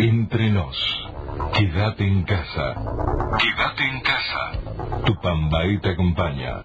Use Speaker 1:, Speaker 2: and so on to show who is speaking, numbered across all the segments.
Speaker 1: Entre nos. Quédate en casa. Quédate en casa. Tu Pambaí te acompaña.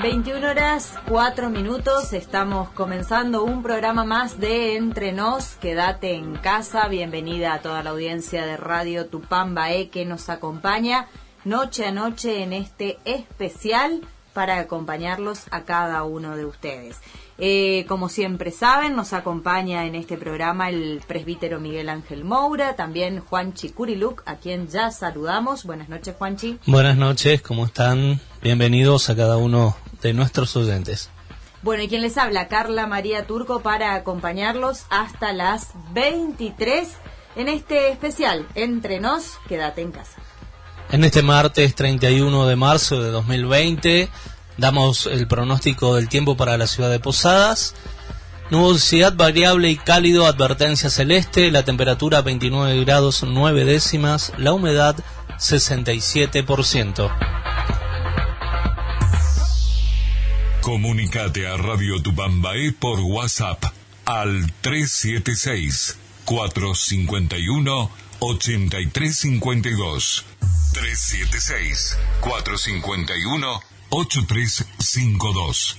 Speaker 2: 21 horas 4 minutos, estamos comenzando un programa más de Entre Nos, quédate en casa, bienvenida a toda la audiencia de Radio Tupambae que nos acompaña noche a noche en este especial para acompañarlos a cada uno de ustedes. Eh, como siempre saben, nos acompaña en este programa el presbítero Miguel Ángel Moura, también Juanchi Curiluc, a quien ya saludamos. Buenas noches, Juanchi.
Speaker 3: Buenas noches, ¿cómo están? Bienvenidos a cada uno de nuestros oyentes.
Speaker 2: Bueno, y quien les habla, Carla María Turco, para acompañarlos hasta las 23 en este especial. Entre nos, quédate en casa.
Speaker 3: En este martes 31 de marzo de 2020 damos el pronóstico del tiempo para la ciudad de Posadas. Nubosidad variable y cálido, advertencia celeste, la temperatura 29 grados 9 décimas, la humedad 67%.
Speaker 1: Comunicate a Radio Tupambaé por WhatsApp al 376 451 8352. 376 451 8352.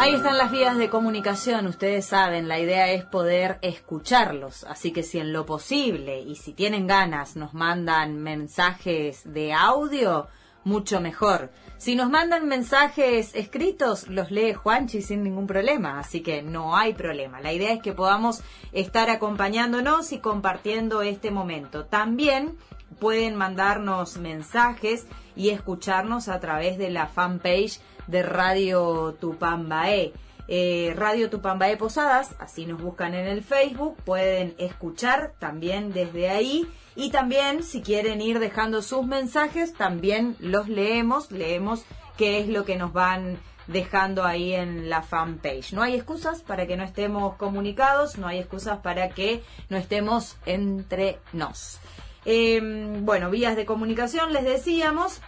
Speaker 2: Ahí están las vías de comunicación, ustedes saben, la idea es poder escucharlos, así que si en lo posible y si tienen ganas nos mandan mensajes de audio, mucho mejor. Si nos mandan mensajes escritos, los lee Juanchi sin ningún problema, así que no hay problema. La idea es que podamos estar acompañándonos y compartiendo este momento. También pueden mandarnos mensajes y escucharnos a través de la fanpage de Radio Tupambaé. Eh, Radio Tupambaé Posadas, así nos buscan en el Facebook, pueden escuchar también desde ahí y también si quieren ir dejando sus mensajes, también los leemos, leemos qué es lo que nos van dejando ahí en la fanpage. No hay excusas para que no estemos comunicados, no hay excusas para que no estemos entre nos. Em, bueno, vías de comunicación les decíamos,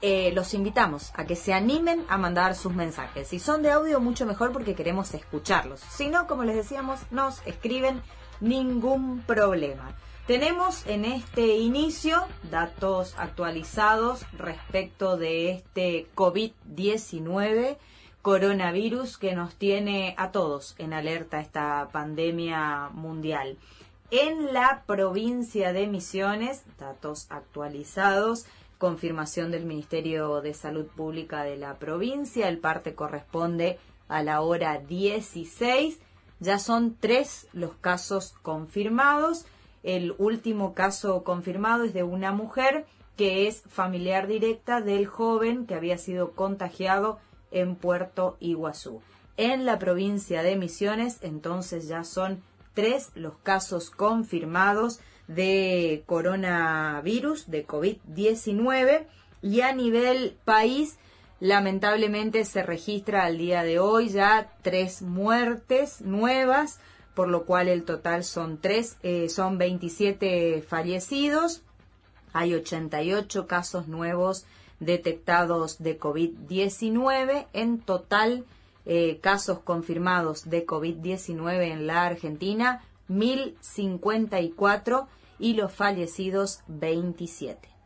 Speaker 2: eh, los invitamos a que se animen a mandar sus mensajes. Si son de audio, mucho mejor porque queremos escucharlos. Si no, como les decíamos, nos escriben ningún problema. Tenemos en este inicio datos actualizados respecto de este COVID-19, coronavirus que nos tiene a todos en alerta esta pandemia mundial. En la provincia de Misiones, datos actualizados, confirmación del Ministerio de Salud Pública de la provincia. El parte corresponde a la hora 16. Ya son tres los casos confirmados. El último caso confirmado es de una mujer que es familiar directa del joven que había sido contagiado en Puerto Iguazú. En la provincia de Misiones, entonces ya son tres los casos confirmados de coronavirus, de COVID-19, y a nivel país, lamentablemente se registra al día de hoy ya tres muertes nuevas, por lo cual el total son tres, eh, son 27 fallecidos, hay 88 casos nuevos detectados de COVID-19, en total eh, casos confirmados de COVID-19 en la Argentina, 1054 y los fallecidos 27.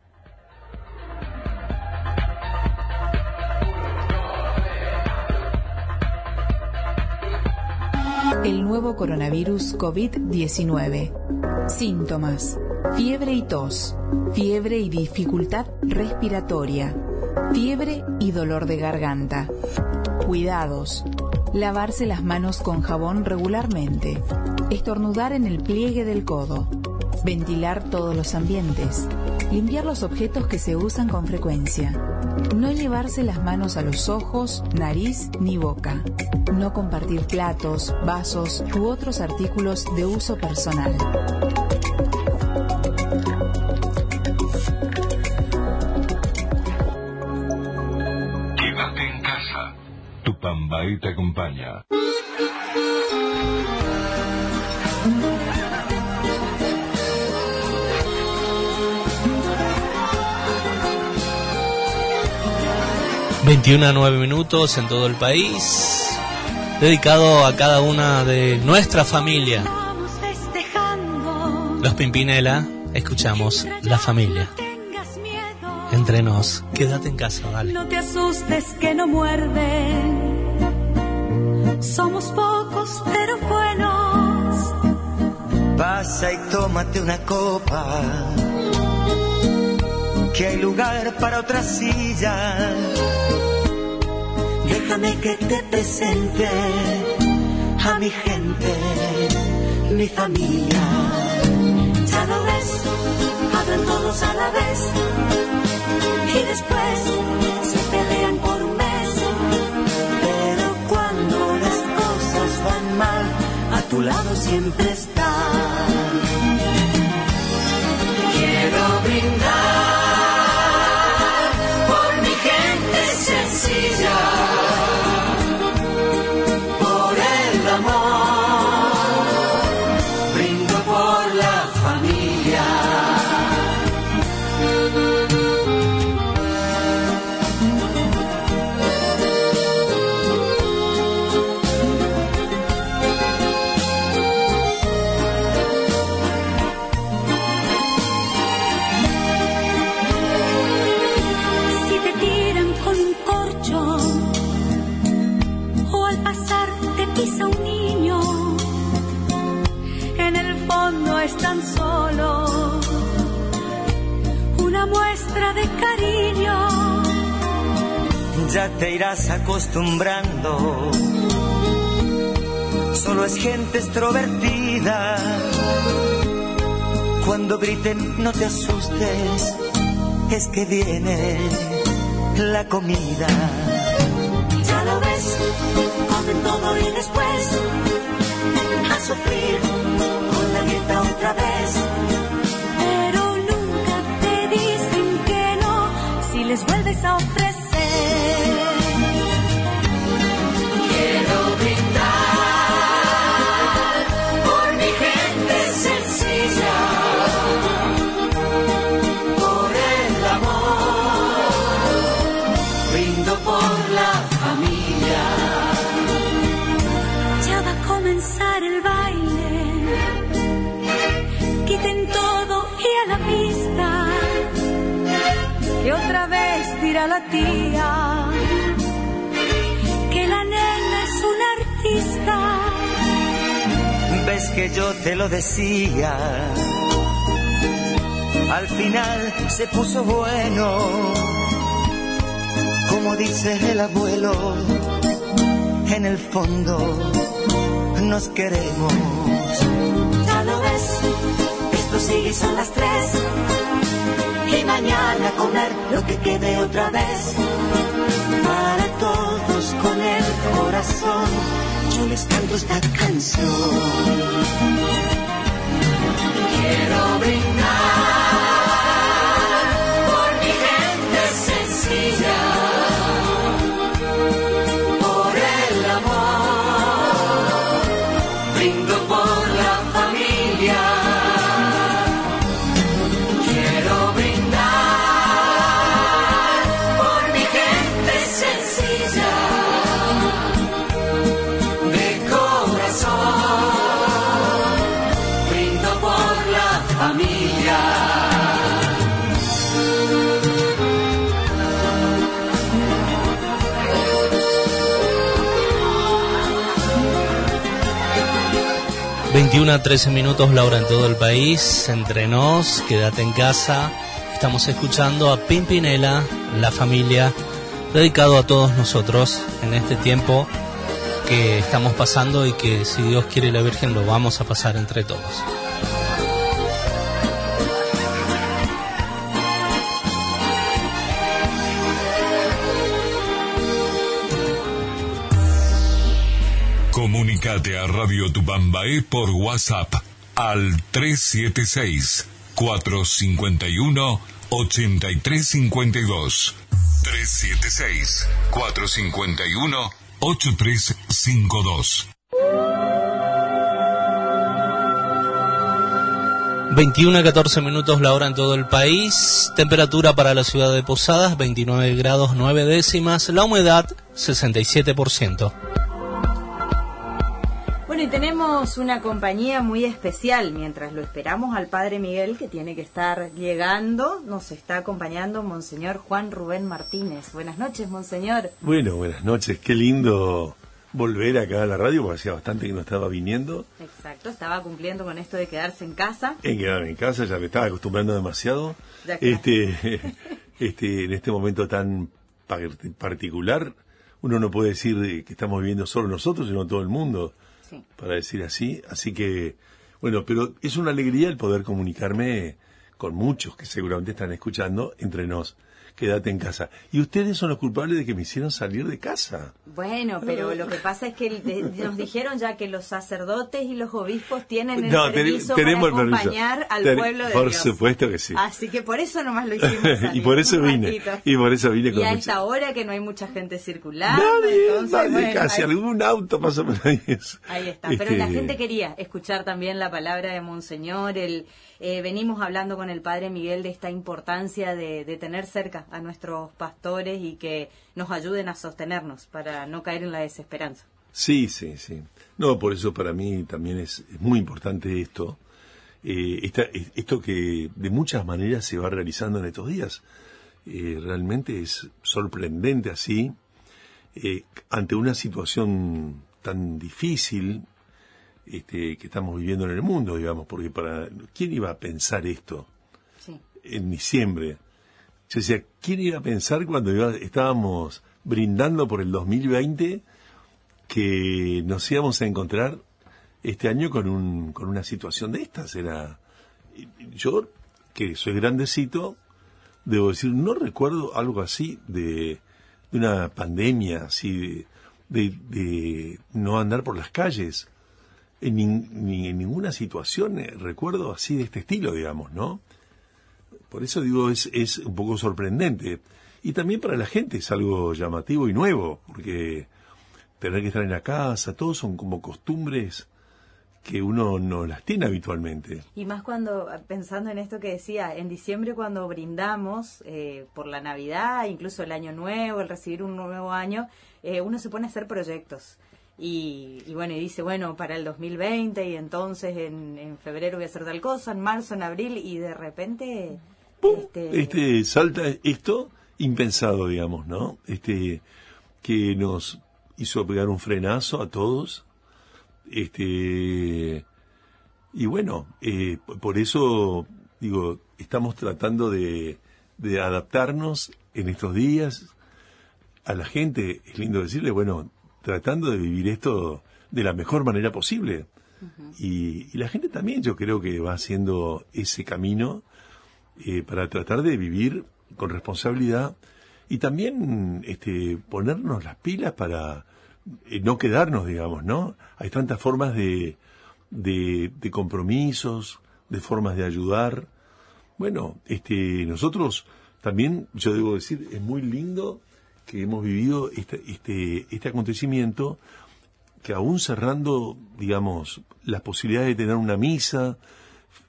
Speaker 4: El nuevo coronavirus COVID-19. Síntomas. Fiebre y tos. Fiebre y dificultad respiratoria. Fiebre y dolor de garganta. Cuidados. Lavarse las manos con jabón regularmente. Estornudar en el pliegue del codo ventilar todos los ambientes, limpiar los objetos que se usan con frecuencia, no llevarse las manos a los ojos, nariz ni boca, no compartir platos, vasos u otros artículos de uso personal.
Speaker 1: Quédate en casa. Tu pambaí te acompaña.
Speaker 3: ...21 a 9 minutos en todo el país... ...dedicado a cada una de nuestra familia... ...los Pimpinela... ...escuchamos La Familia entre nos. Quédate en casa, vale.
Speaker 5: No te asustes que no muerden. Somos pocos pero buenos.
Speaker 6: Pasa y tómate una copa. Que hay lugar para otra silla. Déjame que te presente a mi gente, mi familia. Ya lo ves, hablan todos a la vez y después se pelean por un mes. Pero cuando las cosas van mal, a tu lado siempre están. Quiero brindar. Ya te irás acostumbrando. Solo es gente extrovertida. Cuando griten, no te asustes, es que viene la comida. Ya lo ves, comen todo y después a sufrir con la dieta otra vez. Pero nunca te dicen que no si les vuelves a ofrecer la tía que la nena es una artista. Ves que yo te lo decía. Al final se puso bueno, como dice el abuelo, en el fondo nos queremos. Ya lo ves, esto sigue son las tres y mañana comer lo que quede otra vez. Para todos con el corazón, yo les canto esta canción. Quiero brindar.
Speaker 3: A 13 minutos, Laura, en todo el país. Entre nos, quédate en casa. Estamos escuchando a Pimpinela, la familia, dedicado a todos nosotros en este tiempo que estamos pasando y que si Dios quiere la Virgen lo vamos a pasar entre todos.
Speaker 1: 'Comunícate a Radio Tupambaé por WhatsApp al 376 451 8352. 376 451 8352.
Speaker 3: 21 a 14 minutos la hora en todo el país. Temperatura para la ciudad de Posadas 29 grados 9 décimas. La humedad 67%.
Speaker 2: Tenemos una compañía muy especial. Mientras lo esperamos al Padre Miguel, que tiene que estar llegando, nos está acompañando Monseñor Juan Rubén Martínez. Buenas noches, Monseñor.
Speaker 7: Bueno, buenas noches. Qué lindo volver acá a la radio, porque hacía bastante que no estaba viniendo.
Speaker 2: Exacto, estaba cumpliendo con esto de quedarse en casa.
Speaker 7: En quedarme en casa, ya me estaba acostumbrando demasiado.
Speaker 2: Ya
Speaker 7: Este, este, en este momento tan par- particular, uno no puede decir de que estamos viviendo solo nosotros, sino todo el mundo, Para decir así. Así que, bueno, pero es una alegría el poder comunicarme con muchos que seguramente están escuchando entre nos. Quédate en casa. Y ustedes son los culpables de que me hicieron salir de casa.
Speaker 2: Bueno, pero lo que pasa es que de- nos dijeron ya que los sacerdotes y los obispos tienen el
Speaker 7: No, ten-
Speaker 2: permiso
Speaker 7: tenemos
Speaker 2: para
Speaker 7: el permiso.
Speaker 2: acompañar al
Speaker 7: Ten-
Speaker 2: pueblo de
Speaker 7: por
Speaker 2: Dios.
Speaker 7: supuesto que sí.
Speaker 2: Así que por eso nomás lo hicimos.
Speaker 7: y
Speaker 2: salir
Speaker 7: por eso vine. Y por eso vine
Speaker 2: Y
Speaker 7: con
Speaker 2: a
Speaker 7: mucha-
Speaker 2: esta hora que no hay mucha gente circulando.
Speaker 7: Nadie,
Speaker 2: entonces,
Speaker 7: nadie,
Speaker 2: bueno,
Speaker 7: casi
Speaker 2: ahí,
Speaker 7: algún auto pasa por ahí.
Speaker 2: ahí está. Pero la
Speaker 7: Este,
Speaker 2: gente quería escuchar también la palabra de Monseñor. El, eh, venimos hablando con el Padre Miguel de esta importancia de, tener cerca a nuestros pastores y que nos ayuden a sostenernos para no caer en la desesperanza.
Speaker 7: Sí, sí, sí. No, por eso para mí también es, muy importante esto. eh, esto que de muchas maneras se va realizando en estos días. Eh, realmente es sorprendente así, ante una situación tan difícil este, que estamos viviendo en el mundo, digamos, porque para ¿quién iba a pensar esto?
Speaker 2: Sí.
Speaker 7: en diciembre. Yo decía, ¿quién iba a pensar cuando iba- estábamos brindando por el 2020 que nos íbamos a encontrar este año con, un, con una situación de estas? Era, yo, que soy grandecito, debo decir, no recuerdo algo así de, de una pandemia, así de, de, de no andar por las calles. En ni en ninguna situación eh, recuerdo así de este estilo, digamos, ¿no? Por eso digo, es, es un poco sorprendente. Y también para la gente es algo llamativo y nuevo, porque tener que estar en la casa, todos son como costumbres que uno no las tiene habitualmente.
Speaker 2: Y más cuando, pensando en esto que decía, en diciembre cuando brindamos eh, por la Navidad, incluso el Año Nuevo, el recibir un nuevo año, eh, uno se pone a hacer proyectos. Y, y bueno, y dice, bueno, para el 2020 y entonces en, en febrero voy a hacer tal cosa, en marzo, en abril, y de repente... este,
Speaker 7: Este salta esto impensado, digamos, ¿no? Este que nos hizo pegar un frenazo a todos. Este y bueno, eh, por eso digo, estamos tratando de, de adaptarnos en estos días a la gente. Es lindo decirle, bueno, tratando de vivir esto de la mejor manera posible. y, y la gente también, yo creo que va haciendo ese camino eh, para tratar de vivir con responsabilidad y también este, ponernos las pilas para eh, no quedarnos, digamos, ¿no? Hay tantas formas de, de, de compromisos, de formas de ayudar. Bueno, este, nosotros también, yo debo decir, es muy lindo que hemos vivido este, este, este acontecimiento que aún cerrando, digamos, las posibilidades de tener una misa,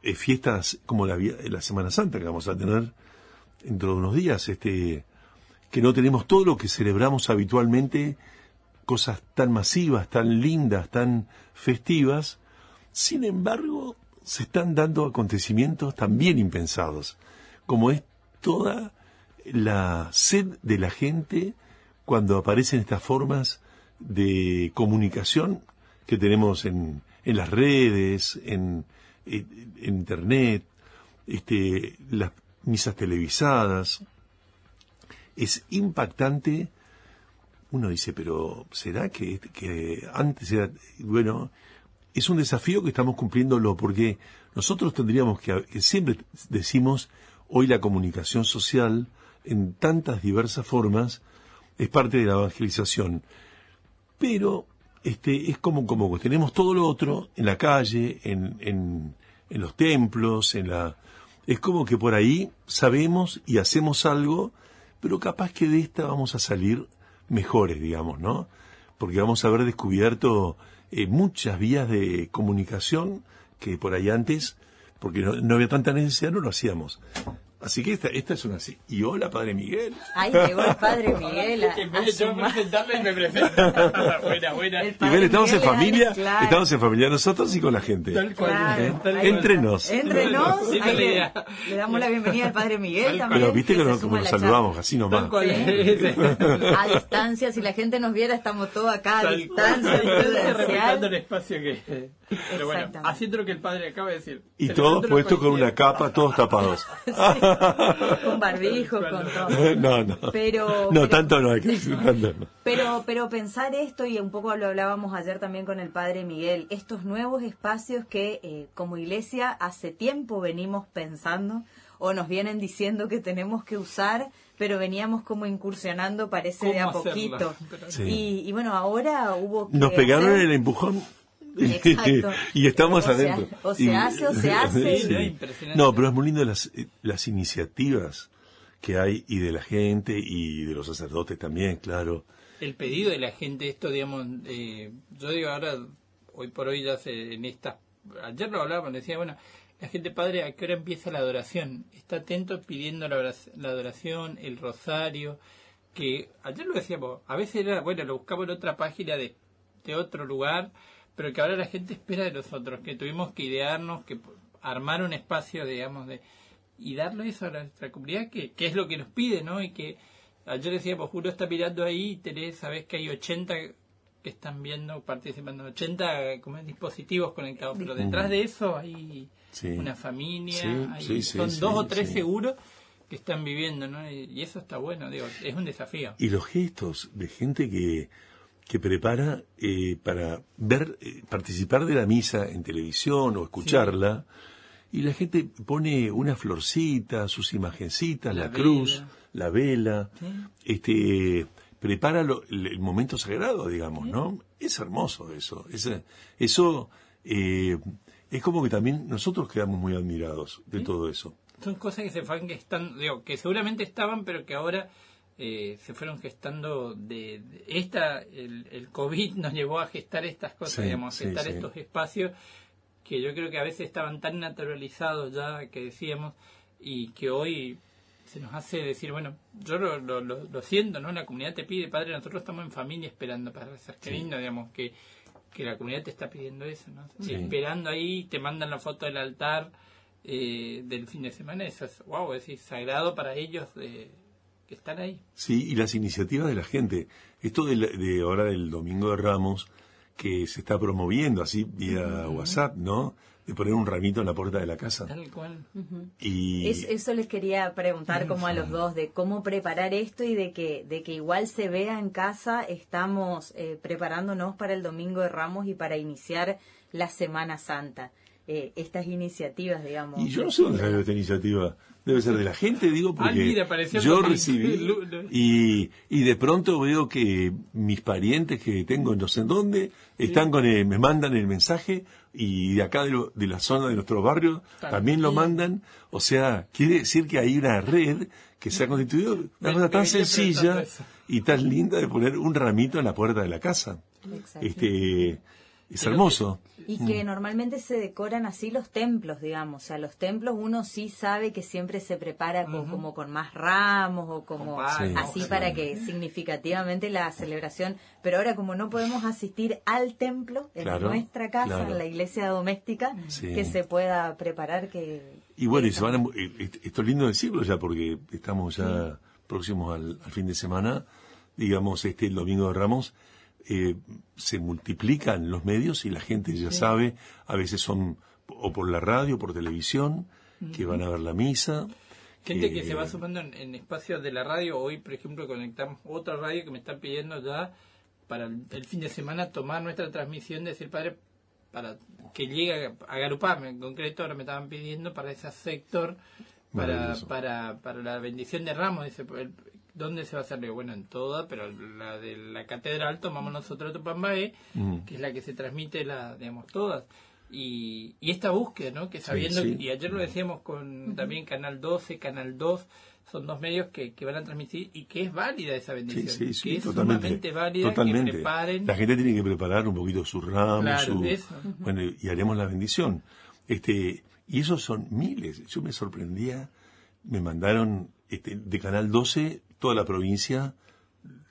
Speaker 7: eh, fiestas como la, la Semana Santa que vamos a tener dentro de unos días, este, que no tenemos todo lo que celebramos habitualmente, cosas tan masivas, tan lindas, tan festivas, sin embargo, se están dando acontecimientos también impensados, como es toda la sed de la gente cuando aparecen estas formas de comunicación que tenemos en, en las redes, en, internet, este, las misas televisadas. Es impactante. Uno dice, pero ¿será que, que antes era... Bueno, es un desafío que estamos cumpliéndolo porque nosotros tendríamos que, que siempre decimos, hoy la comunicación social en tantas diversas formas es parte de la evangelización. Pero este es como, como tenemos todo lo otro en la calle, en, en, en los templos, en la... Es como que por ahí sabemos y hacemos algo, pero capaz que de esta vamos a salir mejores, digamos, ¿no? porque vamos a haber descubierto eh, muchas vías de comunicación que por ahí antes, porque no, no había tanta necesidad, no lo hacíamos. Así que esta, esta es una así. Y hola, Padre Miguel.
Speaker 2: Ahí llegó el padre Miguel. a-
Speaker 8: En
Speaker 2: a
Speaker 8: vez de yo presentarme, me presenta. buena, buena.
Speaker 7: Y estamos en familia,
Speaker 2: claro.
Speaker 7: estamos en familia nosotros y con la gente.
Speaker 8: Tal cual.
Speaker 2: Claro,
Speaker 7: ¿Eh?
Speaker 8: tal cual.
Speaker 7: Entre nos.
Speaker 2: Entre nos,
Speaker 8: Sí,
Speaker 2: ahí
Speaker 8: la
Speaker 2: le, damos la bienvenida al padre Miguel
Speaker 8: Tal
Speaker 2: también.
Speaker 7: Pero viste
Speaker 2: que
Speaker 7: que nos, como saludamos, así
Speaker 8: Tal
Speaker 7: nomás.
Speaker 2: A distancia, si la gente nos viera, estamos todos acá a
Speaker 8: Tal
Speaker 2: distancia.
Speaker 8: respetando el espacio que. Pero bueno, haciendo lo que el padre acaba de decir.
Speaker 7: Y todos puestos con una capa, todos tapados.
Speaker 2: Con barbijo, con todo.
Speaker 7: No, no.
Speaker 2: Pero-
Speaker 7: no,
Speaker 2: pero-
Speaker 7: tanto no hay que decir, tanto no.
Speaker 2: Pero, pero pensar esto, y un poco lo hablábamos ayer también con el padre Miguel, estos nuevos espacios que eh, como iglesia hace tiempo venimos pensando o nos vienen diciendo que tenemos que usar, pero veníamos como incursionando, parece de a poquito.
Speaker 7: Sí.
Speaker 2: Y, y bueno, ahora hubo que
Speaker 7: Nos pegaron
Speaker 2: hacer-
Speaker 7: el empujón.
Speaker 2: Exacto.
Speaker 7: y estamos
Speaker 2: O
Speaker 7: adentro.
Speaker 2: o se
Speaker 7: Y-
Speaker 2: hace o se hace.
Speaker 7: Sí.
Speaker 8: No, impresionante.
Speaker 7: No, pero es muy lindo las, las iniciativas que hay y de la gente y de los sacerdotes también, claro.
Speaker 8: el pedido de la gente, esto, digamos, eh, yo digo ahora, hoy por hoy ya se, en esta, ayer lo hablábamos, decía, bueno, la gente padre, ¿a qué hora empieza la adoración? Está atento pidiendo la, la adoración, el rosario, que ayer lo decíamos, a veces era, bueno, lo buscamos en otra página de, de otro lugar, pero que ahora la gente espera de nosotros, que tuvimos que idearnos, que armar un espacio, digamos, de y darle eso a nuestra comunidad, que, que es lo que nos pide, ¿no? Y que ayer decíamos, Julio está mirando ahí y tenés, sabés que hay 80 que están viendo, participando, 80 como dispositivos conectados, pero detrás de eso hay
Speaker 7: Sí.
Speaker 8: una familia,
Speaker 7: Sí,
Speaker 8: hay-
Speaker 7: sí,
Speaker 8: son dos o tres seguros que están viviendo, ¿no? Y, y eso está bueno, digo, es un desafío.
Speaker 7: Y los gestos de gente que, que prepara eh, para ver, eh, participar de la misa en televisión o escucharla, y la gente pone una florcita, sus imagencitas, la,
Speaker 8: La
Speaker 7: cruz,
Speaker 8: vela.
Speaker 7: la vela,
Speaker 8: Sí.
Speaker 7: este prepara lo- el, el momento sagrado, digamos, ¿no? Es hermoso eso. Es, eso eh, es como que también nosotros quedamos muy admirados de todo eso.
Speaker 8: son cosas que se fueron gestando, digo, que seguramente estaban, pero que ahora eh, se fueron gestando de, de- esta, el, el COVID nos llevó a gestar estas cosas,
Speaker 7: Sí,
Speaker 8: digamos,
Speaker 7: sí,
Speaker 8: gestar
Speaker 7: sí.
Speaker 8: estos espacios que yo creo que a veces estaban tan naturalizados ya que decíamos y que hoy se nos hace decir, bueno, yo lo, lo, lo- lo siento, ¿no? La comunidad te pide, padre, nosotros estamos en familia esperando para rezar. Qué lindo, digamos, que, que la comunidad te está pidiendo eso, ¿no? Esperando ahí, te mandan la foto del altar eh, del fin de semana, eso es, wow, es decir, sagrado para ellos eh, que están ahí.
Speaker 7: Sí, y las iniciativas de la gente. Esto de, la- de ahora del Domingo de Ramos, que se está promoviendo así vía WhatsApp, ¿no? De poner un ramito en la puerta de la casa.
Speaker 8: Tal cual.
Speaker 7: Y
Speaker 2: Es- eso les quería preguntar como a los dos de cómo preparar esto y de que de que igual se vea en casa estamos eh, preparándonos para el Domingo de Ramos y para iniciar la Semana Santa Eh, estas iniciativas digamos
Speaker 7: Y yo no sé dónde salió esta iniciativa. Debe ser de la gente, digo, porque
Speaker 8: Ah, mira, apareció
Speaker 7: yo recibí y, y de pronto veo que mis parientes que tengo en no sé en dónde están con el- me mandan el mensaje y de acá de, lo- de la zona de nuestro barrio también lo mandan. O sea, quiere decir que hay una red que se ha constituido, una cosa tan sencilla y tan linda de poner un ramito en la puerta de la casa.
Speaker 2: Exacto.
Speaker 7: Este, es
Speaker 8: Pero
Speaker 7: hermoso.
Speaker 2: Y que normalmente se decoran así los templos, digamos. O sea, los templos uno sí sabe que siempre se prepara con- como con más ramos o como así
Speaker 7: sí.
Speaker 2: para que significativamente la celebración. Pero ahora como no podemos asistir al templo, en
Speaker 7: Claro,
Speaker 2: nuestra casa,
Speaker 7: claro.
Speaker 2: en la iglesia doméstica,
Speaker 7: Sí.
Speaker 2: que se pueda preparar que...
Speaker 7: Y bueno, y
Speaker 2: que
Speaker 7: se van a- esto es lindo decirlo ya porque estamos ya próximos al, al fin de semana, digamos, este el domingo de Ramos, eh, se multiplican los medios y la gente ya sabe, a veces son o por la radio, por televisión, que van a ver la misa.
Speaker 8: Gente
Speaker 7: que-
Speaker 8: que se va sumando en, en espacios de la radio. Hoy, por ejemplo, conectamos otra radio que me están pidiendo ya para el, el fin de semana tomar nuestra transmisión de decir padre para que llegue a, a Garupame en concreto ahora me estaban pidiendo para ese sector para, para, para la bendición de Ramos dice el- ¿dónde se va a hacer? Bueno en toda pero la de la catedral tomamos nosotros Tupambaé
Speaker 7: Mm.
Speaker 8: que es la que se transmite la digamos todas y, y esta búsqueda, ¿no? Que sabiendo,
Speaker 7: sí.
Speaker 8: y ayer lo decíamos con también Canal 12, Canal 2, son dos medios que, que van a transmitir y que es válida esa bendición.
Speaker 7: Sí, sí, sí,
Speaker 8: que es
Speaker 7: totalmente.
Speaker 8: sumamente válida,
Speaker 7: totalmente.
Speaker 8: que preparen.
Speaker 7: La gente tiene que preparar un poquito su ramo,
Speaker 8: Claro,
Speaker 7: su,
Speaker 8: eso.
Speaker 7: bueno, y haremos la bendición. Este, y esos son miles. Yo me sorprendía, me mandaron este, de Canal 12, toda la provincia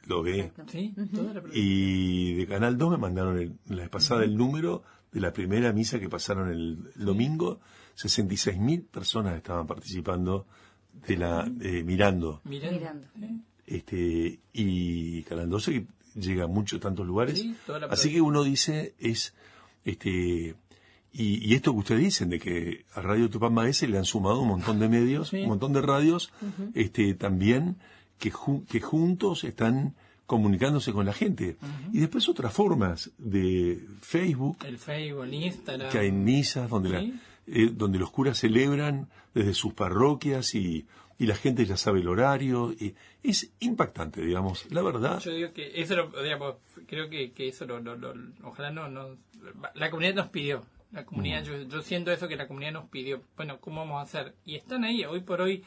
Speaker 7: lo ve.
Speaker 8: Sí, toda la provincia.
Speaker 7: Y de Canal 2 me mandaron el- la vez pasada el número de la primera misa que pasaron el, el domingo. 66 mil personas estaban participando de la, eh, mirando.
Speaker 8: Mirando.
Speaker 7: Este y Canal 12 que llega a muchos tantos lugares
Speaker 8: Sí,
Speaker 7: así que uno dice es este y, y esto que ustedes dicen de que a Radio Tupamba S le han sumado un montón de medios
Speaker 8: Sí.
Speaker 7: un montón de radios este también que ju- que juntos están comunicándose con la gente y después otras formas de Facebook
Speaker 8: El Facebook, el Instagram.
Speaker 7: que hay misas donde, la- eh, donde los curas celebran desde sus parroquias y, y la gente ya sabe el horario. Y es impactante, digamos. La verdad,
Speaker 8: Yo digo que eso, lo, digamos, creo que, que eso lo, lo- lo- ojalá no, no, la comunidad nos pidió, la comunidad, yo, yo siento eso que la comunidad nos pidió, bueno, ¿cómo vamos a hacer? Y están ahí, hoy por hoy,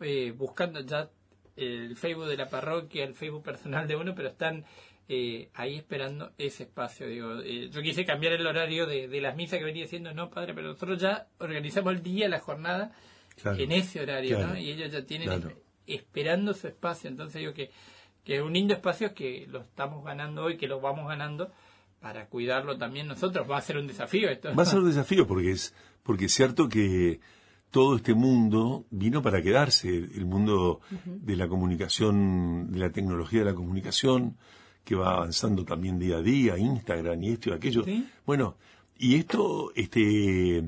Speaker 8: eh, buscando ya el Facebook de la parroquia, el Facebook personal de uno, pero están eh, ahí esperando ese espacio, digo, eh, yo quise cambiar el horario de, de las misas que venía diciendo, no padre, pero nosotros ya organizamos el día, la jornada,
Speaker 7: Claro.
Speaker 8: en ese horario,
Speaker 7: Claro.
Speaker 8: ¿no? Y ellos ya tienen
Speaker 7: Claro.
Speaker 8: esperando su espacio. Entonces digo que, que es un lindo espacio que lo estamos ganando hoy, que lo vamos ganando para cuidarlo también nosotros. Va a ser un desafío esto.
Speaker 7: va a ser un desafío porque es, porque es cierto que todo este mundo vino para quedarse. El mundo de la comunicación, de la tecnología de la comunicación, que va avanzando también día a día, Instagram y esto y aquello.
Speaker 8: Sí.
Speaker 7: Bueno, y esto, este,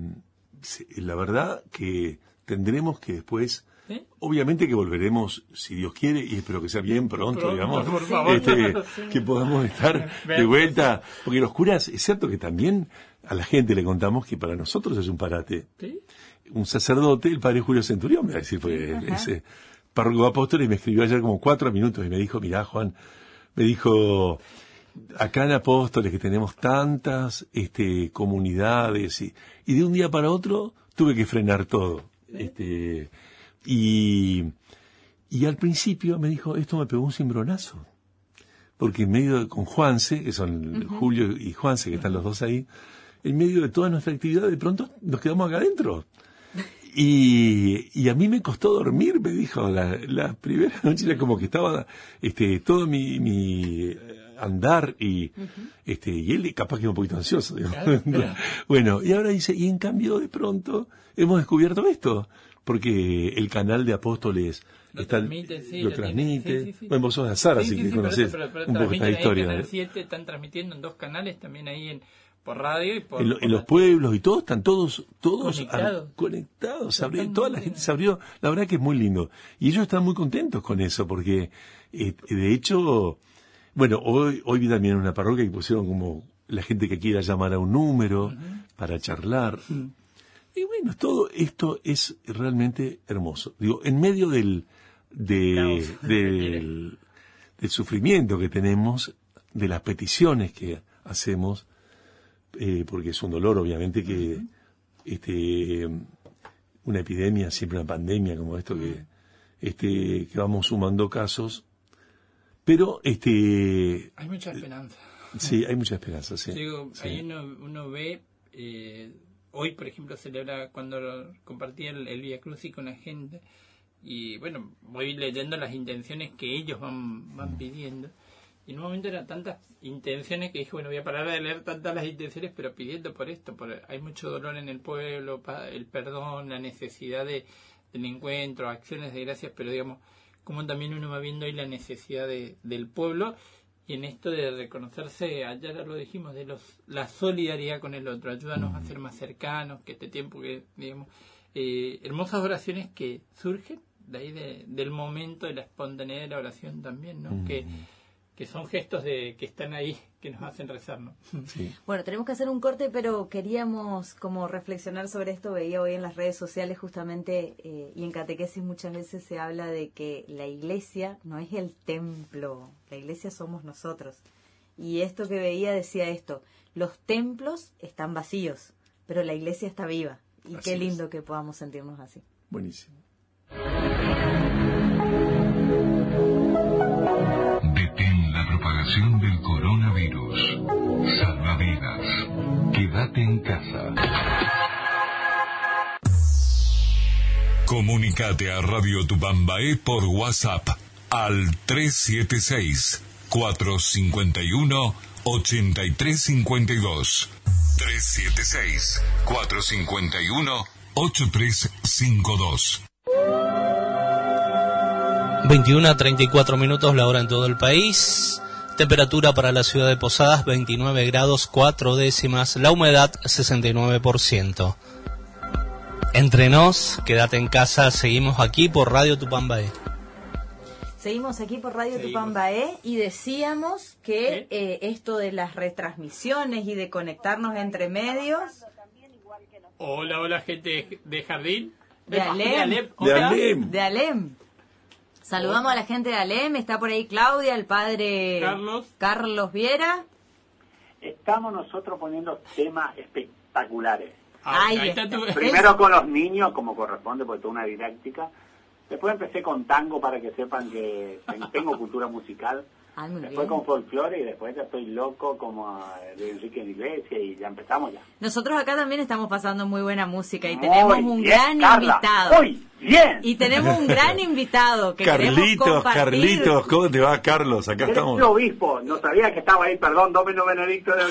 Speaker 7: la verdad que tendremos que después, obviamente que volveremos, si Dios quiere, y espero que sea bien pronto,
Speaker 8: Pronto,
Speaker 7: digamos,
Speaker 8: por favor.
Speaker 7: este,
Speaker 8: Sí.
Speaker 7: que podamos estar de vuelta, porque los curas, es cierto que también a la gente le contamos que para nosotros es un parate.
Speaker 8: ¿Sí?
Speaker 7: Un sacerdote, el padre Julio Centurión, me va a decir, fue ese párroco apóstol y me escribió ayer como cuatro minutos y me dijo, mirá Juan, me dijo, acá en Apóstoles que tenemos tantas este, comunidades y, y de un día para otro tuve que frenar todo. Este, y, y al principio me dijo, esto me pegó un cimbronazo. Porque en medio de, con Juanse, que son Julio y Juanse, que están los dos ahí, en medio de toda nuestra actividad, de pronto nos quedamos acá adentro. Y, y a mí me costó dormir, me dijo, la, la primera noche era como que estaba este, todo mi, mi eh, andar y, este, y él capaz que un poquito ansioso. digamos. bueno, y ahora dice, y en cambio de pronto hemos descubierto esto, porque el canal de Apóstoles
Speaker 8: Lo
Speaker 7: está,
Speaker 8: transmite, sí,
Speaker 7: lo transmite.
Speaker 8: sí, sí, sí.
Speaker 7: Bueno, vos sos
Speaker 8: Sí,
Speaker 7: así
Speaker 8: sí,
Speaker 7: que conocés un poco esta
Speaker 8: en
Speaker 7: historia.
Speaker 8: 7, están transmitiendo en dos canales, también ahí en por radio y por...
Speaker 7: en, lo- en los pueblos y todos están todos todos
Speaker 8: Conectados.
Speaker 7: conectados. Abrió- toda la gente se abrió. La verdad que es muy lindo. Y ellos están muy contentos con eso porque eh, de hecho bueno hoy hoy vi también una parroquia que pusieron como la gente que quiera llamar a un número para charlar. Y bueno todo esto es realmente hermoso. Digo en medio del de- del, del sufrimiento que tenemos de las peticiones que hacemos eh, porque es un dolor obviamente que este una epidemia siempre una pandemia como esto que este que vamos sumando casos. Pero este
Speaker 8: Hay mucha esperanza.
Speaker 7: sí hay mucha esperanza sí,
Speaker 8: Digo,
Speaker 7: sí.
Speaker 8: ahí uno, uno ve, eh, hoy por ejemplo celebra cuando compartí el, el Via Crucis con la gente y bueno, voy leyendo las intenciones que ellos van, van pidiendo en un momento eran tantas intenciones que dije, bueno, voy a parar de leer tantas las intenciones, pero pidiendo por esto, por, hay mucho dolor en el pueblo, el perdón, la necesidad de, del encuentro, acciones de gracias, pero digamos, como también uno va viendo ahí la necesidad de, del pueblo y en esto de reconocerse, ayer lo dijimos, de los la solidaridad con el otro, ayúdanos a ser más cercanos, que este tiempo que, digamos, eh, hermosas oraciones que surgen de ahí de- del momento de la espontaneidad de la oración también, ¿no? Que, que son gestos de que están ahí, que nos hacen rezar, ¿no?
Speaker 7: Sí.
Speaker 2: Bueno, tenemos que hacer un corte, pero queríamos como reflexionar sobre esto. Veía hoy en las redes sociales justamente, eh, y en catequesis muchas veces se habla de que la iglesia no es el templo, la iglesia somos nosotros. Y esto que veía decía esto, los templos están vacíos, pero la iglesia está viva. Y
Speaker 7: Así
Speaker 2: qué
Speaker 7: es.
Speaker 2: lindo que podamos sentirnos así.
Speaker 7: Buenísimo.
Speaker 1: Del coronavirus. Salva vidas. Quédate en casa. Comunicate a Radio Tupambaé por WhatsApp al 376 451 8352. 376 451 8352.
Speaker 3: 21 a 34 minutos la hora en todo el país. Temperatura para la ciudad de Posadas 29 grados 4 décimas. La humedad 69%. Entre nos, quédate en casa. Seguimos aquí por Radio Tupambaé.
Speaker 2: Seguimos aquí por Radio
Speaker 8: Seguimos.
Speaker 2: Tupambaé y decíamos que eh, esto de las retransmisiones y de conectarnos entre medios
Speaker 8: Hola, hola, gente de Jardín.
Speaker 2: De Alem.
Speaker 7: De. Alem.
Speaker 2: de Alem. Saludamos a la gente de Alem, está por ahí Claudia, el padre
Speaker 8: Carlos.
Speaker 2: Carlos Viera.
Speaker 9: Estamos nosotros poniendo temas espectaculares.
Speaker 8: Ah,
Speaker 2: Ay,
Speaker 8: ahí está
Speaker 2: está.
Speaker 8: tu-
Speaker 9: Primero con los niños, como corresponde, porque toda una didáctica. Después empecé con tango para que sepan que ten- tengo cultura musical.
Speaker 2: Ay, muy
Speaker 9: Después
Speaker 2: bien.
Speaker 9: con folclore y después ya estoy loco como eh, de Enrique Iglesias y ya empezamos ya.
Speaker 2: Nosotros acá también estamos pasando muy buena música y
Speaker 9: Muy
Speaker 2: tenemos un
Speaker 9: bien,
Speaker 2: gran
Speaker 9: Carla,
Speaker 2: invitado.
Speaker 9: Muy bien.
Speaker 2: Y tenemos un gran invitado que queremos
Speaker 7: Carlitos,
Speaker 2: compartir.
Speaker 7: Carlitos, ¿cómo te va, Carlos? Acá
Speaker 9: Eres
Speaker 7: estamos.
Speaker 9: un obispo, no sabía que estaba ahí, perdón, Domino Benedicto de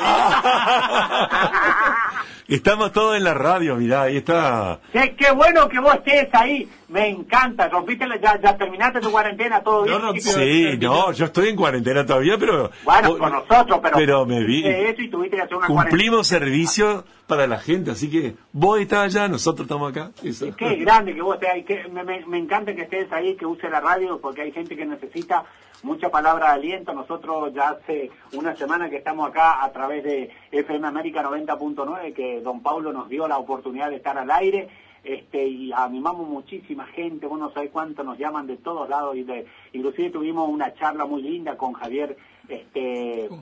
Speaker 7: Estamos todos en la radio, mirá, ahí está.
Speaker 9: Qué, qué bueno que vos estés ahí, me encanta. Rompiste la- ya, ya terminaste tu cuarentena, todo bien.
Speaker 8: rompí-
Speaker 7: Sí, no, yo estoy en cuarentena todavía, pero...
Speaker 9: Bueno,
Speaker 7: vos-
Speaker 9: con nosotros, pero,
Speaker 7: Pero me vi...
Speaker 9: eso y tuviste que hacer una
Speaker 7: Cumplimos servicio para la gente, así que vos estás allá, nosotros estamos acá. Eso.
Speaker 9: Qué grande que vos estés ahí, me encanta que estés ahí, que use la radio, porque hay gente que necesita mucha palabra de aliento. Nosotros ya hace una semana que estamos acá a través de FM América 90.9, que don Paulo nos dio la oportunidad de estar al aire. Este, y animamos muchísima gente, vos no sabés cuánto nos llaman de todos lados y de, inclusive tuvimos una charla muy linda con Javier, este,
Speaker 8: Con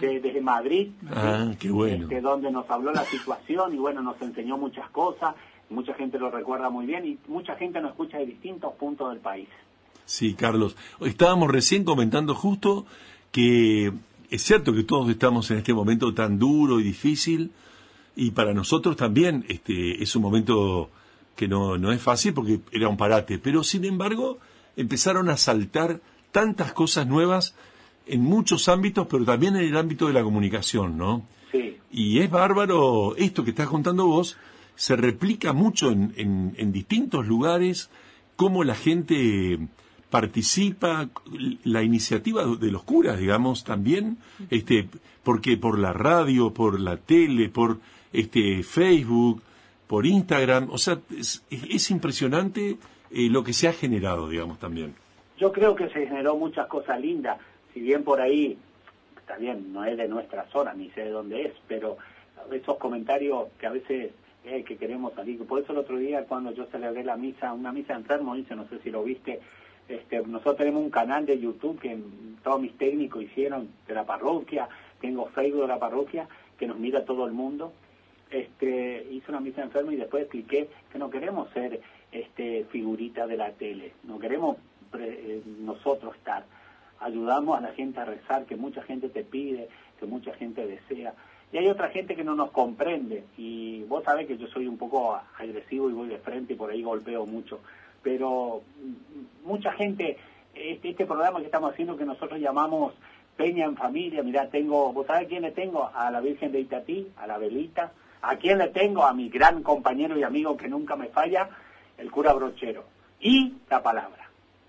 Speaker 8: de
Speaker 9: desde Madrid,
Speaker 7: Ah, qué bueno.
Speaker 9: este, donde nos habló la situación y bueno, nos enseñó muchas cosas, mucha gente lo recuerda muy bien y mucha gente nos escucha de distintos puntos del país.
Speaker 7: Sí, Carlos. Estábamos recién comentando justo que es cierto que todos estamos en este momento tan duro y difícil y para nosotros también este es un momento que no, no es fácil porque era un parate, pero sin embargo empezaron a saltar tantas cosas nuevas en muchos ámbitos, pero también en el ámbito de la comunicación, ¿no?
Speaker 9: Sí,
Speaker 7: Y es bárbaro, esto que estás contando vos, se replica mucho en, en- en distintos lugares, cómo la gente participa, la iniciativa de los curas, digamos, también, este, porque por la radio, por la tele, por este Facebook, por Instagram, o sea, es, es impresionante eh, lo que se ha generado, digamos, también.
Speaker 9: yo creo que se generó muchas cosas lindas, si bien por ahí, bien, no es de nuestra zona, ni sé de dónde es, pero esos comentarios que a veces eh, que queremos salir, por eso el otro día cuando yo celebré la misa, una misa enfermo, dice, no sé si lo viste, este, nosotros tenemos un canal de YouTube que todos mis técnicos hicieron de la parroquia, tengo Facebook de la parroquia, que nos mira todo el mundo, este, hice una misa enferma y después expliqué que no queremos ser este, figurita de la tele, no queremos pre- eh, nosotros estar. Ayudamos a la gente a rezar, que mucha gente te pide, que mucha gente desea. Y hay otra gente que no nos comprende. Y vos sabés que yo soy un poco agresivo y voy de frente y por ahí golpeo mucho. Pero mucha gente, este, este programa que estamos haciendo que nosotros llamamos Peña en Familia, mirá, tengo, ¿vos sabés quién le tengo? A la Virgen de Itatí, a la Velita. ¿A quién le tengo? A mi gran compañero y amigo que nunca me falla, el cura Brochero. Y la palabra.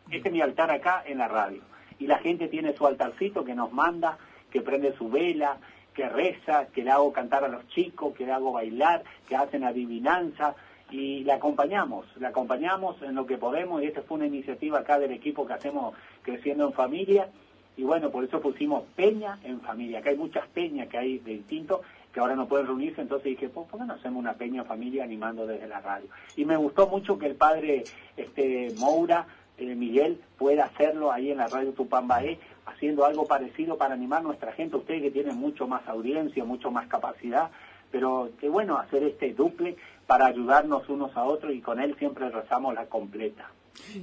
Speaker 9: Este es mi altar acá en la radio. Y la gente tiene su altarcito que nos manda, que prende su vela, que reza, que le hago cantar a los chicos, que le hago bailar, que hacen adivinanza. Y la acompañamos, la acompañamos en lo que podemos. Y esta fue una iniciativa acá del equipo que hacemos Creciendo en Familia. Y bueno, por eso pusimos Peña en Familia. Acá hay muchas peñas que hay de distintos que ahora no pueden reunirse, entonces dije, ¿por por qué no hacemos una peña en familia animando desde la radio? Y me gustó mucho que el padre este Moura, eh, Miguel, pueda hacerlo ahí en la radio Tupambaé, haciendo algo parecido para animar a nuestra gente, ustedes que tienen mucho más audiencia, mucho más capacidad, pero qué bueno hacer este duple para ayudarnos unos a otros y con él siempre rezamos la completa.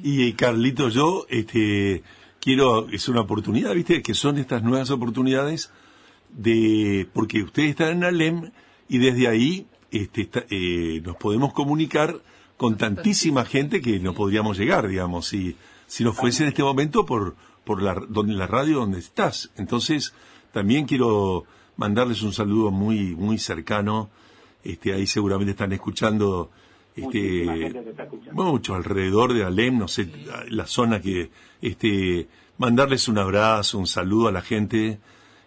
Speaker 7: Y Carlito, yo este, quiero, es una oportunidad, ¿viste? Que son estas nuevas oportunidades de, porque ustedes están en Alem y desde ahí este, eh, nos podemos comunicar con tantísima gente que no podríamos llegar, digamos, si, si no fuese en este momento por, por la, donde, la radio donde estás. Entonces, también quiero mandarles un saludo muy, muy cercano. Este, ahí seguramente están escuchando, este,
Speaker 9: escuchando.
Speaker 7: mucho alrededor de Alem, no sé, la zona que, este, mandarles un abrazo, un saludo a la gente.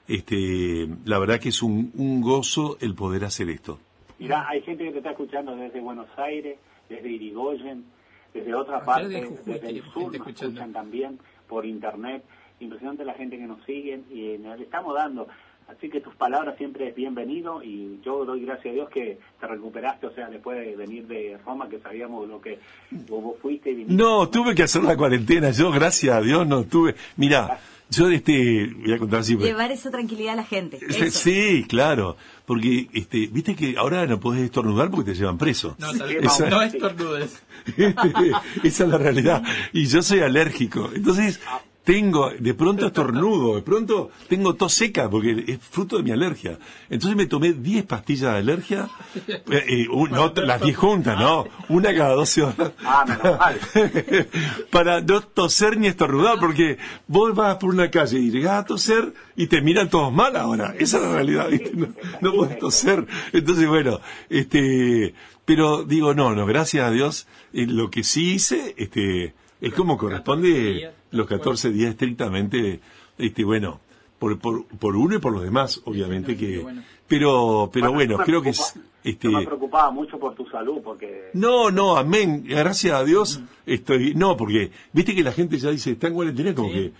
Speaker 7: Este, la verdad que es un, un gozo el poder hacer esto.
Speaker 9: Mirá, hay gente que te está escuchando desde Buenos Aires, desde Irigoyen, desde otra
Speaker 8: Ayer
Speaker 9: parte,
Speaker 8: de Jujuy
Speaker 9: desde el sur, nos escuchan también por internet. Impresionante la gente que nos sigue y eh, le estamos dando. Así que tus palabras siempre es bienvenido y yo doy gracias a Dios que te recuperaste, o sea, después de venir de Roma, que sabíamos lo que vos, vos fuiste y viniste.
Speaker 7: No, tuve que hacer la cuarentena, yo gracias a Dios no tuve. Mira, yo este, voy a contar siempre.
Speaker 2: Llevar esa tranquilidad a la gente. eso.
Speaker 7: Sí, claro, porque este, viste que ahora no podés estornudar porque te llevan preso.
Speaker 8: No,
Speaker 7: Esa-
Speaker 8: no estornudes.
Speaker 7: Esa es la realidad. Y yo soy alérgico. Entonces, tengo, de pronto estornudo, de pronto tengo tos seca porque es fruto de mi alergia. Entonces me tomé 10 pastillas de alergia, eh, eh, un- no, las 10 juntas, no, una cada 12 horas.
Speaker 9: Ah, menos mal.
Speaker 7: Para no toser ni estornudar, porque vos vas por una calle y llegás a toser y te miran todos mal ahora. Esa es la realidad, ¿viste? No, no podés toser. Entonces, bueno, este, pero digo, no, no, gracias a Dios, eh, lo que sí hice, este, es como corresponde los 14 días estrictamente, este, bueno, por, por, por uno y por los demás, obviamente que, pero, pero bueno, creo que es, este,
Speaker 9: Yo me preocupaba mucho por tu salud, porque
Speaker 7: no, no, amén. Gracias a Dios estoy. No, porque viste que la gente ya dice, está en cuarentena como que.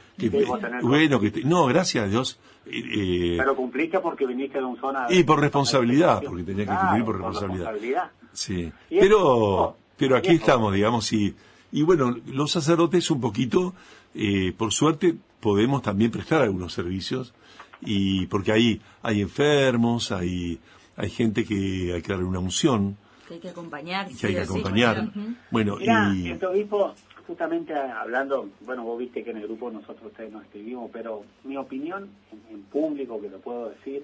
Speaker 7: bueno, que. no, gracias a Dios. eh, eh,
Speaker 9: pero cumpliste porque viniste de un zona...
Speaker 7: y por responsabilidad, porque tenía que cumplir por responsabilidad.
Speaker 9: responsabilidad.
Speaker 7: Sí. Pero, pero aquí estamos, digamos, y, y bueno, los sacerdotes un poquito, eh, por suerte, podemos también prestar algunos servicios, y porque ahí hay enfermos, hay, hay gente que hay que darle una unción,
Speaker 2: Que hay que acompañar.
Speaker 7: que
Speaker 2: sí
Speaker 7: hay que
Speaker 2: sí.
Speaker 7: acompañar. Bueno, y...
Speaker 9: este obispo, justamente hablando, bueno, vos viste que en el grupo nosotros ustedes nos escribimos, pero mi opinión en, en público, que lo puedo decir,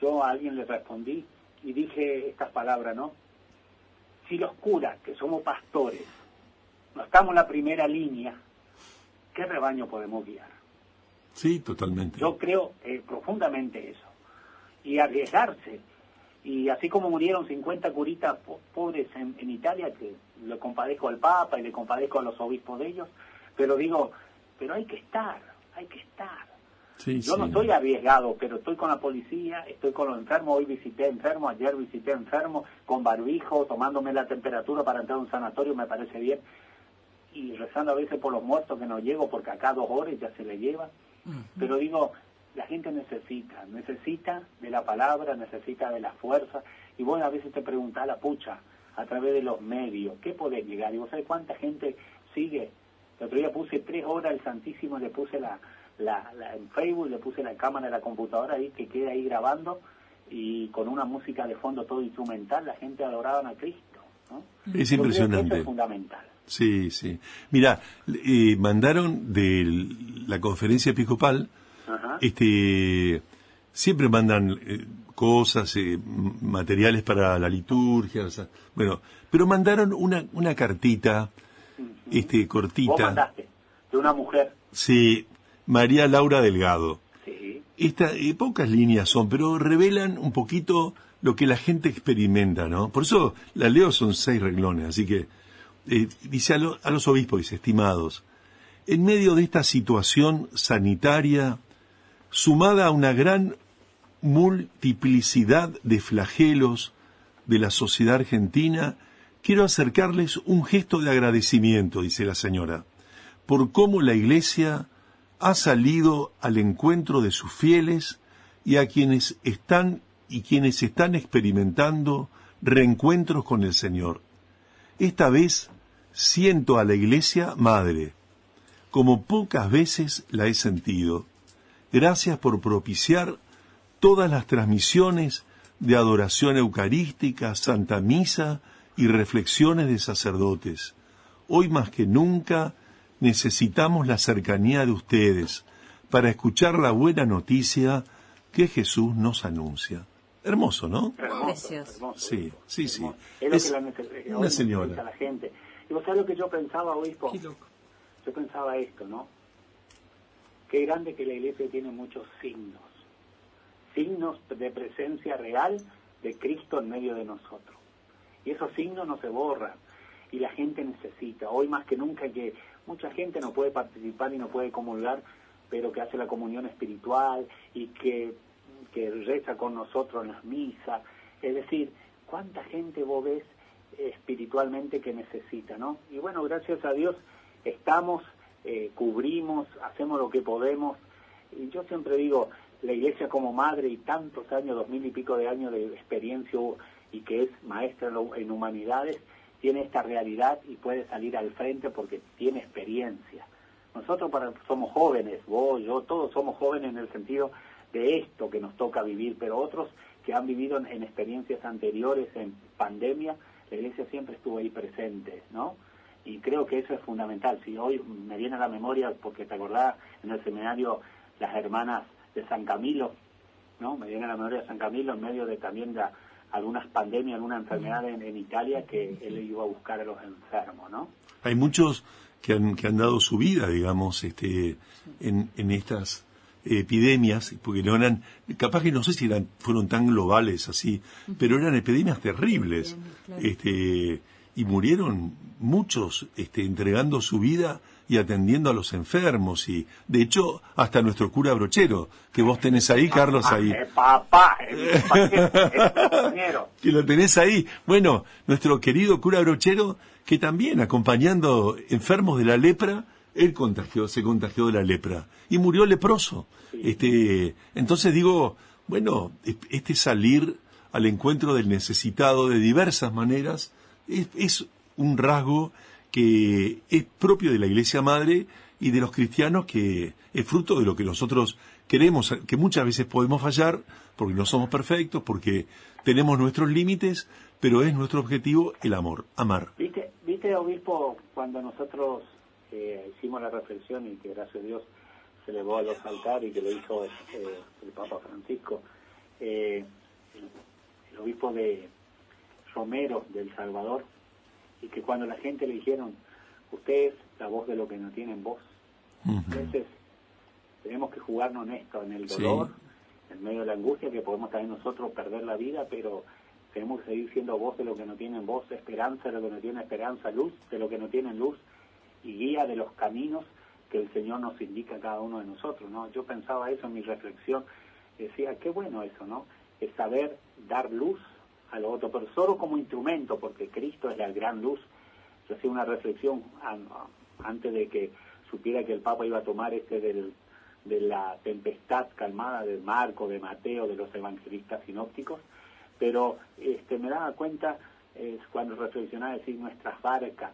Speaker 9: yo a alguien le respondí y dije estas palabras, ¿no? Si los curas, que somos pastores, no estamos en la primera línea, ¿qué rebaño podemos guiar?
Speaker 7: Sí, totalmente.
Speaker 9: Yo creo eh, profundamente eso. Y arriesgarse. Y así como murieron 50 curitas po- pobres en, en Italia, que le compadezco al Papa y le compadezco a los obispos de ellos, pero digo, pero hay que estar, hay que estar.
Speaker 7: Sí,
Speaker 9: Yo no estoy arriesgado, pero estoy con la policía, estoy con los enfermos, hoy visité enfermo, ayer visité enfermo, con barbijo, tomándome la temperatura para entrar a un sanatorio, me parece bien, y rezando a veces por los muertos que no llego, porque acá dos horas ya se le lleva. Pero digo, la gente necesita, necesita de la palabra, necesita de la fuerza, y vos a veces te preguntás la pucha, a través de los medios, ¿qué podés llegar? Y vos sabés cuánta gente sigue. El otro día puse tres horas el Santísimo, le puse la, la, la- en Facebook, le puse la cámara de la computadora ahí que queda ahí grabando, y con una música de fondo todo instrumental, la gente adoraban a Cristo. ¿no?
Speaker 7: Es
Speaker 9: que Eso
Speaker 7: impresionante.
Speaker 9: es fundamental.
Speaker 7: Sí, sí. Mira, eh, mandaron de la conferencia episcopal,
Speaker 9: Ajá.
Speaker 7: este, siempre mandan eh, cosas, eh, materiales para la liturgia, o sea, bueno, pero mandaron una, una cartita, este,
Speaker 9: Vos
Speaker 7: cortita,
Speaker 9: mandaste de una mujer.
Speaker 7: sí, María Laura Delgado.
Speaker 9: Sí.
Speaker 7: Esta, eh, pocas líneas son, pero revelan un poquito lo que la gente experimenta, ¿no? Por eso la leo son seis reglones, así que eh, dice a, a los obispos, dice, estimados, en medio de esta situación sanitaria, sumada a una gran multiplicidad de flagelos de la sociedad argentina, quiero acercarles un gesto de agradecimiento, dice la señora, por cómo la Iglesia ha salido al encuentro de sus fieles y a quienes están y quienes están experimentando reencuentros con el Señor. Esta vez siento a la Iglesia madre, como pocas veces la he sentido. Gracias por propiciar todas las transmisiones de adoración eucarística, Santa Misa y reflexiones de sacerdotes. Hoy más que nunca necesitamos la cercanía de ustedes para escuchar la buena noticia que Jesús nos anuncia. Hermoso, ¿no?
Speaker 9: Hermoso, hermoso.
Speaker 7: Sí, sí, sí.
Speaker 9: Es lo
Speaker 7: Es
Speaker 9: que la nece-
Speaker 7: una señora.
Speaker 9: necesita la gente. Y vos sabés lo que yo pensaba, obispo. Yo pensaba esto, ¿no? Qué grande que la iglesia tiene muchos signos. Signos de presencia real de Cristo en medio de nosotros. Y esos signos no se borran. Y la gente necesita, hoy más que nunca, que mucha gente no puede participar y no puede comulgar, pero que hace la comunión espiritual y que, que reza con nosotros en las misas. Es decir, ¿cuánta gente vos ves espiritualmente que necesita, no? Y bueno, gracias a Dios estamos, eh, cubrimos, hacemos lo que podemos. Y yo siempre digo, la iglesia como madre y tantos años, dos mil y pico de años de experiencia y que es maestra en, humanidades, tiene esta realidad y puede salir al frente porque tiene experiencia. Nosotros para, somos jóvenes, vos, yo, todos somos jóvenes en el sentido de esto que nos toca vivir, pero otros que han vivido en experiencias anteriores, en pandemia, la iglesia siempre estuvo ahí presente, ¿no? Y creo que eso es fundamental. Si hoy me viene a la memoria, porque te acordás en el seminario las hermanas de San Camilo, ¿no? Me viene a la memoria de San Camilo en medio de también de algunas pandemias, alguna enfermedad en, en Italia que él iba a buscar a los enfermos, ¿no?
Speaker 7: Hay muchos que han, que han dado su vida, digamos, este, en, en estas epidemias, porque no eran, capaz que no sé si eran, fueron tan globales así, pero eran epidemias terribles, este, y murieron muchos, este, entregando su vida y atendiendo a los enfermos, y de hecho, hasta nuestro cura brochero, que vos tenés ahí, Carlos, ahí.
Speaker 9: Eh, papá, eh, es compañero.
Speaker 7: que lo tenés ahí. Bueno, nuestro querido cura brochero, que también acompañando enfermos de la lepra, él contagió, se contagió de la lepra y murió leproso. Este, entonces digo, bueno, este salir al encuentro del necesitado de diversas maneras es, es un rasgo que es propio de la Iglesia Madre y de los cristianos que es fruto de lo que nosotros queremos, que muchas veces podemos fallar porque no somos perfectos, porque tenemos nuestros límites, pero es nuestro objetivo el amor, amar.
Speaker 9: ¿Viste, viste obispo, cuando nosotros eh, hicimos la reflexión y que gracias a Dios se elevó a los altares y que lo hizo eh, el Papa Francisco, eh, el, el obispo de Romero del Salvador, y que cuando la gente le dijeron, usted es la voz de lo que no tienen voz, entonces tenemos que jugarnos en esto, en el
Speaker 7: Sí.
Speaker 9: dolor, en medio de la angustia, que podemos también nosotros perder la vida, pero tenemos que seguir siendo voz de lo que no tienen voz, esperanza de lo que no tiene esperanza, luz de lo que no tienen luz, y guía de los caminos que el Señor nos indica a cada uno de nosotros, ¿no? Yo pensaba eso en mi reflexión, decía, qué bueno eso, ¿no? Es saber dar luz a lo otro, pero solo como instrumento, porque Cristo es la gran luz. Yo hacía una reflexión an- antes de que supiera que el Papa iba a tomar este del, de la tempestad calmada del Marco, de Mateo, de los evangelistas sinópticos, pero este, me daba cuenta eh, cuando reflexionaba decir nuestras barcas,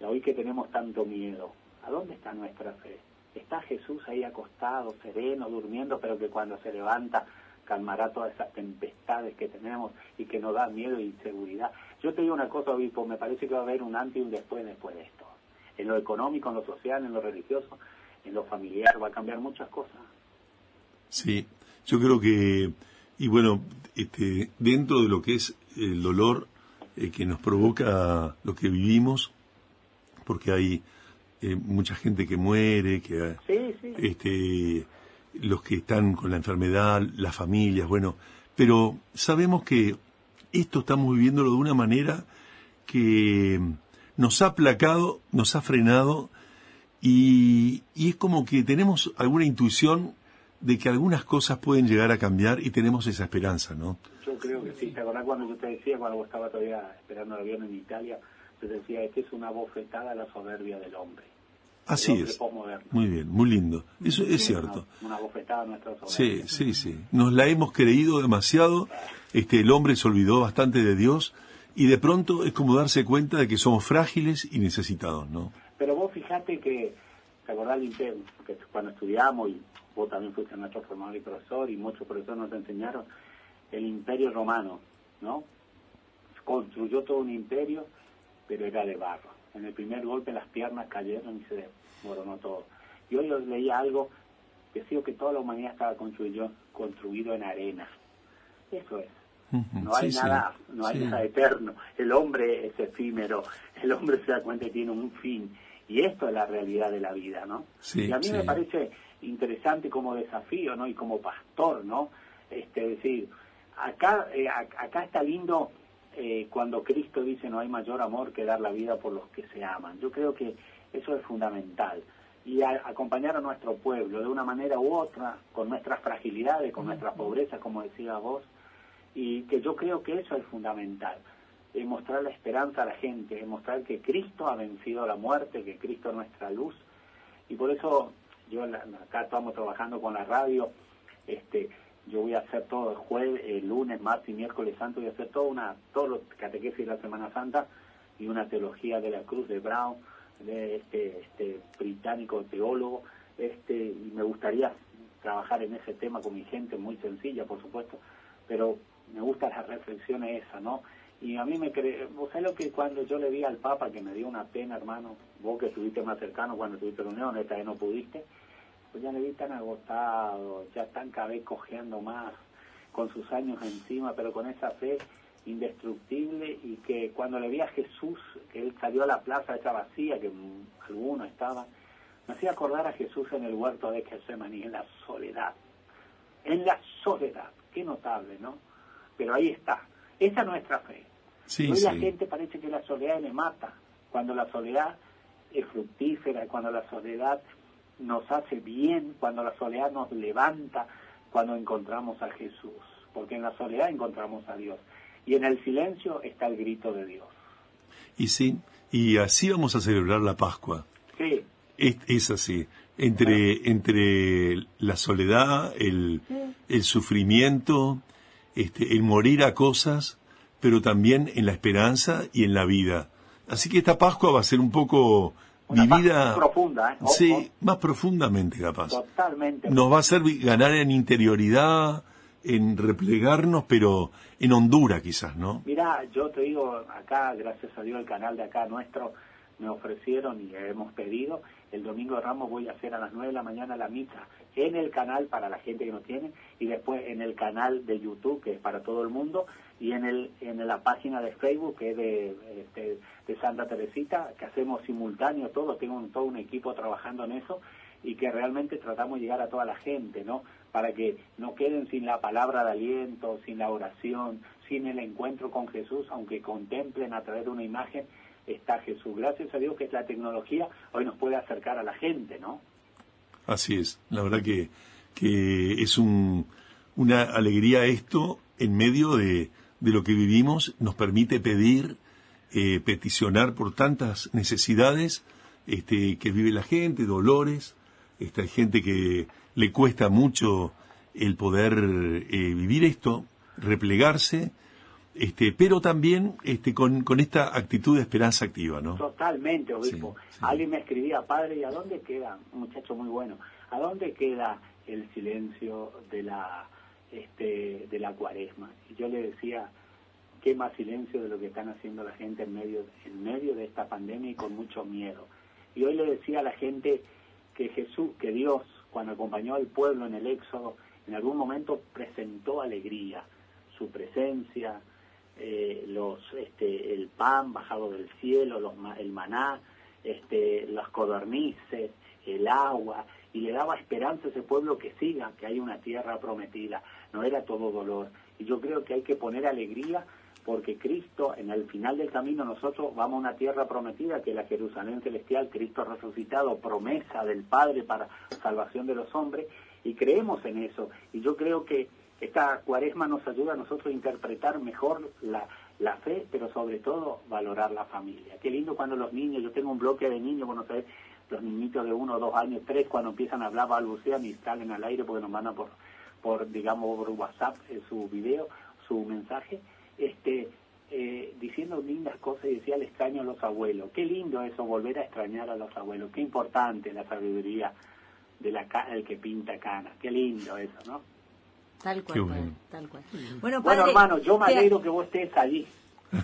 Speaker 9: y hoy que tenemos tanto miedo, ¿a dónde está nuestra fe? Está Jesús ahí acostado, sereno, durmiendo, pero que cuando se levanta calmará todas esas tempestades que tenemos y que nos da miedo e inseguridad. Yo te digo una cosa, obispo, me parece que va a haber un antes y un después después de esto. En lo económico, en lo social, en lo religioso, en lo familiar, va a cambiar muchas cosas.
Speaker 7: Sí, yo creo que, y bueno, este, dentro de lo que es el dolor eh, que nos provoca lo que vivimos, porque hay eh, mucha gente que muere, que
Speaker 9: Sí, sí.
Speaker 7: este, los que están con la enfermedad, las familias, bueno, pero sabemos que esto estamos viviéndolo de una manera que nos ha aplacado, nos ha frenado y, y es como que tenemos alguna intuición de que algunas cosas pueden llegar a cambiar y tenemos esa esperanza, ¿no?
Speaker 9: Yo creo que sí. ¿Te acordás cuando yo te decía, cuando vos estabas todavía esperando el avión en Italia, decía, esta es una bofetada a la soberbia del hombre.
Speaker 7: Así
Speaker 9: hombre
Speaker 7: es. Muy bien, muy lindo. Eso es cierto.
Speaker 9: Una, una bofetada a nuestra
Speaker 7: Sí,
Speaker 9: soberbia.
Speaker 7: sí, sí. Nos la hemos creído demasiado. Este, el hombre se olvidó bastante de Dios y de pronto es como darse cuenta de que somos frágiles y necesitados, ¿no?
Speaker 9: Pero vos fijate que, ¿te acordás, que cuando estudiamos, y vos también fuiste nuestro formador y profesor, y muchos profesores nos enseñaron, el imperio romano, ¿no? Construyó todo un imperio, pero era de barro. En el primer golpe las piernas cayeron y se desmoronó todo. Y hoy leía algo que decía que toda la humanidad estaba construido, construido en arena. Eso es. No hay nada, no hay nada eterno. El hombre es efímero. El hombre se da cuenta que tiene un fin. Y esto es la realidad de la vida, ¿no? y a mí me parece interesante como desafío, ¿no? Y como pastor, ¿no? Este, decir, acá, eh, acá está lindo eh, cuando Cristo dice no hay mayor amor que dar la vida por los que se aman. Yo creo que eso es fundamental. Y acompañar a nuestro pueblo de una manera u otra, con nuestras fragilidades, con nuestras pobrezas, como decía vos, y que yo creo que eso es fundamental mostrar la esperanza a la gente, mostrar que Cristo ha vencido la muerte, que Cristo es nuestra luz. Y por eso yo acá estamos trabajando con la radio, este, yo voy a hacer todo el jueves, el lunes, martes y miércoles santo, voy a hacer toda una, todo lo catequesis de la Semana Santa y una teología de la cruz de Brown, de este, este británico teólogo, este, y me gustaría trabajar en ese tema con mi gente, muy sencilla, por supuesto, pero me gustan las reflexiones esas, ¿no? Y a mí me cree, vos sabés lo que cuando yo le vi al Papa, que me dio una pena, hermano, vos que estuviste más cercano cuando estuviste reunión, esta vez no pudiste, pues ya le vi tan agotado, ya tan vez cojeando más, con sus años encima, pero con esa fe indestructible y que cuando le vi a Jesús, que él salió a la plaza esa vacía, que alguno estaba, me hacía acordar a Jesús en el huerto de Getsemaní, en la soledad, en la soledad, qué notable, ¿no? Pero ahí está, esa es nuestra fe. Hoy la gente parece que la soledad le mata, cuando la soledad es fructífera, cuando la soledad nos hace bien, cuando la soledad nos levanta, cuando encontramos a Jesús, porque en la soledad encontramos a Dios y en el silencio está el grito de Dios.
Speaker 7: Y sí, y así vamos a celebrar la Pascua.
Speaker 9: Sí.
Speaker 7: Es, así, entre, entre la soledad, el, el sufrimiento, este, el morir a cosas, pero también en la esperanza y en la vida. Así que esta Pascua va a ser un poco vivida.
Speaker 9: Más profunda, ¿eh?
Speaker 7: Sí, más profundamente capaz.
Speaker 9: Totalmente.
Speaker 7: Nos va a hacer ganar en interioridad, en replegarnos, pero en Honduras quizás, ¿no?
Speaker 9: Mira, yo te digo, acá, gracias a Dios, el canal de acá nuestro me ofrecieron y hemos pedido. El domingo de Ramos voy a hacer a las 9 de la mañana la misa en el canal para la gente que no tiene y después en el canal de YouTube que es para todo el mundo y en el en la página de Facebook que es de, este, de, Santa Teresita que hacemos simultáneo todo tengo un, todo un equipo trabajando en eso y que realmente tratamos de llegar a toda la gente no para que no queden sin la palabra de aliento sin la oración sin el encuentro con Jesús aunque contemplen a través de una imagen está Jesús. Gracias a Dios que la tecnología hoy nos puede acercar a la gente no
Speaker 7: Así es, la verdad que, que es un, una alegría esto en medio de, de lo que vivimos, nos permite pedir, eh, peticionar por tantas necesidades este, que vive la gente, dolores, esta hay gente que le cuesta mucho el poder eh, vivir esto, replegarse, este, pero también este, con, con esta actitud de esperanza activa, ¿no?
Speaker 9: Totalmente, obispo. Alguien me escribía, padre, ¿y a dónde queda, un muchacho muy bueno, a dónde queda el silencio de la, este, de la cuaresma? Y yo le decía, qué más silencio de lo que están haciendo la gente en medio, en medio de esta pandemia y con mucho miedo. Y hoy le decía a la gente que Jesús, que Dios, cuando acompañó al pueblo en el Éxodo, en algún momento presentó alegría, su presencia, eh, los, este, el pan bajado del cielo, los, el maná, este, las codornices, el agua, y le daba esperanza a ese pueblo que siga, que hay una tierra prometida, no era todo dolor. Y yo creo que hay que poner alegría porque Cristo, en el final del camino, nosotros vamos a una tierra prometida, que es la Jerusalén celestial, Cristo resucitado, promesa del Padre para salvación de los hombres, y creemos en eso. Y yo creo que esta cuaresma nos ayuda a nosotros a interpretar mejor la, la fe, pero sobre todo valorar la familia. Qué lindo cuando los niños, yo tengo un bloque de niños, bueno, sabes, los niñitos de uno, dos años, tres, cuando empiezan a hablar, balbucean y salen al aire porque nos mandan por, por digamos, por WhatsApp eh, su video, su mensaje, este, eh, diciendo lindas cosas y decía, le extraño a los abuelos. Qué lindo eso, volver a extrañar a los abuelos. Qué importante la sabiduría de que pinta cana. Qué lindo eso, ¿no?
Speaker 2: Tal cual,
Speaker 7: bueno.
Speaker 2: tal cual. Bueno,
Speaker 9: Bueno,
Speaker 2: padre,
Speaker 9: hermano, yo me alegro que vos estés allí.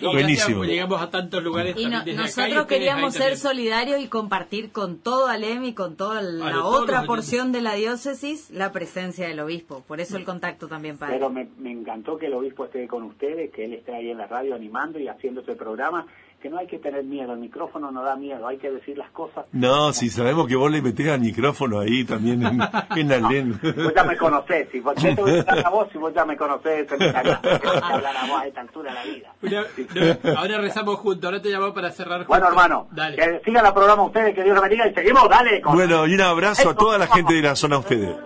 Speaker 8: Y
Speaker 7: Buenísimo.
Speaker 8: gracias, Llegamos a tantos lugares
Speaker 2: Y no- nosotros queríamos ser solidarios y compartir con todo Alem y con toda la otra porción de la diócesis la presencia del obispo. Por eso el contacto también, padre.
Speaker 9: Pero me, me encantó que el obispo esté con ustedes, que él esté ahí en la radio animando y haciendo este programa, que no hay que tener miedo, el micrófono no da miedo, hay que decir las cosas.
Speaker 7: No, si sabemos que vos le metés al micrófono ahí también en, en Alén.
Speaker 9: Vos ya me conocés, si vos, te voy a vos, si vos ya me conocés, te voy a hablar a vos a esta altura de la vida.
Speaker 8: Una- no, ahora rezamos juntos, ahora te llamamos para cerrar juntos.
Speaker 9: Bueno, hermano,
Speaker 8: Dale.
Speaker 9: que sigan el programa ustedes, que Dios los bendiga y seguimos, dale. con-
Speaker 7: Bueno, y un abrazo a toda la gente de la zona Fede.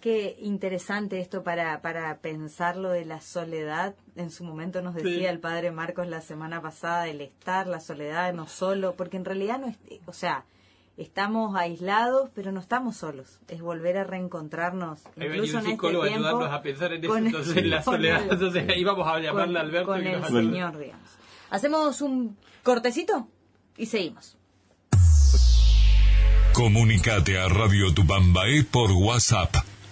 Speaker 2: Qué interesante esto para, para pensar lo de la soledad. En su momento nos decía
Speaker 8: Sí.
Speaker 2: el padre Marcos la semana pasada, el estar, la soledad, no solo, porque en realidad no es, o sea, estamos aislados, pero no estamos solos. Es volver a reencontrarnos.
Speaker 8: Ahí
Speaker 2: incluso
Speaker 8: un
Speaker 2: en
Speaker 8: psicólogo a
Speaker 2: este tiempo,
Speaker 8: ayudarnos a pensar en eso,
Speaker 2: con-
Speaker 8: entonces la
Speaker 2: con
Speaker 8: soledad.
Speaker 2: el-
Speaker 8: Entonces ahí vamos a llamarle a Alberto.
Speaker 2: con
Speaker 8: y
Speaker 2: el
Speaker 8: nos-
Speaker 2: Señor, digamos. Hacemos un cortecito y seguimos.
Speaker 1: Comunicate a Radio Tupambaé por WhatsApp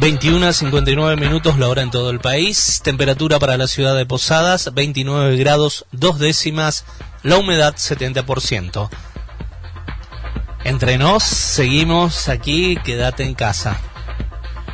Speaker 3: ...21 a 59 minutos la hora en todo el país... ...temperatura para la ciudad de Posadas... ...29 grados dos décimas... ...la humedad 70%. Entre nos, seguimos aquí... ...quédate en casa.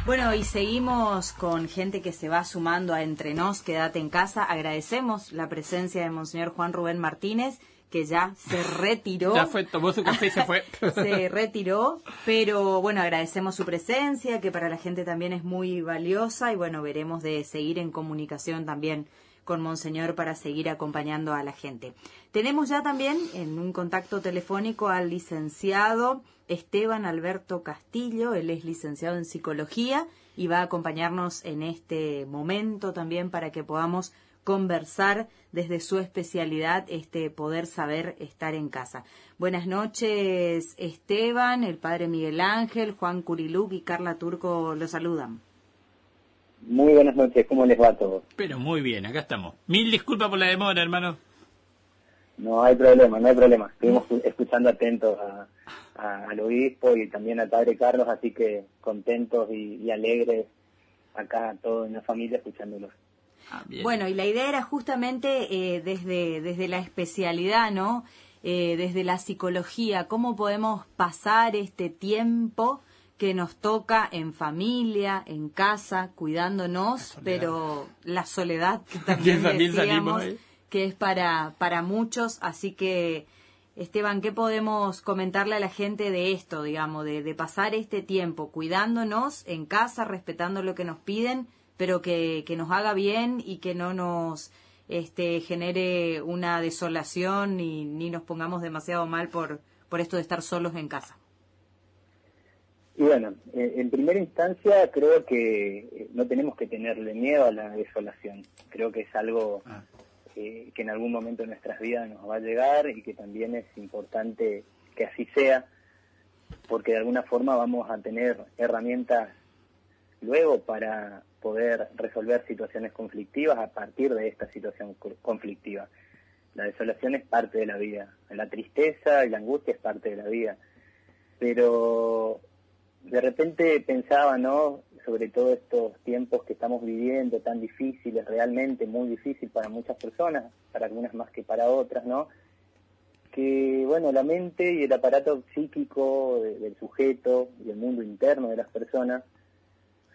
Speaker 2: Bueno, y seguimos con gente que se va sumando a Entre Nos, Quédate en casa. Agradecemos la presencia de Monseñor Juan Rubén Martínez, que ya se retiró.
Speaker 8: Ya fue, tomó su café y se fue.
Speaker 2: se retiró, pero bueno, agradecemos su presencia, que para la gente también es muy valiosa y bueno, veremos de seguir en comunicación también con Monseñor para seguir acompañando a la gente. Tenemos ya también en un contacto telefónico al licenciado Esteban Alberto Castillo, él es licenciado en psicología y va a acompañarnos en este momento también para que podamos conversar desde su especialidad, este poder saber estar en casa. Buenas noches, Esteban, el padre Miguel Ángel, Juan Curiluc y Carla Turco lo saludan.
Speaker 10: Muy buenas noches, ¿cómo les va a todos?
Speaker 8: Pero muy bien, acá estamos. Mil disculpas por la demora, hermano.
Speaker 10: No hay problema, no hay problema. Estuvimos escuchando atentos a, a- al obispo y también al padre Carlos, así que contentos y, y alegres acá todos en la familia escuchándolos.
Speaker 8: Ah.
Speaker 2: Bueno, y la idea era justamente eh, desde, desde la especialidad, ¿no? Eh, desde la psicología, cómo podemos pasar este tiempo que nos toca en familia, en casa, cuidándonos, pero la soledad que también decíamos que es para, para muchos, así que Esteban, ¿qué podemos comentarle a la gente de esto, digamos, de, de pasar este tiempo cuidándonos en casa, respetando lo que nos piden, pero que, que nos haga bien y que no nos este, genere una desolación ni, ni nos pongamos demasiado mal por, por esto de estar solos en casa?
Speaker 10: Y bueno, eh, en primera instancia creo que eh, no tenemos que tenerle miedo a la desolación. Creo que es algo
Speaker 8: Ah.
Speaker 10: eh, que en algún momento de nuestras vidas nos va a llegar y que también es importante que así sea, porque de alguna forma vamos a tener herramientas luego para poder resolver situaciones conflictivas a partir de esta situación co- conflictiva. La desolación es parte de la vida, la tristeza y la angustia es parte de la vida, pero de repente pensaba, ¿no? Sobre todo estos tiempos que estamos viviendo tan difíciles, realmente muy difícil para muchas personas, para algunas más que para otras, ¿no? Que, bueno, la mente y el aparato psíquico de- del sujeto y el mundo interno de las personas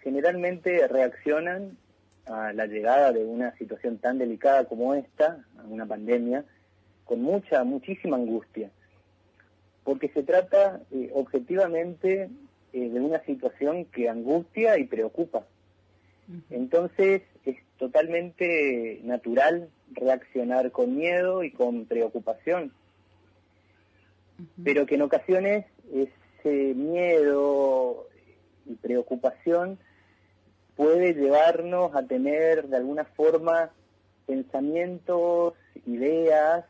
Speaker 10: generalmente reaccionan a la llegada de una situación tan delicada como esta, una pandemia, con mucha, muchísima angustia, porque se trata eh, objetivamente eh, de una situación que angustia y preocupa. Entonces es totalmente natural reaccionar con miedo y con preocupación, pero que en ocasiones ese miedo y preocupación puede llevarnos a tener de alguna forma pensamientos, ideas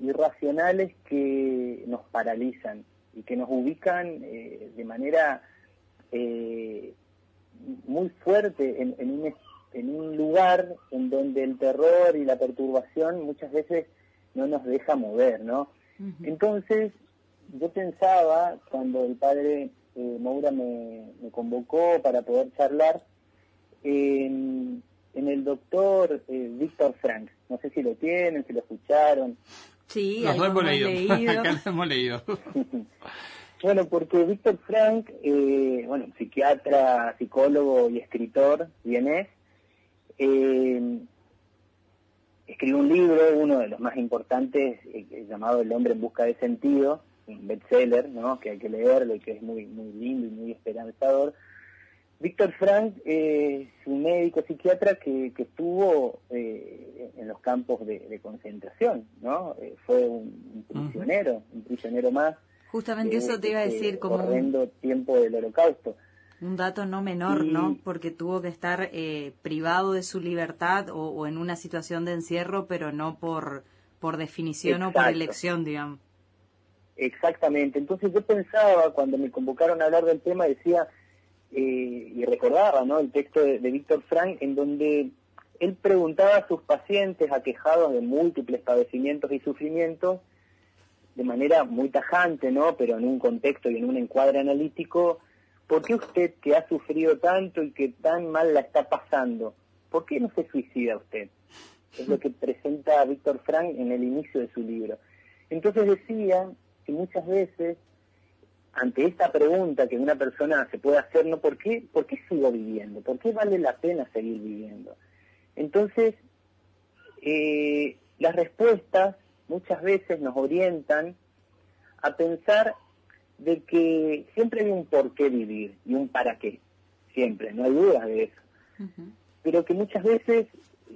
Speaker 10: irracionales que nos paralizan y que nos ubican eh, de manera eh, muy fuerte en, un, en un lugar en donde el terror y la perturbación muchas veces no nos deja mover, ¿no? Entonces, yo pensaba, cuando el padre eh, Moura me, convocó para poder charlar, en, el doctor eh, Víctor Frank. No sé si lo tienen, si lo escucharon.
Speaker 2: Sí, lo hemos leído.
Speaker 8: Acá lo hemos leído.
Speaker 10: bueno, porque Víctor Frank, eh, bueno, psiquiatra, psicólogo y escritor vienes, eh, escribió un libro, uno de los más importantes, eh, llamado El hombre en busca de sentido, un bestseller, ¿no? que hay que leerlo y que es muy, muy lindo y muy esperanzador. Víctor Frank es un médico psiquiatra que, estuvo eh, en los campos de, concentración, ¿no? Eh, fue un, prisionero, un prisionero más.
Speaker 2: Justamente eso te iba a decir, como
Speaker 10: corriendo tiempo del Holocausto.
Speaker 2: Un dato no menor, ¿no? Porque tuvo que estar eh, privado de su libertad o, en una situación de encierro, pero no por por definición o por elección, digamos.
Speaker 10: Exactamente. Entonces yo pensaba, cuando me convocaron a hablar del tema, decía, eh, y recordaba ¿no? el texto de, Víctor Frank, en donde él preguntaba a sus pacientes aquejados de múltiples padecimientos y sufrimientos, de manera muy tajante, ¿no? pero en un contexto y en un encuadre analítico, ¿por qué usted que ha sufrido tanto y que tan mal la está pasando, por qué no se suicida usted? Es lo que presenta Víctor Frank en el inicio de su libro. Entonces decía que muchas veces, ante esta pregunta que una persona se puede hacer, ¿no? ¿Por qué, ¿Por qué sigo viviendo? ¿Por qué vale la pena seguir viviendo? Entonces, eh, las respuestas muchas veces nos orientan a pensar de que siempre hay un por qué vivir y un para qué, siempre, no hay duda de eso. Pero que muchas veces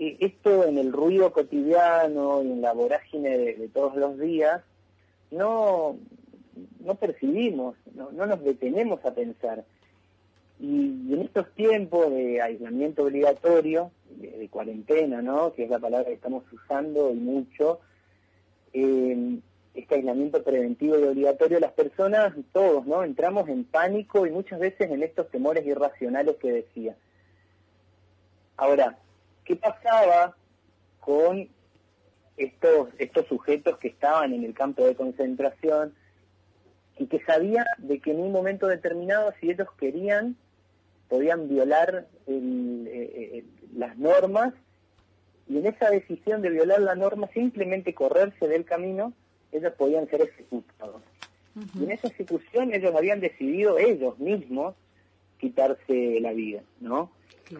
Speaker 10: eh, esto en el ruido cotidiano y en la vorágine de todos los días no, no percibimos, no, no nos detenemos a pensar. Y, en estos tiempos de aislamiento obligatorio, de, cuarentena, ¿no? que es la palabra que estamos usando y mucho, eh, este aislamiento preventivo y obligatorio, las personas, todos, ¿no? Entramos en pánico y muchas veces en estos temores irracionales que decía. Ahora, ¿qué pasaba con estos, estos sujetos que estaban en el campo de concentración y que sabían de que en un momento determinado, si ellos querían, podían violar eh, eh, las normas y en esa decisión de violar la norma, simplemente correrse del camino, ellos podían ser ejecutados. Y en esa ejecución ellos habían decidido ellos mismos quitarse la vida, ¿no?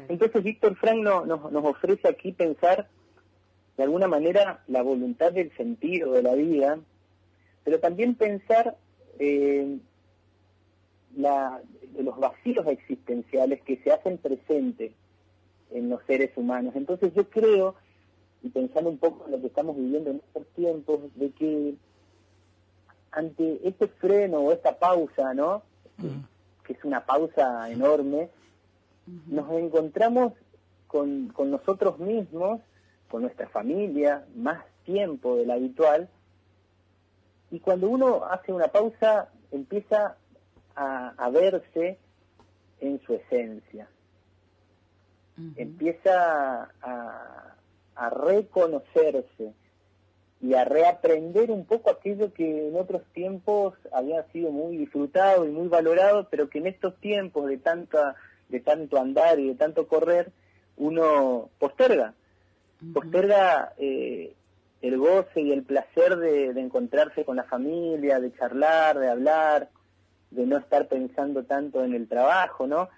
Speaker 10: Entonces Víctor Frank nos ofrece aquí pensar de alguna manera la voluntad del sentido de la vida, pero también pensar eh, los vacíos existenciales que se hacen presentes en los seres humanos. Entonces yo creo, y pensando un poco en lo que estamos viviendo en estos tiempos, de que ante este freno o esta pausa, ¿no? Que es una pausa enorme, nos encontramos con, con nosotros mismos con nuestra familia, más tiempo del habitual. Y cuando uno hace una pausa, empieza a, verse en su esencia. Empieza a, a reconocerse y a reaprender un poco aquello que en otros tiempos había sido muy disfrutado y muy valorado, pero que en estos tiempos de tanta de tanto andar y de tanto correr uno posterga. Posterga eh, el goce y el placer de, encontrarse con la familia, de charlar, de hablar, de no estar pensando tanto en el trabajo, ¿no?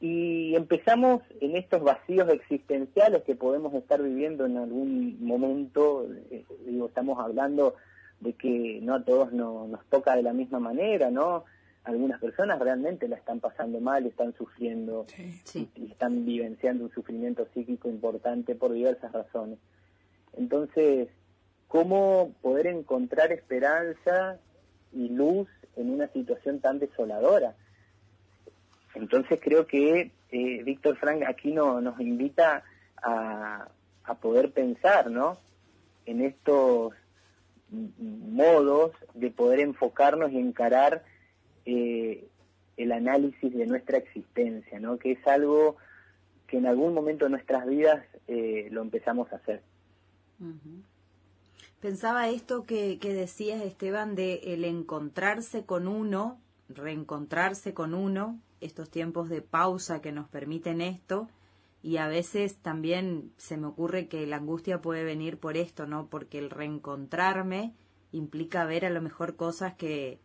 Speaker 10: Y empezamos en estos vacíos existenciales que podemos estar viviendo en algún momento, eh, digo, estamos hablando de que no a todos no, nos toca de la misma manera, ¿no? Algunas personas realmente la están pasando mal, están sufriendo
Speaker 2: Sí.
Speaker 10: y están vivenciando un sufrimiento psíquico importante por diversas razones. Entonces, ¿cómo poder encontrar esperanza y luz en una situación tan desoladora? Entonces creo que eh, Víctor Frank aquí no, nos invita a, poder pensar, ¿no? En estos modos de poder enfocarnos y encarar eh, el análisis de nuestra existencia, ¿no? Que es algo que en algún momento de nuestras vidas eh, lo empezamos a hacer.
Speaker 2: Pensaba esto que, que decías, Esteban, de el encontrarse con uno, reencontrarse con uno, estos tiempos de pausa que nos permiten esto, y a veces también se me ocurre que la angustia puede venir por esto, ¿no? Porque el reencontrarme implica ver a lo mejor cosas que,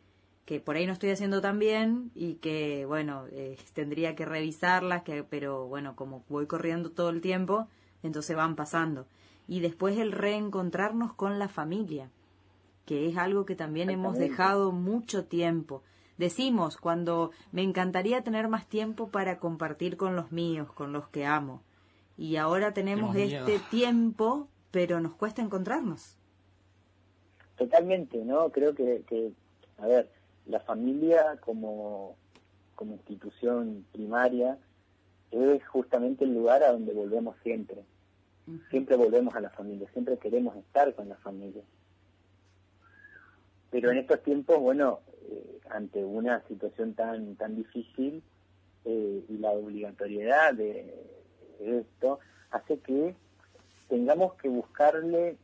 Speaker 2: que por ahí no estoy haciendo tan bien y que, bueno, eh, tendría que revisarlas, que, pero bueno, como voy corriendo todo el tiempo, entonces van pasando. Y después el reencontrarnos con la familia, que es algo que también hemos dejado mucho tiempo. Decimos cuando me encantaría tener más tiempo para compartir con los míos, con los que amo. Y ahora tenemos
Speaker 3: Dios
Speaker 2: este tiempo, pero nos cuesta encontrarnos.
Speaker 10: Totalmente, ¿no? Creo que, que a ver, la familia como, como institución primaria es justamente el lugar a donde volvemos siempre. Siempre volvemos a la familia, siempre queremos estar con la familia. Pero en estos tiempos, bueno, eh, ante una situación tan tan difícil eh, y la obligatoriedad de, de esto hace que tengamos que buscarle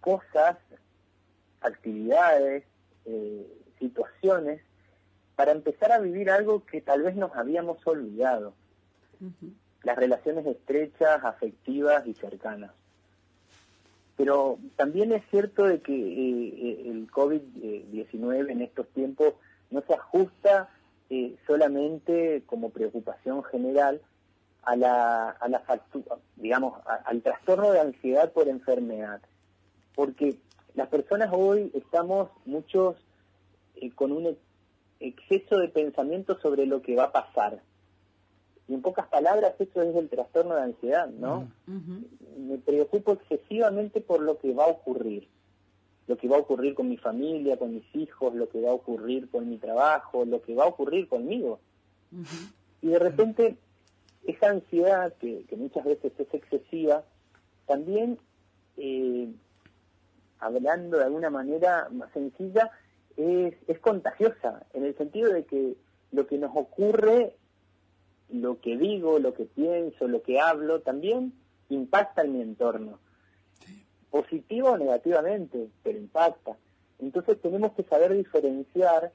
Speaker 10: cosas, actividades, eh, situaciones para empezar a vivir algo que tal vez nos habíamos olvidado, las relaciones estrechas, afectivas y cercanas. Pero también es cierto de que eh, eh, el COVID-19 en estos tiempos no se ajusta eh, solamente como preocupación general a la, a la factu- digamos, al trastorno de ansiedad por enfermedad. Porque las personas hoy estamos muchos con un ex- exceso de pensamiento sobre lo que va a pasar. Y en pocas palabras, eso es el trastorno de ansiedad, ¿no? Me preocupo excesivamente por lo que va a ocurrir. Lo que va a ocurrir con mi familia, con mis hijos, lo que va a ocurrir con mi trabajo, lo que va a ocurrir conmigo. Y de repente, esa ansiedad, que, que muchas veces es excesiva, también, eh, hablando de alguna manera más sencilla, es, es contagiosa, en el sentido de que lo que nos ocurre, lo que digo, lo que pienso, lo que hablo, también impacta en mi entorno. Positivo o negativamente, pero impacta. Entonces tenemos que saber diferenciar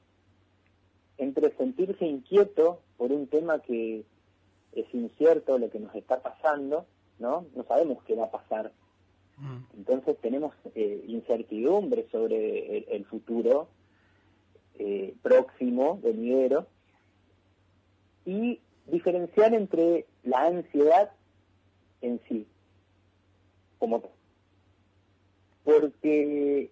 Speaker 10: entre sentirse inquieto por un tema que es incierto, lo que nos está pasando, ¿no? No sabemos qué va a pasar. Entonces tenemos eh, incertidumbre sobre el, el futuro eh, próximo, venidero, y diferenciar entre la ansiedad en sí, como porque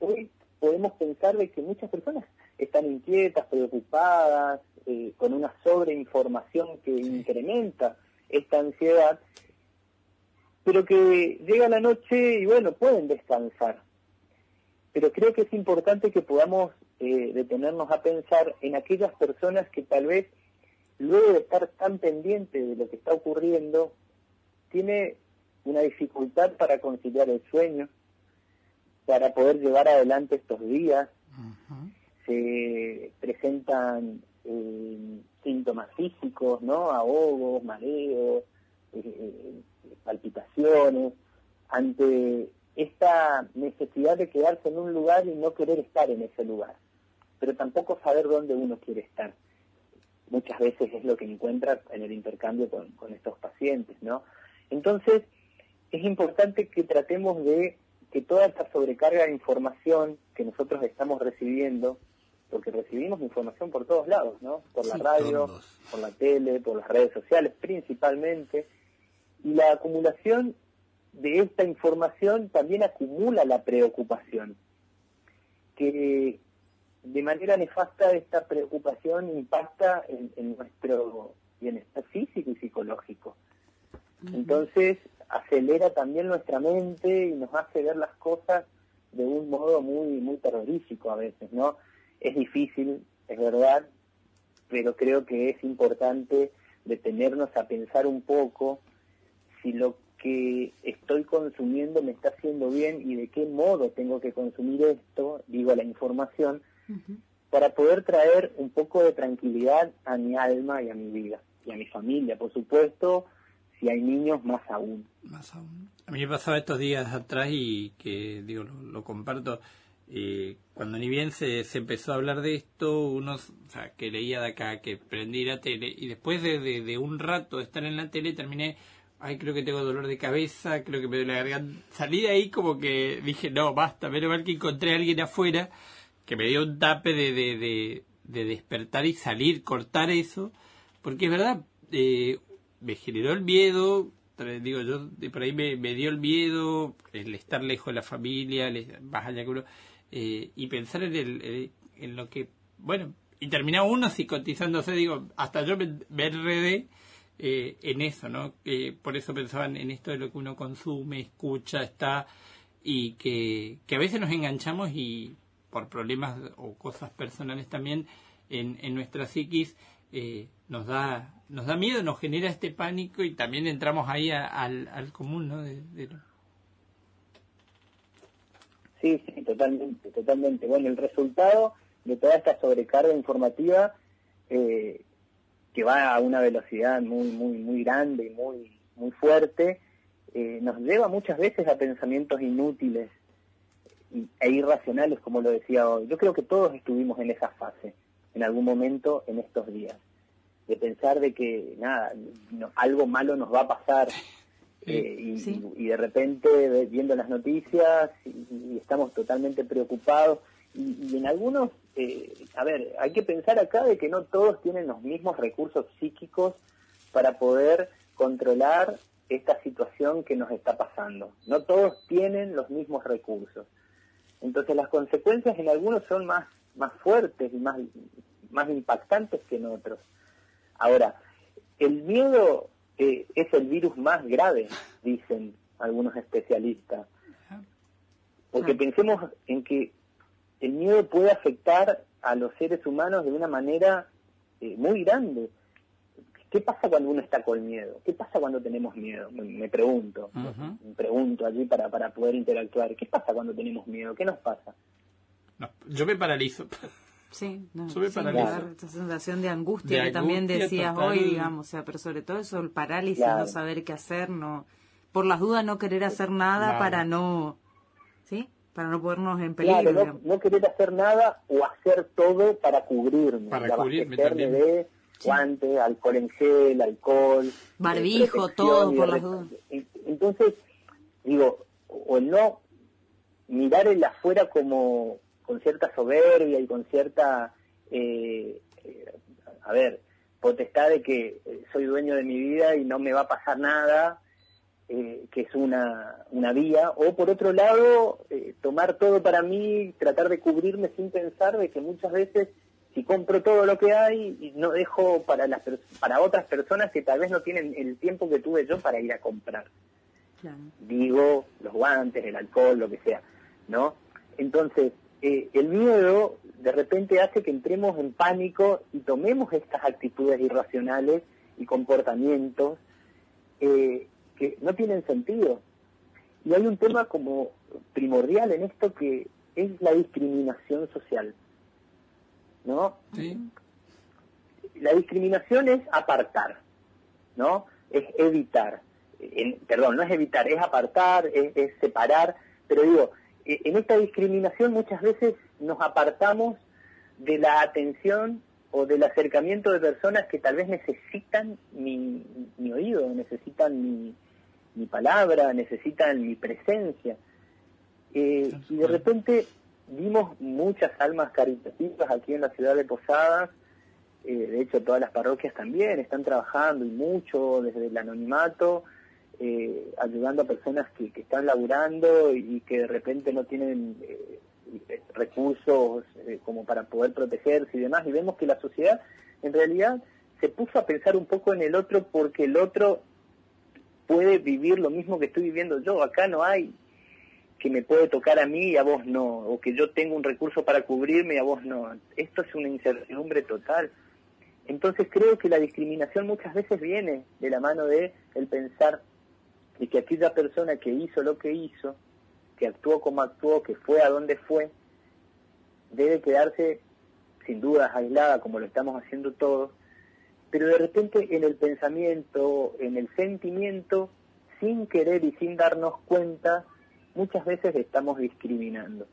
Speaker 10: hoy podemos pensar de que muchas personas están inquietas, preocupadas, eh, con una sobreinformación que incrementa esta ansiedad, pero que llega la noche y bueno, pueden descansar. Pero creo que es importante que podamos eh, detenernos a pensar en aquellas personas que tal vez, luego de estar tan pendiente de lo que está ocurriendo, tiene una dificultad para conciliar el sueño, para poder llevar adelante estos días. Se presentan eh, síntomas físicos, ¿no? Ahogos, mareos, eh, eh, palpitaciones, ante esta necesidad de quedarse en un lugar y no querer estar en ese lugar, pero tampoco saber dónde uno quiere estar. Muchas veces es lo que encuentra en el intercambio con, con estos pacientes, ¿no? Entonces, es importante que tratemos de que toda esta sobrecarga de información que nosotros estamos recibiendo porque recibimos información por todos lados, ¿no? Por la
Speaker 8: Sí,
Speaker 10: radio,
Speaker 8: todos.
Speaker 10: por la tele, por las redes sociales principalmente, y la acumulación de esta información también acumula la preocupación, que de manera nefasta esta preocupación impacta en, en nuestro bienestar físico y psicológico. Entonces acelera también nuestra mente y nos hace ver las cosas de un modo muy muy terrorífico a veces, ¿no? Es difícil, es verdad, pero creo que es importante detenernos a pensar un poco si lo que estoy consumiendo me está haciendo bien y de qué modo tengo que consumir esto, digo la información, para poder traer un poco de tranquilidad a mi alma y a mi vida y a mi familia, por supuesto, si hay niños más aún.
Speaker 8: Más aún. A mí me pasaba estos días atrás y que, digo, lo, lo comparto. eh, cuando ni bien se, se empezó a hablar de esto, uno, o sea, que leía de acá, que prendí la tele, y después de, de, de un rato de estar en la tele, terminé, ay, creo que tengo dolor de cabeza, creo que me duele la garganta. Salí de ahí como que dije, no, basta, menos mal que encontré a alguien afuera que me dio un tape de, de, de, de despertar y salir, cortar eso, porque es verdad, eh, me generó el miedo, digo yo, por ahí me, dio el miedo, el estar lejos de la familia, el- más allá que uno, eh, y pensar en, el, el- en lo que, bueno, y terminaba uno psicotizándose, digo, hasta yo me, me enredé eh, en eso, ¿no? Que por eso pensaban en esto de lo que uno consume, escucha, está, y que, que a veces nos enganchamos y por problemas o cosas personales también en, en nuestra psiquis eh, nos da nos da miedo, nos genera este pánico y también entramos ahí al, al común, ¿no? De,
Speaker 10: Sí, sí, totalmente, totalmente. Bueno, el resultado de toda esta sobrecarga informativa eh, que va a una velocidad muy, muy, muy grande y muy, muy fuerte, eh, nos lleva muchas veces a pensamientos inútiles e irracionales, como lo decía hoy. Yo creo que todos estuvimos en esa fase, en algún momento en estos días, de pensar de que nada, no- algo malo nos va a pasar. eh, y,
Speaker 2: Sí.
Speaker 10: y de repente viendo las noticias y, y estamos totalmente preocupados y, y en algunos, eh, a ver, hay que pensar acá de que no todos tienen los mismos recursos psíquicos para poder controlar esta situación que nos está pasando. No todos tienen los mismos recursos. Entonces las consecuencias en algunos son más, más fuertes y más, más impactantes que en otros. Ahora, el miedo eh, es el virus más grave, dicen algunos especialistas. Porque pensemos en que el miedo puede afectar a los seres humanos de una manera eh, muy grande. ¿Qué pasa cuando uno está con miedo? ¿Qué pasa cuando tenemos miedo? Me, me pregunto, me pregunto allí para, para poder interactuar. ¿Qué pasa cuando tenemos miedo? ¿Qué nos pasa?
Speaker 8: no, yo me paralizo.
Speaker 2: Sí, no,
Speaker 8: Yo me
Speaker 2: sí,
Speaker 8: paralizo.
Speaker 2: claro, esta sensación de angustia
Speaker 8: De
Speaker 2: que también decías
Speaker 8: total.
Speaker 2: hoy, digamos, o sea, pero sobre todo eso, el parálisis,
Speaker 10: Claro.
Speaker 2: no saber qué hacer, no, por las dudas no querer hacer nada
Speaker 8: Claro.
Speaker 2: para no, ¿sí? Para no ponernos en peligro.
Speaker 10: Claro, no, no querer hacer nada o hacer todo para cubrirme.
Speaker 8: Para cubrirme también.
Speaker 10: de guantes, alcohol en gel, alcohol.
Speaker 2: Barbijo,
Speaker 10: eh, protección
Speaker 2: todo, por las dudas.
Speaker 10: en- Entonces, digo, o el no mirar el afuera como con cierta soberbia y con cierta, eh, eh, a ver, potestad de que eh, soy dueño de mi vida y no me va a pasar nada, eh, que es una, una vía, o por otro lado, tomar todo para mí, tratar de cubrirme sin pensar de que muchas veces si compro todo lo que hay y no dejo para las para otras personas que tal vez no tienen el tiempo que tuve yo para ir a comprar
Speaker 2: Claro.
Speaker 10: digo, los guantes, el alcohol, lo que sea, ¿no? Entonces, eh, el miedo de repente hace que entremos en pánico y tomemos estas actitudes irracionales y comportamientos eh, que no tienen sentido. Y hay un tema como primordial en esto que es la discriminación social, ¿no?
Speaker 8: Sí.
Speaker 10: la discriminación es apartar, ¿no? Es evitar. En- perdón, no es evitar, es apartar, es, es separar, pero digo, e- en esta discriminación muchas veces nos apartamos de la atención o del acercamiento de personas que tal vez necesitan mi, mi oído, necesitan mi, mi palabra, necesitan mi presencia. Eh, y de repente vimos muchas almas caritativas aquí en la ciudad de Posadas, eh, de hecho todas las parroquias también están trabajando y mucho desde el anonimato, eh, ayudando a personas que, están laburando y, que de repente no tienen eh, recursos como para poder protegerse y demás, y vemos que la sociedad en realidad se puso a pensar un poco en el otro porque el otro puede vivir lo mismo que estoy viviendo yo. Acá no hay que me puede tocar a mí y a vos no, o que yo tengo un recurso para cubrirme y a vos no. Esto es una incertidumbre total. Entonces creo que la discriminación muchas veces viene de la mano de el pensar de que aquella persona que hizo lo que hizo, que actuó como actuó, que fue a donde fue, debe quedarse sin dudas aislada como lo estamos haciendo todos, pero de repente en el pensamiento, en el sentimiento, sin querer y sin darnos cuenta, muchas veces estamos discriminando.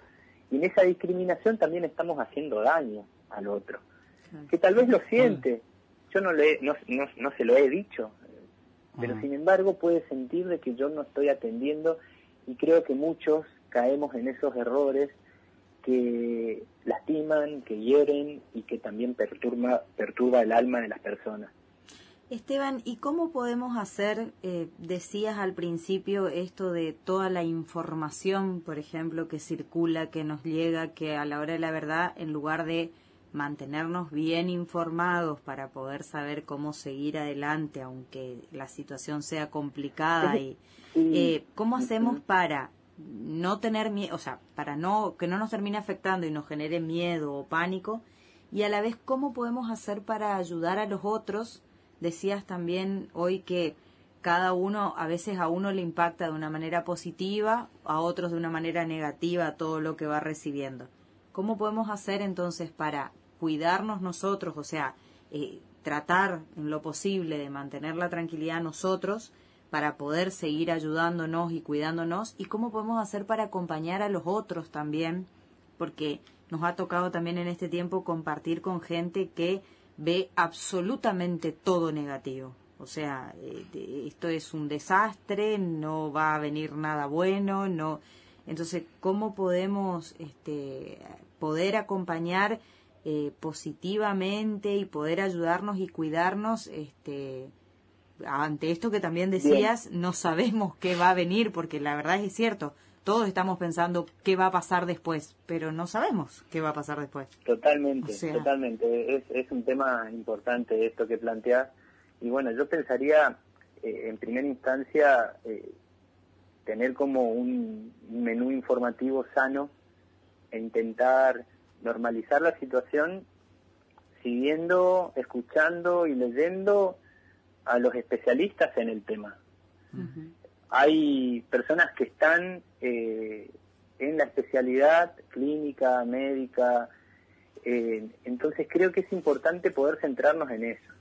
Speaker 10: Y en esa discriminación también estamos haciendo daño al otro, que tal vez lo siente, yo no, le, no, no, se lo he dicho, pero sin embargo puede sentir de que yo no estoy atendiendo y creo que muchos caemos en esos errores que lastiman, que hieren y que también perturba, perturba el alma de las personas.
Speaker 2: Esteban, ¿y cómo podemos hacer, eh, decías al principio, esto de toda la información, por ejemplo, que circula, que nos llega, que a la hora de la verdad, en lugar de mantenernos bien informados para poder saber cómo seguir adelante, aunque la situación sea complicada, y, eh, ¿cómo hacemos para no tener miedo, o sea, para no que no nos termine afectando y nos genere miedo o pánico y a la vez cómo podemos hacer para ayudar a los otros. Decías también hoy que cada uno a veces a uno le impacta de una manera positiva, a otros de una manera negativa todo lo que va recibiendo. ¿Cómo podemos hacer entonces para cuidarnos nosotros, o sea, eh, tratar en lo posible de mantener la tranquilidad nosotros, para poder seguir ayudándonos y cuidándonos. Y cómo podemos hacer para acompañar a los otros también, porque nos ha tocado también en este tiempo compartir con gente que ve absolutamente todo negativo. O sea, eh, esto es un desastre, no va a venir nada bueno, no. Entonces, ¿cómo podemos este, poder acompañar eh, positivamente y poder ayudarnos y cuidarnos este, ante esto que también decías, no sabemos qué va a venir, porque la verdad es cierto, todos estamos pensando qué va a pasar después, pero no sabemos qué va a pasar después.
Speaker 10: Totalmente, totalmente. Es, es un tema importante esto que planteas. Y bueno, yo pensaría, eh, en primera instancia, eh, tener como un menú informativo sano e intentar normalizar la situación siguiendo, escuchando y leyendo a los especialistas en el tema. Hay personas que están eh, en la especialidad clínica, médica, eh, entonces creo que es importante poder centrarnos en eso,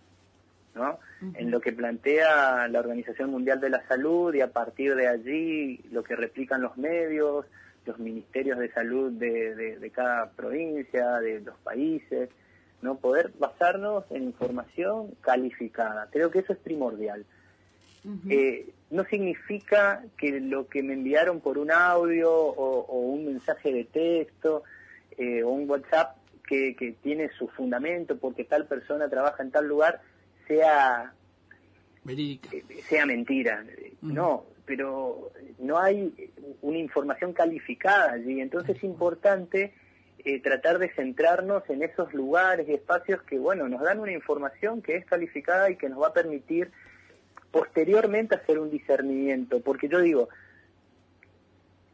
Speaker 10: ¿no? En lo que plantea la Organización Mundial de la Salud y a partir de allí lo que replican los medios, los ministerios de salud de, de cada provincia, de los países, ¿no? Poder basarnos en información calificada. Creo que eso es primordial. Eh, no significa que lo que me enviaron por un audio o, un mensaje de texto eh, o un WhatsApp que, que, tiene su fundamento porque tal persona trabaja en tal lugar sea eh, sea mentira. No, pero no hay una información calificada allí. Entonces es importante eh, tratar de centrarnos en esos lugares y espacios que, bueno, nos dan una información que es calificada y que nos va a permitir posteriormente hacer un discernimiento. Porque yo digo,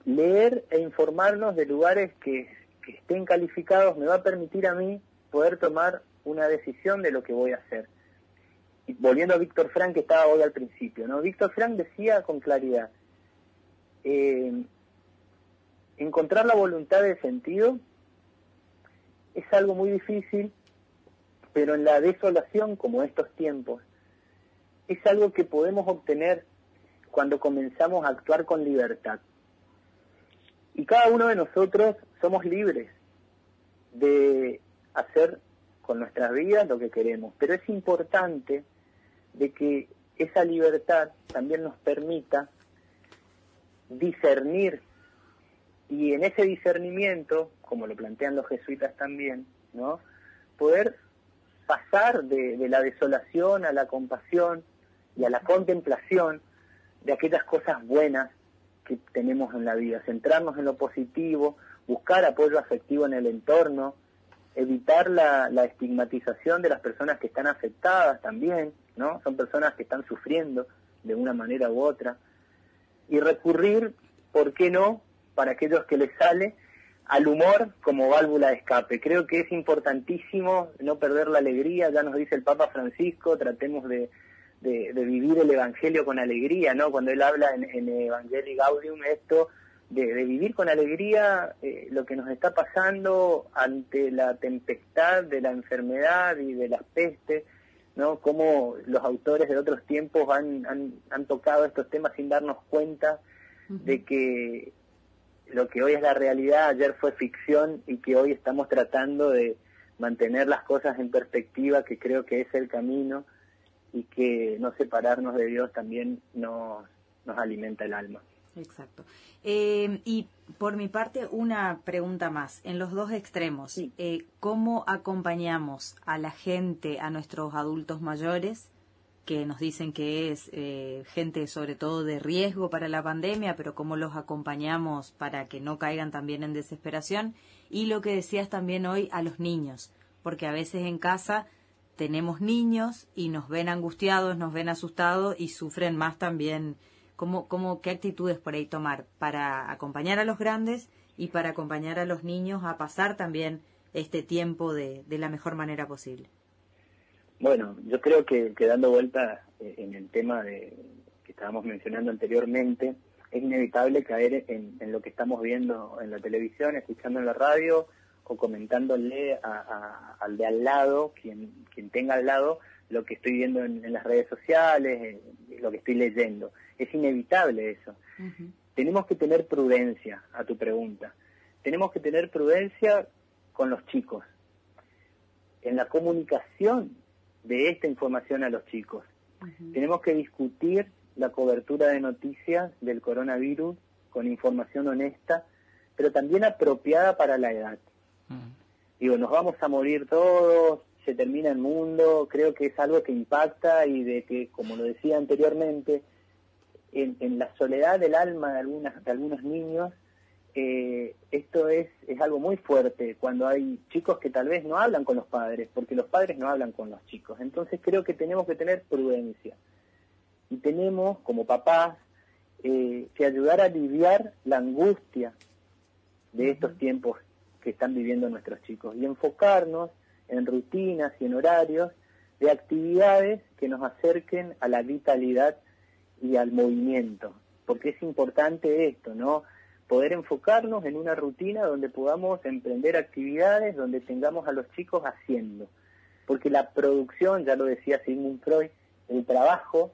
Speaker 10: leer e informarnos de lugares que, estén calificados me va a permitir a mí poder tomar una decisión de lo que voy a hacer. Y volviendo a Víctor Frank, que estaba hoy al principio, ¿no? Víctor Frank decía con claridad, eh, encontrar la voluntad de sentido es algo muy difícil, pero en la desolación, como estos tiempos, es algo que podemos obtener cuando comenzamos a actuar con libertad. Y cada uno de nosotros somos libres de hacer con nuestras vidas lo que queremos, pero es importante de que esa libertad también nos permita discernir y en ese discernimiento como lo plantean los jesuitas también, ¿no? Poder pasar de, de la desolación a la compasión y a la contemplación de aquellas cosas buenas que tenemos en la vida, centrarnos en lo positivo, buscar apoyo afectivo en el entorno, evitar la, estigmatización de las personas que están afectadas también, ¿no? Son personas que están sufriendo de una manera u otra. Y recurrir, ¿por qué no?, para aquellos que les sale, al humor como válvula de escape. Creo que es importantísimo no perder la alegría, ya nos dice el Papa Francisco, tratemos de, de, de vivir el Evangelio con alegría, ¿no? Cuando él habla en, en Evangelii Gaudium, esto de, de, vivir con alegría eh, lo que nos está pasando ante la tempestad de la enfermedad y de las pestes, ¿no? Cómo los autores de otros tiempos han, han, han tocado estos temas sin darnos cuenta uh -huh. de que lo que hoy es la realidad ayer fue ficción y que hoy estamos tratando de mantener las cosas en perspectiva, que creo que es el camino y que no separarnos de Dios también nos, nos alimenta el alma.
Speaker 2: Exacto. Eh, y por mi parte, una pregunta más. En los dos extremos, sí. eh, ¿cómo acompañamos a la gente, a nuestros adultos mayores, que nos dicen que es eh, gente sobre todo de riesgo para la pandemia, pero cómo los acompañamos para que no caigan también en desesperación? Y lo que decías también hoy a los niños, porque a veces en casa tenemos niños y nos ven angustiados, nos ven asustados y sufren más también ¿Cómo, cómo, ¿Qué actitudes por ahí tomar para acompañar a los grandes y para acompañar a los niños a pasar también este tiempo de, de la mejor manera posible?
Speaker 10: Bueno, yo creo que, que dando vuelta eh, en el tema de, que estábamos mencionando anteriormente, es inevitable caer en, en, lo que estamos viendo en la televisión, escuchando en la radio o comentándole a, a, al de al lado, quien, quien tenga al lado, lo que estoy viendo en, en las redes sociales, lo que estoy leyendo. Es inevitable eso. Uh -huh. Tenemos que tener prudencia, a tu pregunta. Tenemos que tener prudencia con los chicos, en la comunicación de esta información a los chicos. Uh -huh. Tenemos que discutir la cobertura de noticias del coronavirus con información honesta, pero también apropiada para la edad. -huh. Digo, nos vamos a morir todos, se termina el mundo, creo que es algo que impacta y de que, como lo decía anteriormente, en, en la soledad del alma de, algunas, de algunos niños, eh, esto es, es algo muy fuerte cuando hay chicos que tal vez no hablan con los padres, porque los padres no hablan con los chicos. Entonces creo que tenemos que tener prudencia y tenemos, como papás, eh, que ayudar a aliviar la angustia de estos tiempos que están viviendo nuestros chicos y enfocarnos en rutinas y en horarios de actividades que nos acerquen a la vitalidad y al movimiento, porque es importante esto, ¿no? Poder enfocarnos en una rutina donde podamos emprender actividades, donde tengamos a los chicos haciendo, porque la producción, ya lo decía Sigmund Freud, el trabajo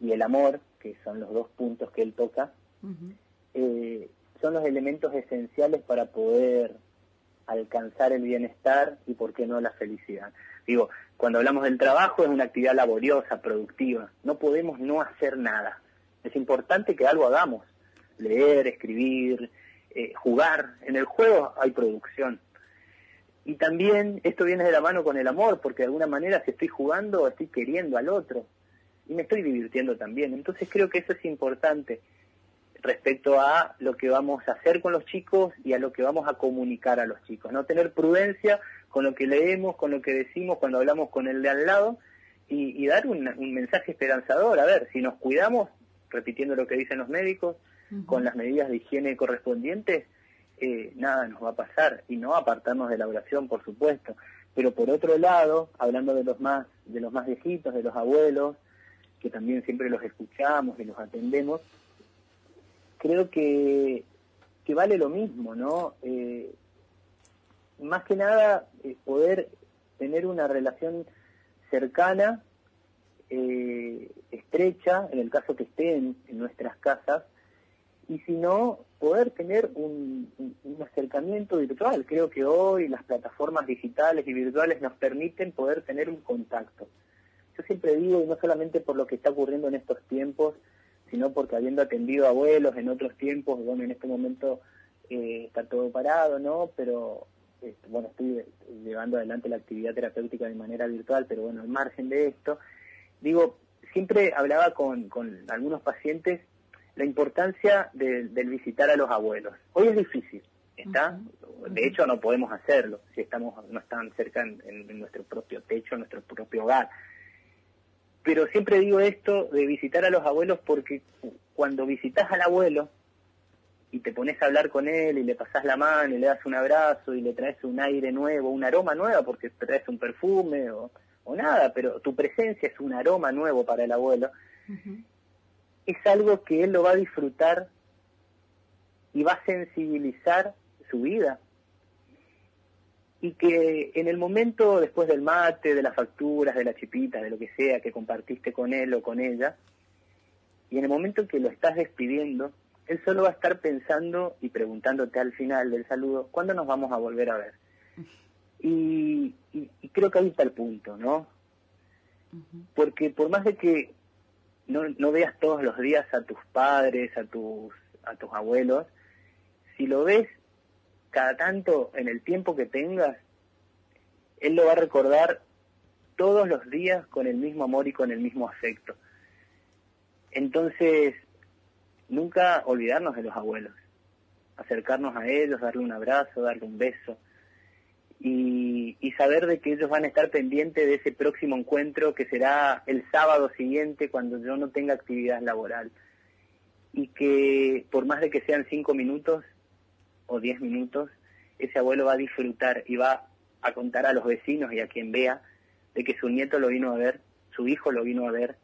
Speaker 10: y el amor, que son los dos puntos que él toca, uh -huh. eh, son los elementos esenciales para poder alcanzar el bienestar y, por qué no, la felicidad. Digo, cuando hablamos del trabajo es una actividad laboriosa, productiva. No podemos no hacer nada. Es importante que algo hagamos. Leer, escribir, eh, jugar. En el juego hay producción. Y también esto viene de la mano con el amor, porque de alguna manera si estoy jugando, estoy queriendo al otro. Y me estoy divirtiendo también. Entonces creo que eso es importante respecto a lo que vamos a hacer con los chicos y a lo que vamos a comunicar a los chicos. No tener prudencia con lo que leemos, con lo que decimos cuando hablamos con el de al lado y, y dar un, un, mensaje esperanzador. A ver, si nos cuidamos, repitiendo lo que dicen los médicos, uh -huh. con las medidas de higiene correspondientes, eh, nada nos va a pasar y no apartarnos de la oración, por supuesto. Pero por otro lado, hablando de los más de los más viejitos, de los abuelos, que también siempre los escuchamos y los atendemos, creo que, que vale lo mismo, ¿no? Eh, más que nada, eh, poder tener una relación cercana, eh, estrecha, en el caso que estén en nuestras casas, y si no, poder tener un, un, acercamiento virtual. Creo que hoy las plataformas digitales y virtuales nos permiten poder tener un contacto. Yo siempre digo, y no solamente por lo que está ocurriendo en estos tiempos, sino porque habiendo atendido abuelos en otros tiempos, bueno, en este momento eh, está todo parado, ¿no? Pero este, bueno, estoy llevando adelante la actividad terapéutica de manera virtual, pero bueno, al margen de esto, digo, siempre hablaba con, con algunos pacientes la importancia del visitar a los abuelos. Hoy es difícil, ¿está? De hecho, no podemos hacerlo si estamos no están cerca en, nuestro propio techo, en nuestro propio hogar. Pero siempre digo esto de visitar a los abuelos porque cuando visitas al abuelo y te pones a hablar con él y le pasas la mano y le das un abrazo y le traes un aire nuevo, un aroma nuevo porque traes un perfume o, nada, pero tu presencia es un aroma nuevo para el abuelo, es algo que él lo va a disfrutar y va a sensibilizar su vida. Y que en el momento después del mate, de las facturas, de la chipita, de lo que sea que compartiste con él o con ella, y en el momento que lo estás despidiendo, él solo va a estar pensando y preguntándote al final del saludo, ¿cuándo nos vamos a volver a ver? Y, creo que ahí está el punto, ¿no? Porque por más de que no, no veas todos los días a tus padres, a tus, a tus abuelos, si lo ves cada tanto en el tiempo que tengas, él lo va a recordar todos los días con el mismo amor y con el mismo afecto. Entonces, nunca olvidarnos de los abuelos, acercarnos a ellos, darle un abrazo, darle un beso. Y, y, saber de que ellos van a estar pendientes de ese próximo encuentro que será el sábado siguiente cuando yo no tenga actividad laboral. Y que por más de que sean cinco minutos o diez minutos, ese abuelo va a disfrutar y va a contar a los vecinos y a quien vea de que su nieto lo vino a ver, su hijo lo vino a ver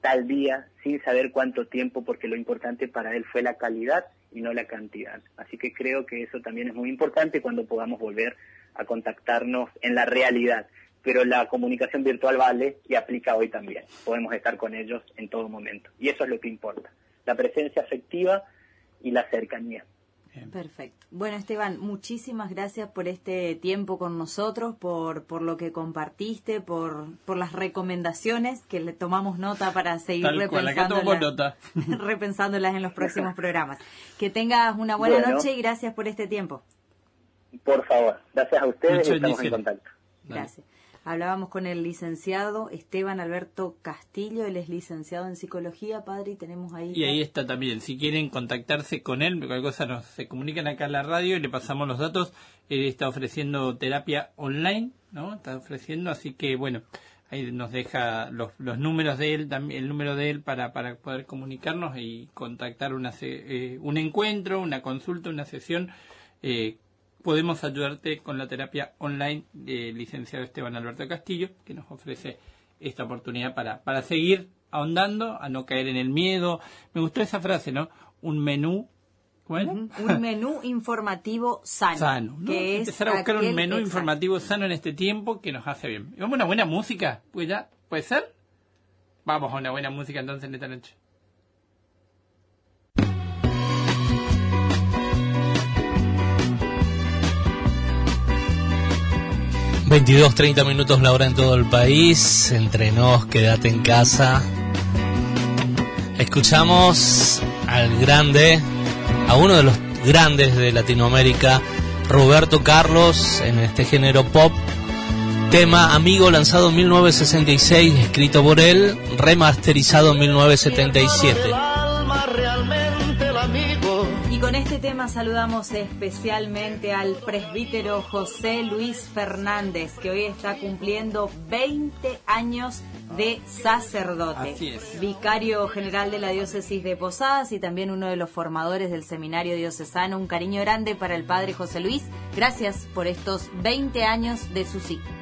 Speaker 10: tal día sin saber cuánto tiempo, porque lo importante para él fue la calidad y no la cantidad. Así que creo que eso también es muy importante cuando podamos volver a contactarnos en la realidad. Pero la comunicación virtual vale y aplica hoy también. Podemos estar con ellos en todo momento. Y eso es lo que importa. La presencia afectiva y la cercanía.
Speaker 2: Perfecto. Bueno, Esteban, muchísimas gracias por este tiempo con nosotros, por, por lo que compartiste, por, por las recomendaciones que le tomamos nota para seguir repensándolas, repensándolas en los próximos programas. Que tengas una buena noche y gracias por este tiempo.
Speaker 10: Por favor, gracias a ustedes y estamos en contacto.
Speaker 2: Gracias. Hablábamos con el licenciado Esteban Alberto Castillo, él es licenciado en psicología, padre, y tenemos ahí...
Speaker 8: Y ahí está también, si quieren contactarse con él, cualquier cosa nos se comunican acá en la radio y le pasamos los datos. Él está ofreciendo terapia online, ¿no? Está ofreciendo, así que bueno, ahí nos deja los, los números de él, también el número de él para, para poder comunicarnos y contactar una, eh, un encuentro, una consulta, una sesión eh, podemos ayudarte con la terapia online del licenciado Esteban Alberto Castillo, que nos ofrece esta oportunidad para, para seguir ahondando, a no caer en el miedo. Me gustó esa frase, ¿no? Un menú.
Speaker 2: Bueno. Un menú informativo sano.
Speaker 8: Sano. Que Empezar a buscar un menú informativo sano en este tiempo que nos hace bien. vamos a una buena música? Pues ya, ¿puede ser? Vamos a una buena música entonces en esta noche.
Speaker 3: 22, 30 minutos la hora en todo el país. Entre nos, quédate en casa. Escuchamos al grande, a uno de los grandes de Latinoamérica, Roberto Carlos, en este género pop. Tema Amigo lanzado en 1966, escrito por él, remasterizado en 1977
Speaker 2: saludamos especialmente al presbítero José Luis Fernández, que hoy está cumpliendo 20 años de sacerdote. Vicario general de la diócesis de Posadas y también uno de los formadores del seminario diocesano. Un cariño grande para el padre José Luis. Gracias por estos 20 años de su ciclo.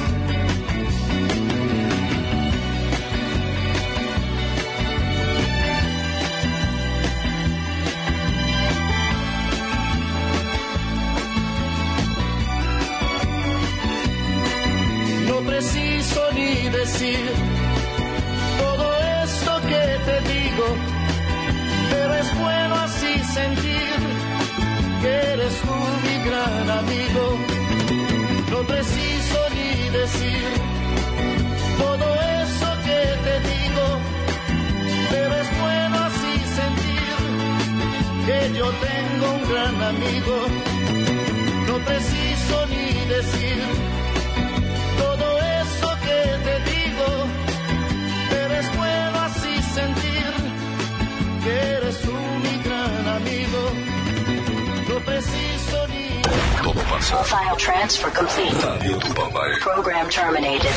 Speaker 11: Gran amigo. No preciso ni decir todo eso que te digo, pero es bueno así sentir que eres tú mi gran amigo. No preciso ni
Speaker 1: Todo pasa.
Speaker 12: File transfer complete.
Speaker 1: Radio Tupambae.
Speaker 12: Program terminated.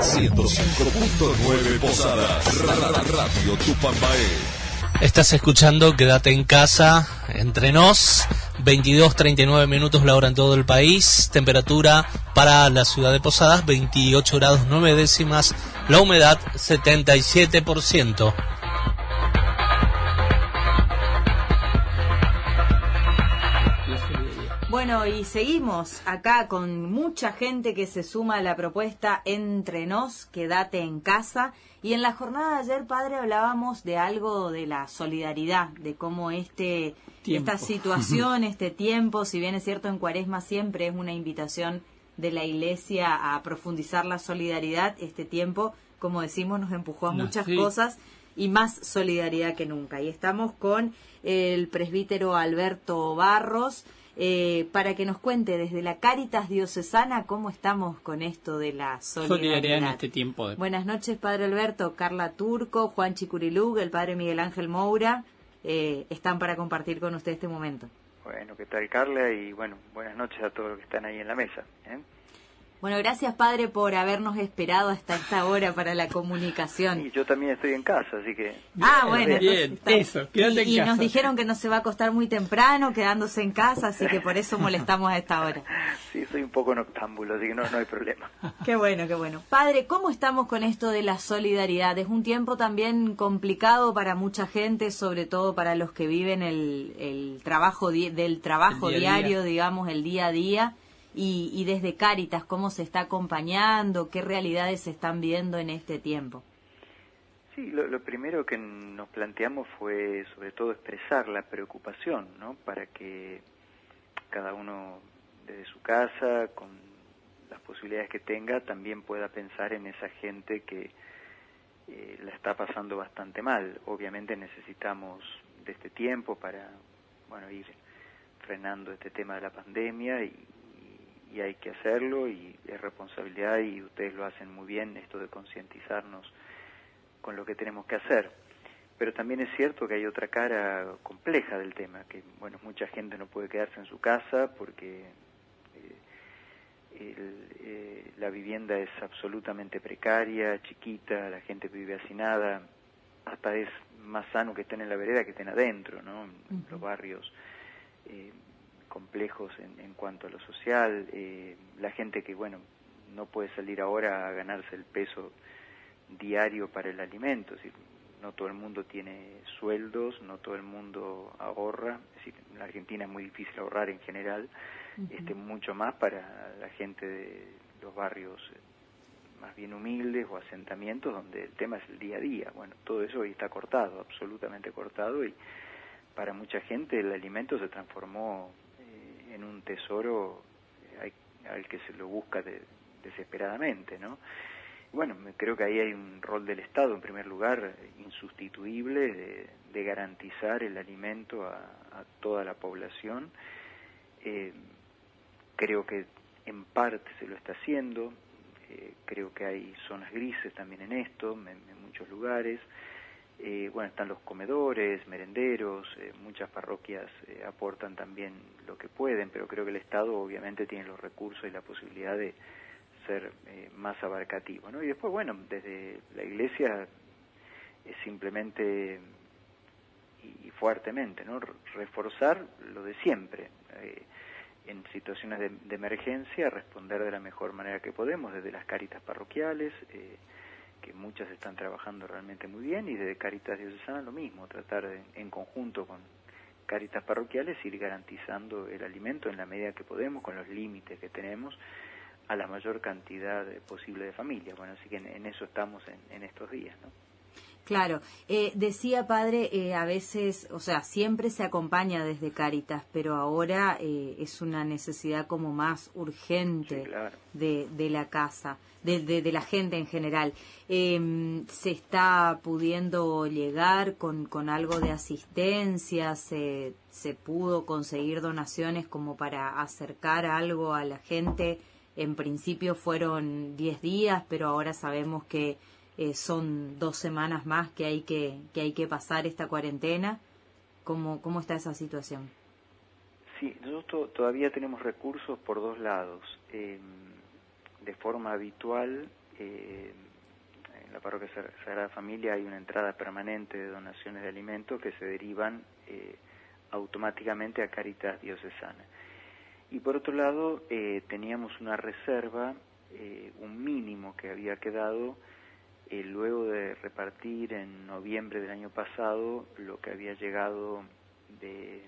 Speaker 1: 105.9 Posadas. Ra- ra- Radio Tupambae.
Speaker 3: Estás escuchando Quédate en casa, entre nos, 22.39 minutos la hora en todo el país, temperatura para la ciudad de Posadas 28 grados 9 décimas, la humedad 77%.
Speaker 2: Bueno, y seguimos acá con mucha gente que se suma a la propuesta Entre nos, quédate en casa. Y en la jornada de ayer, padre, hablábamos de algo de la solidaridad, de cómo este
Speaker 8: Tiempo.
Speaker 2: esta situación, este tiempo, si bien es cierto en Cuaresma siempre es una invitación de la Iglesia a profundizar la solidaridad, este tiempo, como decimos, nos empujó a
Speaker 8: No,
Speaker 2: muchas
Speaker 8: sí.
Speaker 2: cosas y más solidaridad que nunca. Y estamos con el presbítero Alberto Barros eh, para que nos cuente desde la Cáritas Diocesana cómo estamos con esto de la solidaridad.
Speaker 8: Solidaridad en este tiempo de
Speaker 2: Buenas noches, Padre Alberto, Carla Turco, Juan Chicurilug, el Padre Miguel Ángel Moura, eh, están para compartir con usted este momento.
Speaker 13: Bueno, ¿qué tal Carla? Y bueno, buenas noches a todos los que están ahí en la mesa. ¿eh?
Speaker 2: Bueno, gracias Padre por habernos esperado hasta esta hora para la comunicación.
Speaker 13: Y yo también estoy en casa, así que...
Speaker 2: Ah, bueno,
Speaker 8: Bien,
Speaker 2: está-
Speaker 8: eso, quédate en
Speaker 2: y, y
Speaker 8: casa.
Speaker 2: nos dijeron que no se va a acostar muy temprano, quedándose en casa, así que por eso molestamos a esta hora.
Speaker 13: Sí, soy un poco noctámbulo, así que no, no hay problema.
Speaker 2: Qué bueno, qué bueno. Padre, ¿cómo estamos con esto de la solidaridad? Es un tiempo también complicado para mucha gente, sobre todo para los que viven el, el trabajo di- del trabajo
Speaker 8: El día
Speaker 2: diario, digamos, el día a día. Y, y desde Cáritas, ¿cómo se está acompañando? ¿Qué realidades se están viendo en este tiempo?
Speaker 13: Sí, lo, primero que nos planteamos fue sobre todo expresar la preocupación, ¿no? Para que cada uno desde su casa, con las posibilidades que tenga, también pueda pensar en esa gente que eh, la está pasando bastante mal. Obviamente necesitamos de este tiempo para, bueno, ir frenando este tema de la pandemia y, y hay que hacerlo y es responsabilidad y ustedes lo hacen muy bien, esto de concientizarnos con lo que tenemos que hacer. pero también es cierto que hay otra cara compleja del tema, que bueno, mucha gente no puede quedarse en su casa porque eh, el, eh, la vivienda es absolutamente precaria, chiquita, la gente vive hacinada, hasta es más sano que estén en la vereda que estén adentro, ¿no? En los barrios eh, complejos en, en, cuanto a lo social, eh, la gente que, bueno, no puede salir ahora a ganarse el peso diario para el alimento, es decir, no todo el mundo tiene sueldos, no todo el mundo ahorra, es decir, en la Argentina es muy difícil ahorrar en general, uh -huh. este, mucho más para la gente de los barrios más bien humildes o asentamientos donde el tema es el día a día. Bueno, todo eso hoy está cortado, absolutamente cortado y para mucha gente el alimento se transformó en un tesoro eh, al que se lo busca de, desesperadamente, ¿no? Bueno, creo que ahí hay un rol del Estado, en primer lugar, insustituible, de, garantizar el alimento a, toda la población. Eh, creo que en parte se lo está haciendo, eh, creo que hay zonas grises también en esto, en muchos lugares. Eh, bueno, están los comedores, merenderos, eh, muchas parroquias eh, aportan también lo que pueden, pero creo que el Estado obviamente tiene los recursos y la posibilidad de ser eh, más abarcativo, ¿no? Y después, bueno, desde la Iglesia es simplemente y, fuertemente, ¿no? Reforzar lo de siempre. En situaciones de, de, emergencia responder de la mejor manera que podemos, desde las caritas parroquiales, eh, que muchas están trabajando realmente muy bien, y desde Caritas Diocesanas lo mismo, tratar de, en conjunto con caritas parroquiales ir garantizando el alimento en la medida que podemos, con los límites que tenemos, a la mayor cantidad posible de familias. Bueno, así que en, en eso estamos en, en estos días, ¿no?
Speaker 2: Claro, eh, decía padre, eh, a veces, o sea, siempre se acompaña desde Caritas, pero ahora eh, es una necesidad como más urgente
Speaker 13: sí, claro.
Speaker 2: de, de, la casa, de, de, de, la gente en general. Em, ¿Se está pudiendo llegar con, con algo de asistencia? ¿Se, ¿Se pudo conseguir donaciones como para acercar algo a la gente? En principio fueron 10 días, pero ahora sabemos que eh, son dos semanas más que hay que, que hay que pasar esta cuarentena. ¿Cómo, cómo está esa situación?
Speaker 13: Sí, nosotros todavía tenemos recursos por dos lados. Eh, de forma habitual, eh, en la parroquia Sagrada Familia hay una entrada permanente de donaciones de alimentos que se derivan eh, automáticamente a Caritas Diocesana. Y por otro lado, eh, teníamos una reserva, un mínimo que había quedado eh, luego de repartir en noviembre del año pasado lo que había llegado de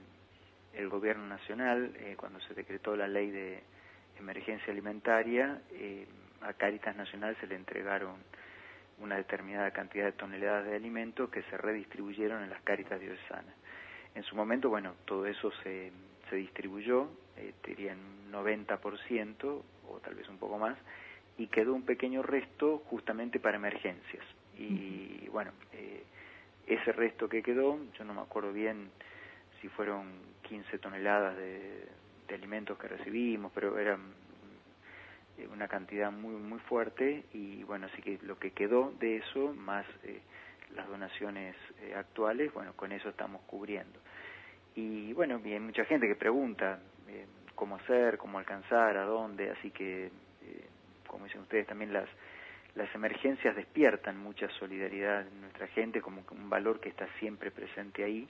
Speaker 13: el gobierno nacional eh, cuando se decretó la ley de emergencia alimentaria eh, a Caritas Nacional se le entregaron una determinada cantidad de toneladas de alimentos que se redistribuyeron en las Caritas diocesanas. En su momento, bueno, todo eso se, se distribuyó, eh, diría en 90% o tal vez un poco más, y quedó un pequeño resto justamente para emergencias. Y uh -huh. bueno, eh, ese resto que quedó, yo no me acuerdo bien si fueron 15 toneladas de, de alimentos que recibimos, pero era una cantidad muy muy fuerte y bueno, así que lo que quedó de eso más eh, las donaciones eh, actuales, bueno, con eso estamos cubriendo. Y bueno, y hay mucha gente que pregunta eh, cómo hacer, cómo alcanzar, a dónde, así que eh, como dicen ustedes, también las, las emergencias despiertan mucha solidaridad en nuestra gente, como un valor que está siempre presente ahí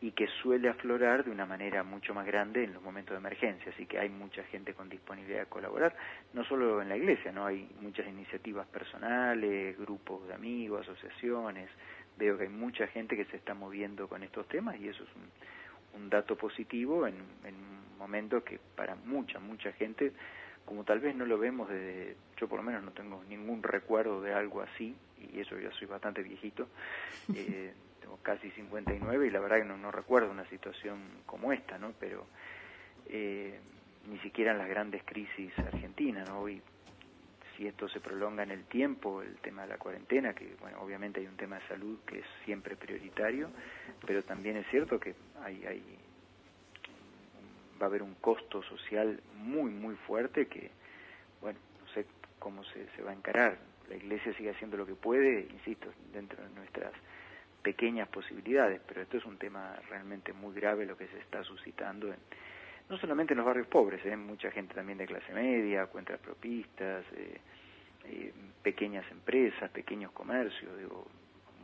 Speaker 13: y que suele aflorar de una manera mucho más grande en los momentos de emergencia, así que hay mucha gente con disponibilidad de colaborar, no solo en la iglesia, no hay muchas iniciativas personales, grupos de amigos, asociaciones, veo que hay mucha gente que se está moviendo con estos temas y eso es un, un dato positivo en, en un momento que para mucha, mucha gente como tal vez no lo vemos desde, yo por lo menos no tengo ningún recuerdo de algo así, y eso ya soy bastante viejito, eh, tengo casi 59 y la verdad que no, no recuerdo una situación como esta, ¿no? Pero eh, ni siquiera en las grandes crisis argentinas, ¿no? Hoy, si esto se prolonga en el tiempo, el tema de la cuarentena, que bueno, obviamente hay un tema de salud que es siempre prioritario, pero también es cierto que hay, hay va a haber un costo social muy, muy fuerte que, bueno, no sé cómo se, se va a encarar. La Iglesia sigue haciendo lo que puede, insisto, dentro de nuestras pequeñas posibilidades, pero esto es un tema realmente muy grave lo que se está suscitando en, no solamente en los barrios pobres, ¿eh? mucha gente también de clase media, cuentas propistas, eh, eh, pequeñas empresas, pequeños comercios, digo,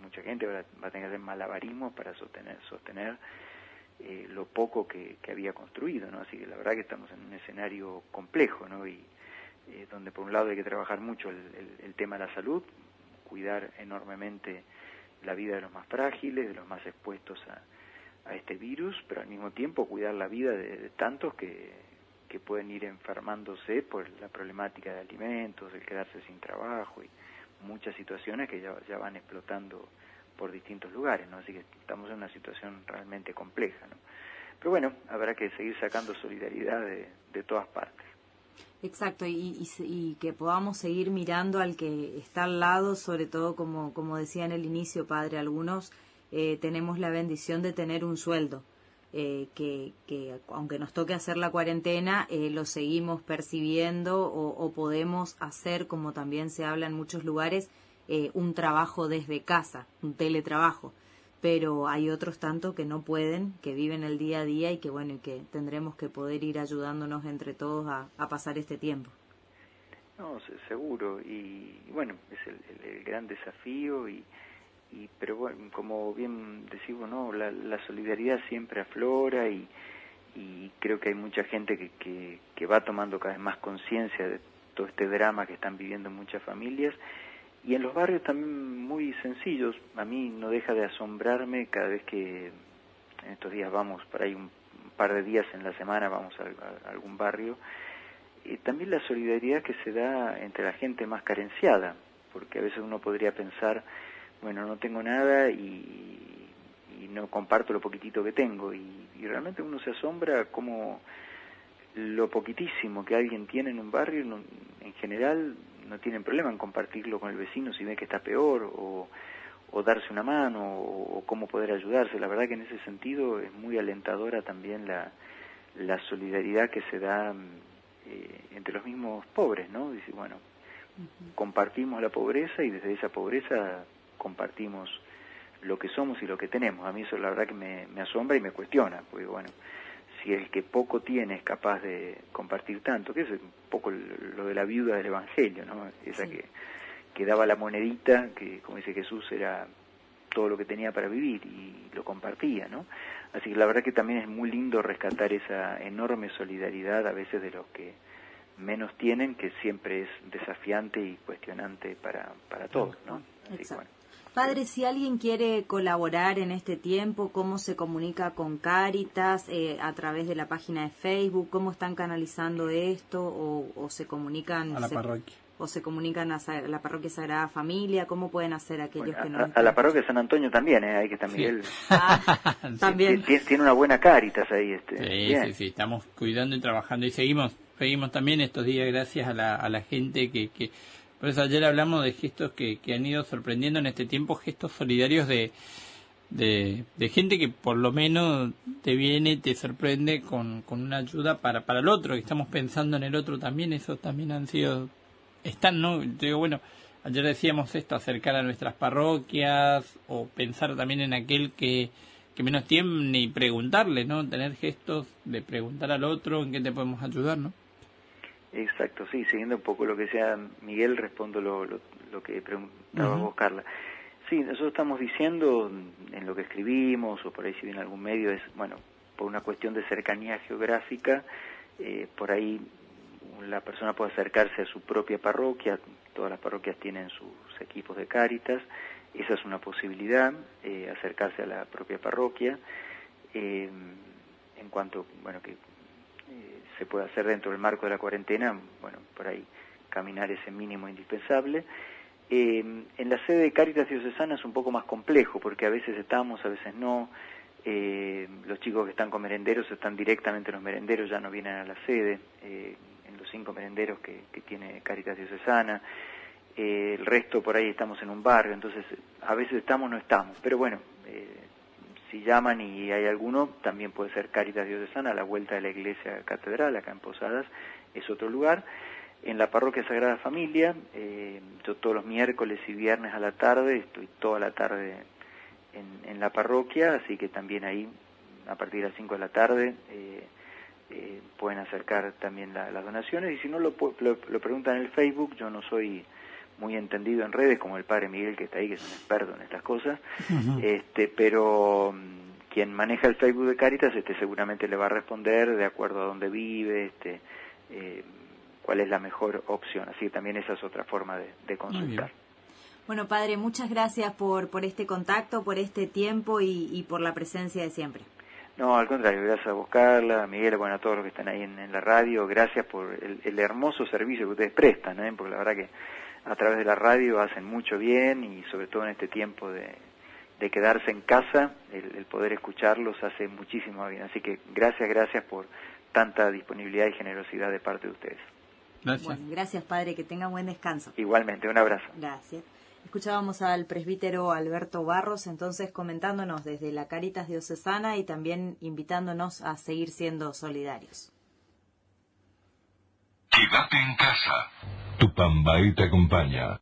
Speaker 13: mucha gente va a tener que hacer malabarismos para sostener, sostener eh, lo poco que, que, había construido, ¿no? Así que la verdad que estamos en un escenario complejo, ¿no? Y eh, donde por un lado hay que trabajar mucho el, el, el, tema de la salud, cuidar enormemente la vida de los más frágiles, de los más expuestos a, este virus, pero al mismo tiempo cuidar la vida de, de tantos que, que pueden ir enfermándose por la problemática de alimentos, el quedarse sin trabajo y muchas situaciones que ya, ya van explotando por distintos lugares, ¿no? Así que estamos en una situación realmente compleja, ¿no? Pero bueno, habrá que seguir sacando solidaridad de, todas partes.
Speaker 2: Exacto, y, y, y, que podamos seguir mirando al que está al lado, sobre todo como, como decía en el inicio, padre, algunos eh, tenemos la bendición de tener un sueldo. Eh, que, que, aunque nos toque hacer la cuarentena, eh, lo seguimos percibiendo o, o, podemos hacer, como también se habla en muchos lugares, eh, un trabajo desde casa, un teletrabajo. Pero hay otros tanto que no pueden, que viven el día a día y que bueno, y que tendremos que poder ir ayudándonos entre todos a, pasar este tiempo.
Speaker 13: No, seguro. Y, bueno, es el, el, el gran desafío y, y pero bueno, como bien decimos, ¿no? La, la solidaridad siempre aflora y, y creo que hay mucha gente que, que, que va tomando cada vez más conciencia de todo este drama que están viviendo muchas familias y en los barrios también muy sencillos. A mí no deja de asombrarme cada vez que en estos días vamos, por ahí un, par de días en la semana vamos a, algún barrio, y también la solidaridad que se da entre la gente más carenciada, porque a veces uno podría pensar bueno, no tengo nada y, no comparto lo poquitito que tengo. Y, y, realmente uno se asombra como lo poquitísimo que alguien tiene en un barrio, en general no tienen problema en compartirlo con el vecino si ve que está peor o, o darse una mano o, o, cómo poder ayudarse. La verdad que en ese sentido es muy alentadora también la, la solidaridad que se da eh, entre los mismos pobres, ¿no? Dice, bueno, uh -huh. compartimos la pobreza y desde esa pobreza compartimos lo que somos y lo que tenemos. A mí eso la verdad que me, me asombra y me cuestiona, porque bueno, si el que poco tiene es capaz de compartir tanto, que es un poco lo de la viuda del Evangelio, ¿no? Esa sí. que, que daba la monedita, que como dice Jesús era todo lo que tenía para vivir y lo compartía, ¿no? Así que la verdad que también es muy lindo rescatar esa enorme solidaridad a veces de los que menos tienen, que siempre es desafiante y cuestionante para, para todos, ¿no?
Speaker 2: Así que, bueno. Padre, si alguien quiere colaborar en este tiempo, ¿cómo se comunica con Cáritas eh, a través de la página de Facebook? ¿Cómo están canalizando esto o, o se comunican?
Speaker 8: A la
Speaker 2: se,
Speaker 8: parroquia.
Speaker 2: ¿O se comunican a la parroquia Sagrada Familia? ¿Cómo pueden hacer aquellos
Speaker 13: bueno,
Speaker 2: que no?
Speaker 13: A, a, la parroquia San Antonio también, ¿eh? Ahí que está Miguel.
Speaker 2: Sí. Ah, también.
Speaker 13: Tiene, tiene, una buena Cáritas ahí. Este.
Speaker 8: Sí, bien. sí, sí, estamos cuidando y trabajando y seguimos, seguimos también estos días gracias a la, a la gente que... que por eso ayer hablamos de gestos que, que han ido sorprendiendo en este tiempo, gestos solidarios de, de, gente que por lo menos te viene, te sorprende con, con una ayuda para, para el otro, que estamos pensando en el otro también, esos también han sido, están, ¿no? Yo digo, bueno, ayer decíamos esto, acercar a nuestras parroquias o pensar también en aquel que, que menos tiene y preguntarle, ¿no? Tener gestos de preguntar al otro en qué te podemos ayudar, ¿no?
Speaker 13: Exacto, sí, siguiendo un poco lo que decía Miguel, respondo lo, lo, lo que preguntaba uh -huh. vos, Carla. Sí, nosotros estamos diciendo en lo que escribimos, o por ahí si viene algún medio, es, bueno, por una cuestión de cercanía geográfica, eh, por ahí la persona puede acercarse a su propia parroquia, todas las parroquias tienen sus equipos de cáritas, esa es una posibilidad, eh, acercarse a la propia parroquia, eh, en cuanto, bueno, que se puede hacer dentro del marco de la cuarentena, bueno, por ahí caminar ese mínimo indispensable. Eh, en la sede de Cáritas Diocesana es un poco más complejo, porque a veces estamos, a veces no. Eh, los chicos que están con merenderos están directamente en los merenderos, ya no vienen a la sede, eh, en los cinco merenderos que, que tiene Cáritas Diocesana. el resto por ahí estamos en un barrio, entonces a veces estamos, no estamos. Pero bueno, si llaman y hay alguno, también puede ser Cáritas Diocesana, a la vuelta de la iglesia catedral, acá en Posadas, es otro lugar. En la parroquia Sagrada Familia, eh, yo todos los miércoles y viernes a la tarde, estoy toda la tarde en, la parroquia, así que también ahí, a partir de las 5 de la tarde, eh, eh, pueden acercar también la- las donaciones. Y si no, lo, lo, lo preguntan en el Facebook, yo no soy muy entendido en redes, como el padre Miguel que está ahí, que es un experto en estas cosas, este, pero mm, quien maneja el Facebook de Caritas este, seguramente le va a responder de acuerdo a dónde vive, este, eh, cuál es la mejor opción. Así que también esa es otra forma de, de consultar.
Speaker 2: Bueno, padre, muchas gracias por, por este contacto, por este tiempo y, y por la presencia de siempre.
Speaker 13: No, al contrario, gracias a vos, Carla, a Miguel, bueno, a todos los que están ahí en, en la radio, gracias por el, el hermoso servicio que ustedes prestan, ¿eh? porque la verdad que a través de la radio hacen mucho bien y sobre todo en este tiempo de, de quedarse en casa, el, el poder escucharlos hace muchísimo bien. Así que gracias, gracias por tanta disponibilidad y generosidad de parte de ustedes.
Speaker 2: Bueno, gracias, padre, que tenga buen descanso.
Speaker 13: Igualmente, un abrazo.
Speaker 2: Gracias. Escuchábamos al presbítero Alberto Barros, entonces comentándonos desde la Caritas Diocesana y también invitándonos a seguir siendo solidarios.
Speaker 1: Quédate en casa. Tu Pambay te acompaña.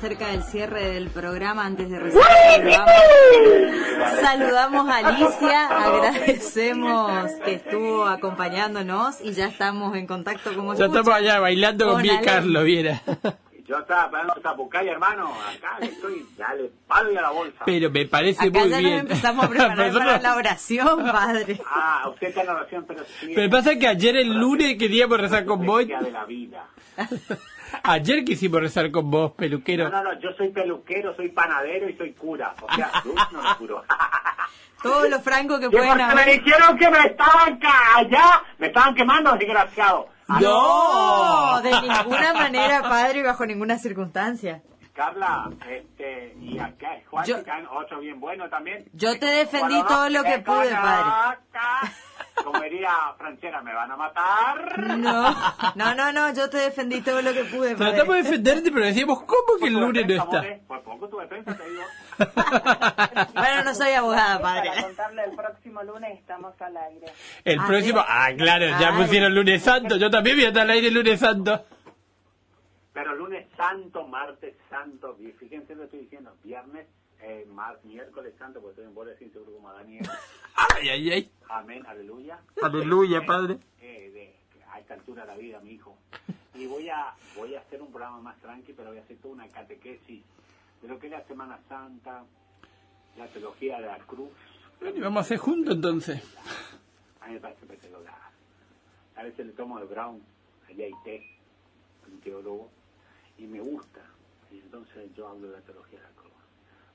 Speaker 2: Cerca del cierre del programa, antes de recibir, saludamos, saludamos a Alicia, agradecemos que estuvo acompañando,nos y ya estamos en contacto como
Speaker 8: Ya estamos allá bailando con,
Speaker 2: Con
Speaker 8: bien
Speaker 2: Ale.
Speaker 8: Carlos, viera.
Speaker 9: Yo estaba esperando bucaya, hermano. Acá le estoy, dale palo y a la bolsa.
Speaker 8: Pero me parece
Speaker 2: Acá
Speaker 8: muy
Speaker 2: ya
Speaker 8: bien.
Speaker 2: nos empezamos a preparar
Speaker 8: Nosotros-
Speaker 2: para la oración, padre.
Speaker 9: Ah, usted está en la oración, pero sí.
Speaker 8: Pero pasa que ayer el lunes queríamos rezar con vos.
Speaker 9: de la vida.
Speaker 8: Ayer quisimos rezar con vos, peluquero.
Speaker 9: No, no, no, yo soy peluquero, soy panadero y soy cura. O sea, Luz no es curo.
Speaker 2: Todo lo franco que pueden
Speaker 9: porque me
Speaker 2: haber.
Speaker 9: dijeron que me estaban ca- allá, me estaban quemando, desgraciado.
Speaker 2: No, de ninguna manera, padre, y bajo ninguna circunstancia.
Speaker 9: Carla, este, y acá, Juan,
Speaker 2: Yo-
Speaker 9: que caen otro bien bueno también.
Speaker 2: Yo te defendí todo lo que pude, padre.
Speaker 9: Diría Francera, me van a matar.
Speaker 2: No, no, no, no, yo te defendí todo lo que pude, padre.
Speaker 8: Tratamos de defenderte, pero decíamos, ¿cómo que el lunes no está?
Speaker 9: Pues pongo tu defensa, te digo.
Speaker 2: Bueno, no soy abogada, padre.
Speaker 14: Para contarle el próximo lunes estamos al aire.
Speaker 8: El
Speaker 2: Ah,
Speaker 8: próximo, ah, claro, ya pusieron lunes santo. Yo también voy a estar al aire el lunes santo.
Speaker 9: Pero lunes santo, martes santo, fíjense lo que estoy diciendo, viernes, eh, mar- miércoles santo, porque estoy en boletín seguro como Daniel.
Speaker 8: Ay, ay, ay.
Speaker 9: Amén, aleluya.
Speaker 8: Aleluya,
Speaker 9: Eh,
Speaker 8: padre.
Speaker 9: eh, de- a esta altura de la vida, mi hijo. Y voy a, voy a hacer un programa más tranqui, pero voy a hacer toda una catequesis de lo que es la Semana Santa, la teología de la cruz.
Speaker 8: Bueno, y vamos a hacer juntos entonces.
Speaker 9: A mí me parece espectacular. A veces le tomo de Brown, allá hay té, un teólogo, y me gusta. Y entonces yo hablo de la teología de la cruz.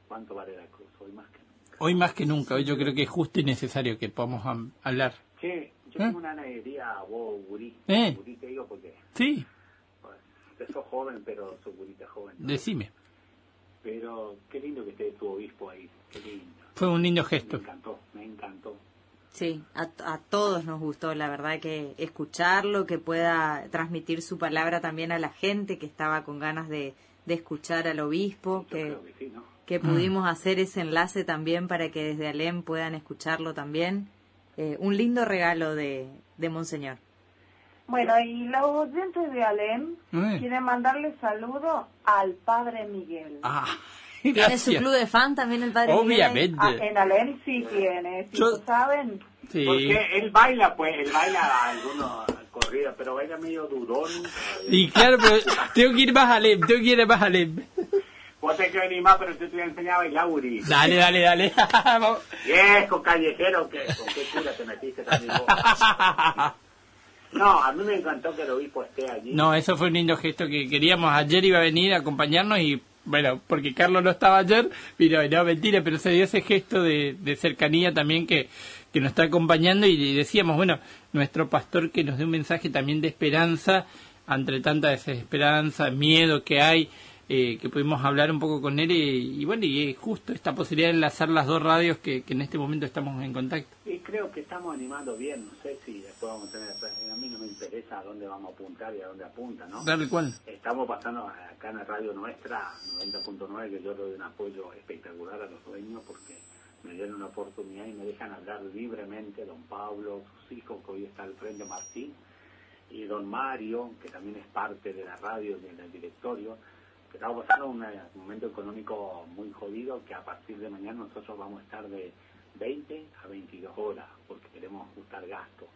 Speaker 9: ¿Cuánto vale la cruz? Hoy más que.
Speaker 8: Hoy más que nunca, hoy yo creo que es justo y necesario que podamos am- hablar.
Speaker 9: Che, yo
Speaker 8: ¿Eh?
Speaker 9: tengo una alegría a vos, gurí.
Speaker 8: ¿Eh?
Speaker 9: Gurí te digo porque
Speaker 8: Sí,
Speaker 9: pues, sos joven, pero sos gurita joven. ¿no?
Speaker 8: decime.
Speaker 9: Pero qué lindo que esté tu obispo ahí. Qué lindo.
Speaker 8: Fue un lindo
Speaker 9: Me
Speaker 8: gesto.
Speaker 9: encantó, me encantó.
Speaker 2: Sí, a, a todos nos gustó, la verdad, que escucharlo, que pueda transmitir su palabra también a la gente que estaba con ganas de, de escuchar al obispo, que,
Speaker 9: Creo que sí, ¿no?
Speaker 2: Que pudimos hacer ese enlace también para que desde Alem puedan escucharlo también. Eh, un lindo regalo de, de Monseñor.
Speaker 14: Bueno, y los oyentes de Alem
Speaker 8: Eh.
Speaker 14: quieren mandarle saludo al padre Miguel.
Speaker 8: Ah,
Speaker 2: ¿Tiene su club de fan también el padre?
Speaker 8: Obviamente.
Speaker 14: Ah, en Alem sí tiene, si
Speaker 8: Yo-
Speaker 14: lo saben.
Speaker 8: Sí.
Speaker 9: Porque él baila, pues, él baila algunos corridas, pero baila medio durón.
Speaker 8: Y claro, pero tengo que ir más a Lem, tengo que ir más a Lem.
Speaker 9: Vos tenés que venir más, pero yo te voy a enseñar a bailar, Uri.
Speaker 8: Dale, dale, dale. Vamos.
Speaker 9: Viejo callejero, que, ¿con qué cura te metiste también vos? No, a mí me encantó que el obispo esté allí.
Speaker 8: No, eso fue un lindo gesto que queríamos. Ayer iba a venir a acompañarnos y, bueno, porque Carlos no estaba ayer, vino, no, mentira, pero se dio ese gesto de, de cercanía también que, que nos está acompañando y decíamos, bueno, nuestro pastor que nos dé un mensaje también de esperanza entre tanta desesperanza, miedo que hay, eh, que pudimos hablar un poco con él y, y bueno, y justo esta posibilidad de enlazar las dos radios que, que en este momento estamos en contacto.
Speaker 9: Y creo que estamos animando bien, no sé si después vamos a tener, a mí no me interesa a dónde vamos a apuntar y a dónde apunta, ¿no?
Speaker 8: Dale cual.
Speaker 9: Estamos pasando acá en la radio nuestra, 90.9, que yo le doy un apoyo espectacular a los dueños porque me dieron una oportunidad y me dejan hablar libremente, don Pablo, sus hijos, que hoy está al frente, Martín, y don Mario, que también es parte de la radio, del directorio, estamos pasando un, eh, momento económico muy jodido, que a partir de mañana nosotros vamos a estar de 20 a 22 horas, porque queremos ajustar gastos.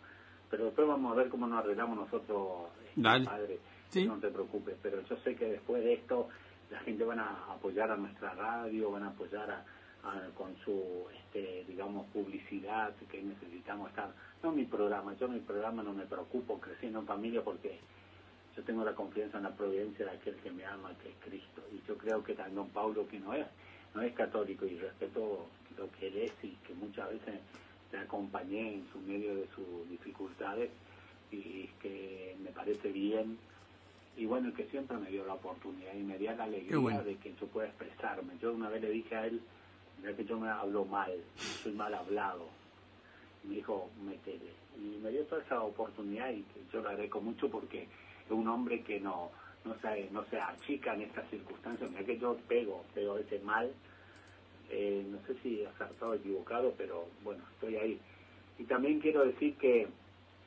Speaker 9: Pero después vamos a ver cómo nos arreglamos nosotros, este,
Speaker 8: Dale.
Speaker 9: padre,
Speaker 8: Sí.
Speaker 9: no te preocupes, pero yo sé que después de esto la gente van a apoyar a nuestra radio, van a apoyar a, a- con su, este, digamos, publicidad que necesitamos estar. No mi programa, yo mi programa no me preocupo creciendo en familia porque yo tengo la confianza en la providencia de aquel que me ama, que es Cristo. Y yo creo que también don Pablo, que no es, no es católico y respeto lo que él es y que muchas veces le acompañé en su medio de sus dificultades y que me parece bien y bueno, que siempre me dio la oportunidad y me dio la alegría
Speaker 8: bueno.
Speaker 9: de que yo pueda expresarme. Yo una vez le dije a él, mira que yo me hablo mal, soy mal hablado. Y me dijo, métele. Y me dio toda esa oportunidad y yo le agradezco mucho porque un hombre que no no se, no se achica en estas circunstancias. Mira que yo pego, pego ese mal. Eh, no sé si acertado o equivocado, pero bueno, estoy ahí. Y también quiero decir que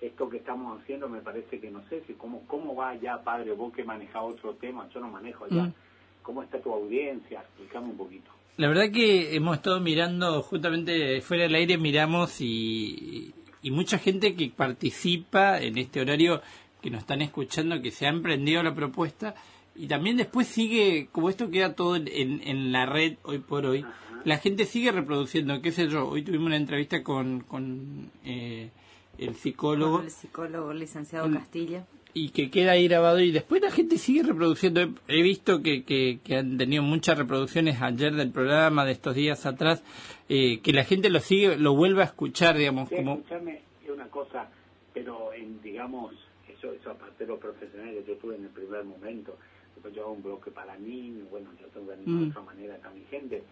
Speaker 9: esto que estamos haciendo me parece que no sé si cómo cómo va ya padre vos que manejás otro tema yo no manejo ya
Speaker 8: Mm.
Speaker 9: cómo está tu audiencia explícame un poquito
Speaker 8: La verdad que hemos estado mirando, justamente fuera del aire miramos y, y mucha gente que participa en este horario que nos están escuchando, que se ha emprendido la propuesta y también después sigue, como esto queda todo en, en- la red hoy por hoy, la gente sigue reproduciendo, qué sé yo, hoy tuvimos una entrevista con, con eh, el psicólogo
Speaker 2: Con el psicólogo licenciado
Speaker 8: Con-
Speaker 2: Castilla.
Speaker 8: y que queda ahí grabado y después la gente sigue reproduciendo. He, he visto que, que, que han tenido muchas reproducciones ayer del programa, de estos días atrás, eh, que la gente lo sigue, lo vuelve a escuchar, digamos,
Speaker 9: Sí,
Speaker 8: como...
Speaker 9: escuchame es una cosa pero en digamos eso eso aparte de lo profesional que yo tuve en el primer momento después yo hago un bloque para niños bueno yo tengo que animar de
Speaker 8: Mm.
Speaker 9: otra manera a mi gente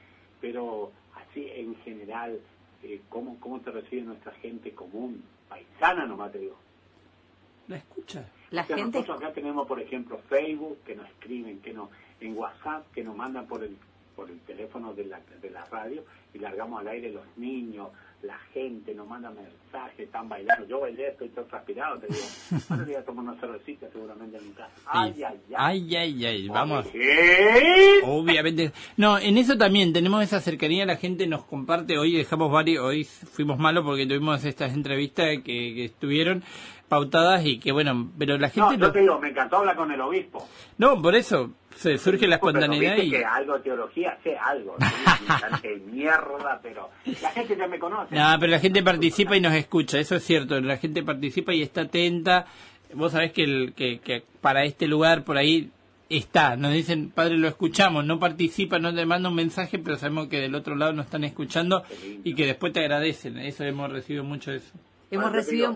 Speaker 9: pero así en general eh, cómo cómo te recibe nuestra gente común paisana nomás te digo
Speaker 8: La escucha.
Speaker 2: La
Speaker 9: O sea,
Speaker 2: gente
Speaker 9: nosotros acá tenemos, por ejemplo, Facebook, que nos escriben, que nos, en WhatsApp, que nos mandan por el, por el teléfono de la, de la radio y largamos al aire los niños, la gente nos manda mensajes, están bailando. Yo bailé, estoy todo transpirado, te digo. Ahora voy a tomar una cervecita seguramente en mi casa. Ay, ay, ay.
Speaker 8: Ay, ay, ay, vamos.
Speaker 9: ¿Qué?
Speaker 8: Obviamente. No, en eso también tenemos esa cercanía, la gente nos comparte, hoy dejamos varios, hoy fuimos malos porque tuvimos estas entrevistas que, que estuvieron pautadas y que bueno, pero la
Speaker 9: No,
Speaker 8: gente...
Speaker 9: yo
Speaker 8: lo-
Speaker 9: te digo, me encantó hablar con el obispo.
Speaker 8: No, por eso se surge la espontaneidad y...
Speaker 9: que algo de teología sé algo. ¿sí? de mierda, pero la gente ya me conoce.
Speaker 8: No, pero la gente participa y nos escucha, eso es cierto. La gente participa y está atenta. Vos sabés que, el, que, que para este lugar por ahí está. Nos dicen, padre, lo escuchamos. No participa, no te manda un mensaje, pero sabemos que del otro lado nos están escuchando y que después te agradecen. Eso hemos recibido mucho de eso.
Speaker 2: hemos recibido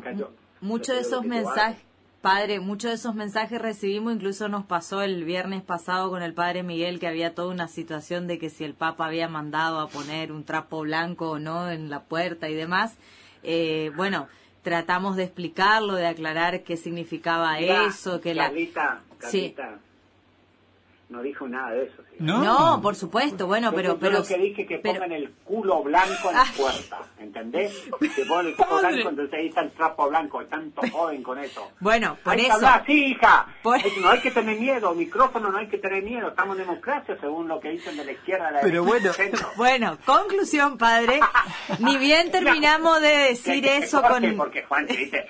Speaker 2: muchos de esos mensajes. Padre, muchos de esos mensajes recibimos, incluso nos pasó el viernes pasado con el padre Miguel que había toda una situación de que si el Papa había mandado a poner un trapo blanco o no en la puerta y demás. Eh, bueno, tratamos de explicarlo, de aclarar qué significaba
Speaker 9: Mira,
Speaker 2: eso, que la...
Speaker 9: Carlita,
Speaker 2: Sí.
Speaker 9: Carlita, no dijo nada de eso. ¿Sí?
Speaker 2: No, por supuesto, bueno,
Speaker 9: Yo-
Speaker 2: pero...
Speaker 9: yo
Speaker 2: pero
Speaker 9: lo que dije que
Speaker 2: pero-
Speaker 9: pongan el culo blanco en la puerta, ¿entendés? Que ponen el culo
Speaker 2: Padre.
Speaker 9: blanco, entonces ahí está el trapo blanco, tanto joden con eso.
Speaker 2: Bueno, por
Speaker 9: hay que
Speaker 2: eso...
Speaker 9: hablar así, hija.
Speaker 2: Por-
Speaker 9: Es- No hay que tener miedo, micrófono no hay que tener miedo, estamos en democracia según lo que dicen de la izquierda. La
Speaker 8: Pero bueno.
Speaker 2: Bueno, conclusión, padre. Ni bien terminamos de decir
Speaker 9: Que- que
Speaker 2: eso
Speaker 9: corte,
Speaker 2: con...
Speaker 9: Porque Juanchi dice,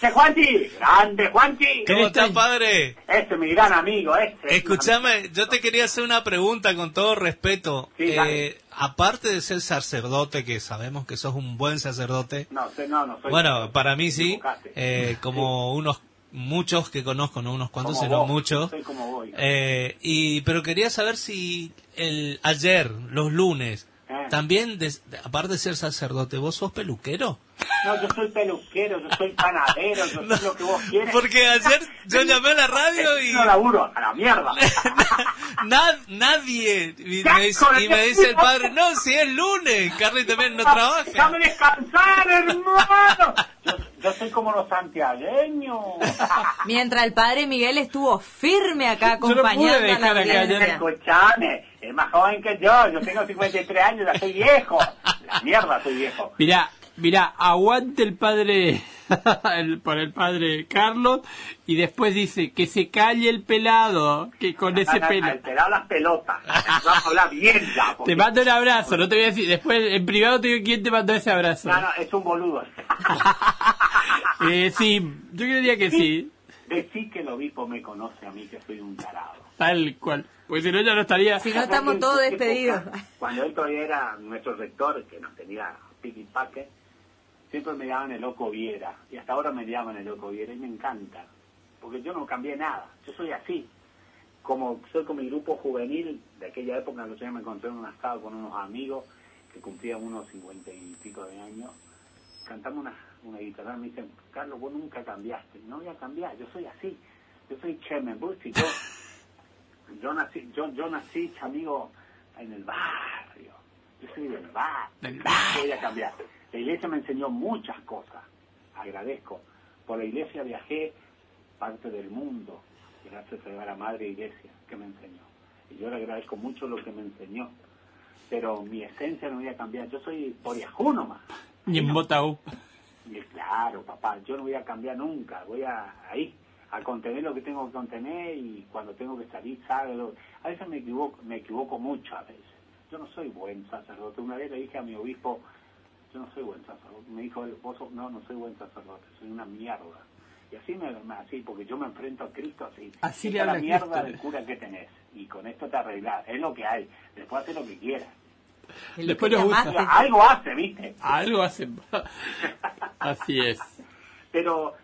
Speaker 9: ¡Che Juanchi! ¡Grande Juanchi!
Speaker 3: ¿Cómo está, padre?
Speaker 9: Este es mi gran amigo, este.
Speaker 3: Escúchame, yo te quería hacer una pregunta con todo respeto.
Speaker 9: Sí.
Speaker 3: Eh, aparte de ser sacerdote, que sabemos que sos un buen sacerdote,
Speaker 9: No, sé, no, no soy.
Speaker 3: bueno, para mí sí, eh, como unos muchos que conozco, no unos cuantos,
Speaker 9: Como
Speaker 3: sino
Speaker 9: vos,
Speaker 3: muchos.
Speaker 9: Soy como vos. hija.
Speaker 3: Eh, y pero quería saber si el ayer, los lunes,
Speaker 9: Eh.
Speaker 3: También, des- aparte de ser sacerdote, ¿vos sos peluquero?
Speaker 9: No, yo soy peluquero, yo soy panadero, yo soy lo que vos quieras.
Speaker 3: Porque ayer yo llamé a la radio y
Speaker 9: No laburo, a la mierda.
Speaker 3: na- nadie y me, dice, y me dice el padre, no, si es lunes, Carly también no trabaja.
Speaker 9: Déjame descansar, hermano. Yo, yo soy como los santiagueños.
Speaker 2: Mientras el padre Miguel estuvo firme acá
Speaker 8: Yo no pude
Speaker 2: acompañando a la
Speaker 8: acá.
Speaker 9: Escuchame, es más joven que yo. Yo tengo 53 años, ya soy viejo. La mierda, soy viejo.
Speaker 8: Mirá, mirá, aguante el padre el- por el padre Carlos y después dice que se calle el pelado que con ese pelo.
Speaker 9: Alterado las pelotas. Vamos a hablar bien ya. porque-
Speaker 8: Te mando un abrazo, no te voy a decir. Después en privado te digo quién te mandó ese abrazo.
Speaker 9: No, no, es un boludo.
Speaker 8: Eh, sí, yo creería que sí,
Speaker 9: Decir que el obispo me conoce a mí, que soy un tarado.
Speaker 8: tal cual. Porque si no ya no estaría.
Speaker 2: Si no estamos
Speaker 9: En
Speaker 2: todos despedidos.
Speaker 9: Cuando él todavía era nuestro rector, que nos tenía piqui paque, siempre me llamaban el loco Viera. Y hasta ahora me llaman el loco Viera y me encanta. Porque yo no cambié nada. Yo soy así. Como soy con mi grupo juvenil de aquella época, los días me encontré en un asado con unos amigos que cumplían unos cincuenta y pico de años. Cantamos una, una guitarra y me dicen, Carlos, vos nunca cambiaste. No voy a cambiar, yo soy así. Yo soy Chemen Bush y yo yo nací, yo, yo nací, amigo, en el barrio. Yo soy del barrio. No voy a cambiar. La iglesia me enseñó muchas cosas. Agradezco. Por la iglesia viajé parte del mundo. Gracias a la madre iglesia que me enseñó. Y yo le agradezco mucho lo que me enseñó. Pero mi esencia no voy a cambiar. Yo soy poriajú nomás.
Speaker 8: Y en Botaú.
Speaker 9: Y claro, papá, yo no voy a cambiar nunca, voy a ahí a contener lo que tengo que contener y cuando tengo que salir, salgo. A veces me equivoco, me equivoco mucho a veces. Yo no soy buen sacerdote. Una vez le dije a mi obispo, yo no soy buen sacerdote. Me dijo, vos sos- no, no soy buen sacerdote, soy una mierda. Y así me, así, porque yo me enfrento a Cristo así.
Speaker 8: Así
Speaker 9: Esta
Speaker 8: le
Speaker 9: es la
Speaker 8: habla
Speaker 9: mierda
Speaker 8: Cristo.
Speaker 9: del cura que tenés. Y con esto te arreglás. Es lo que hay. Después hace lo que quieras.
Speaker 8: Después nos gusta.
Speaker 9: Algo hace, ¿viste?
Speaker 8: Algo hacen. Así es.
Speaker 9: Pero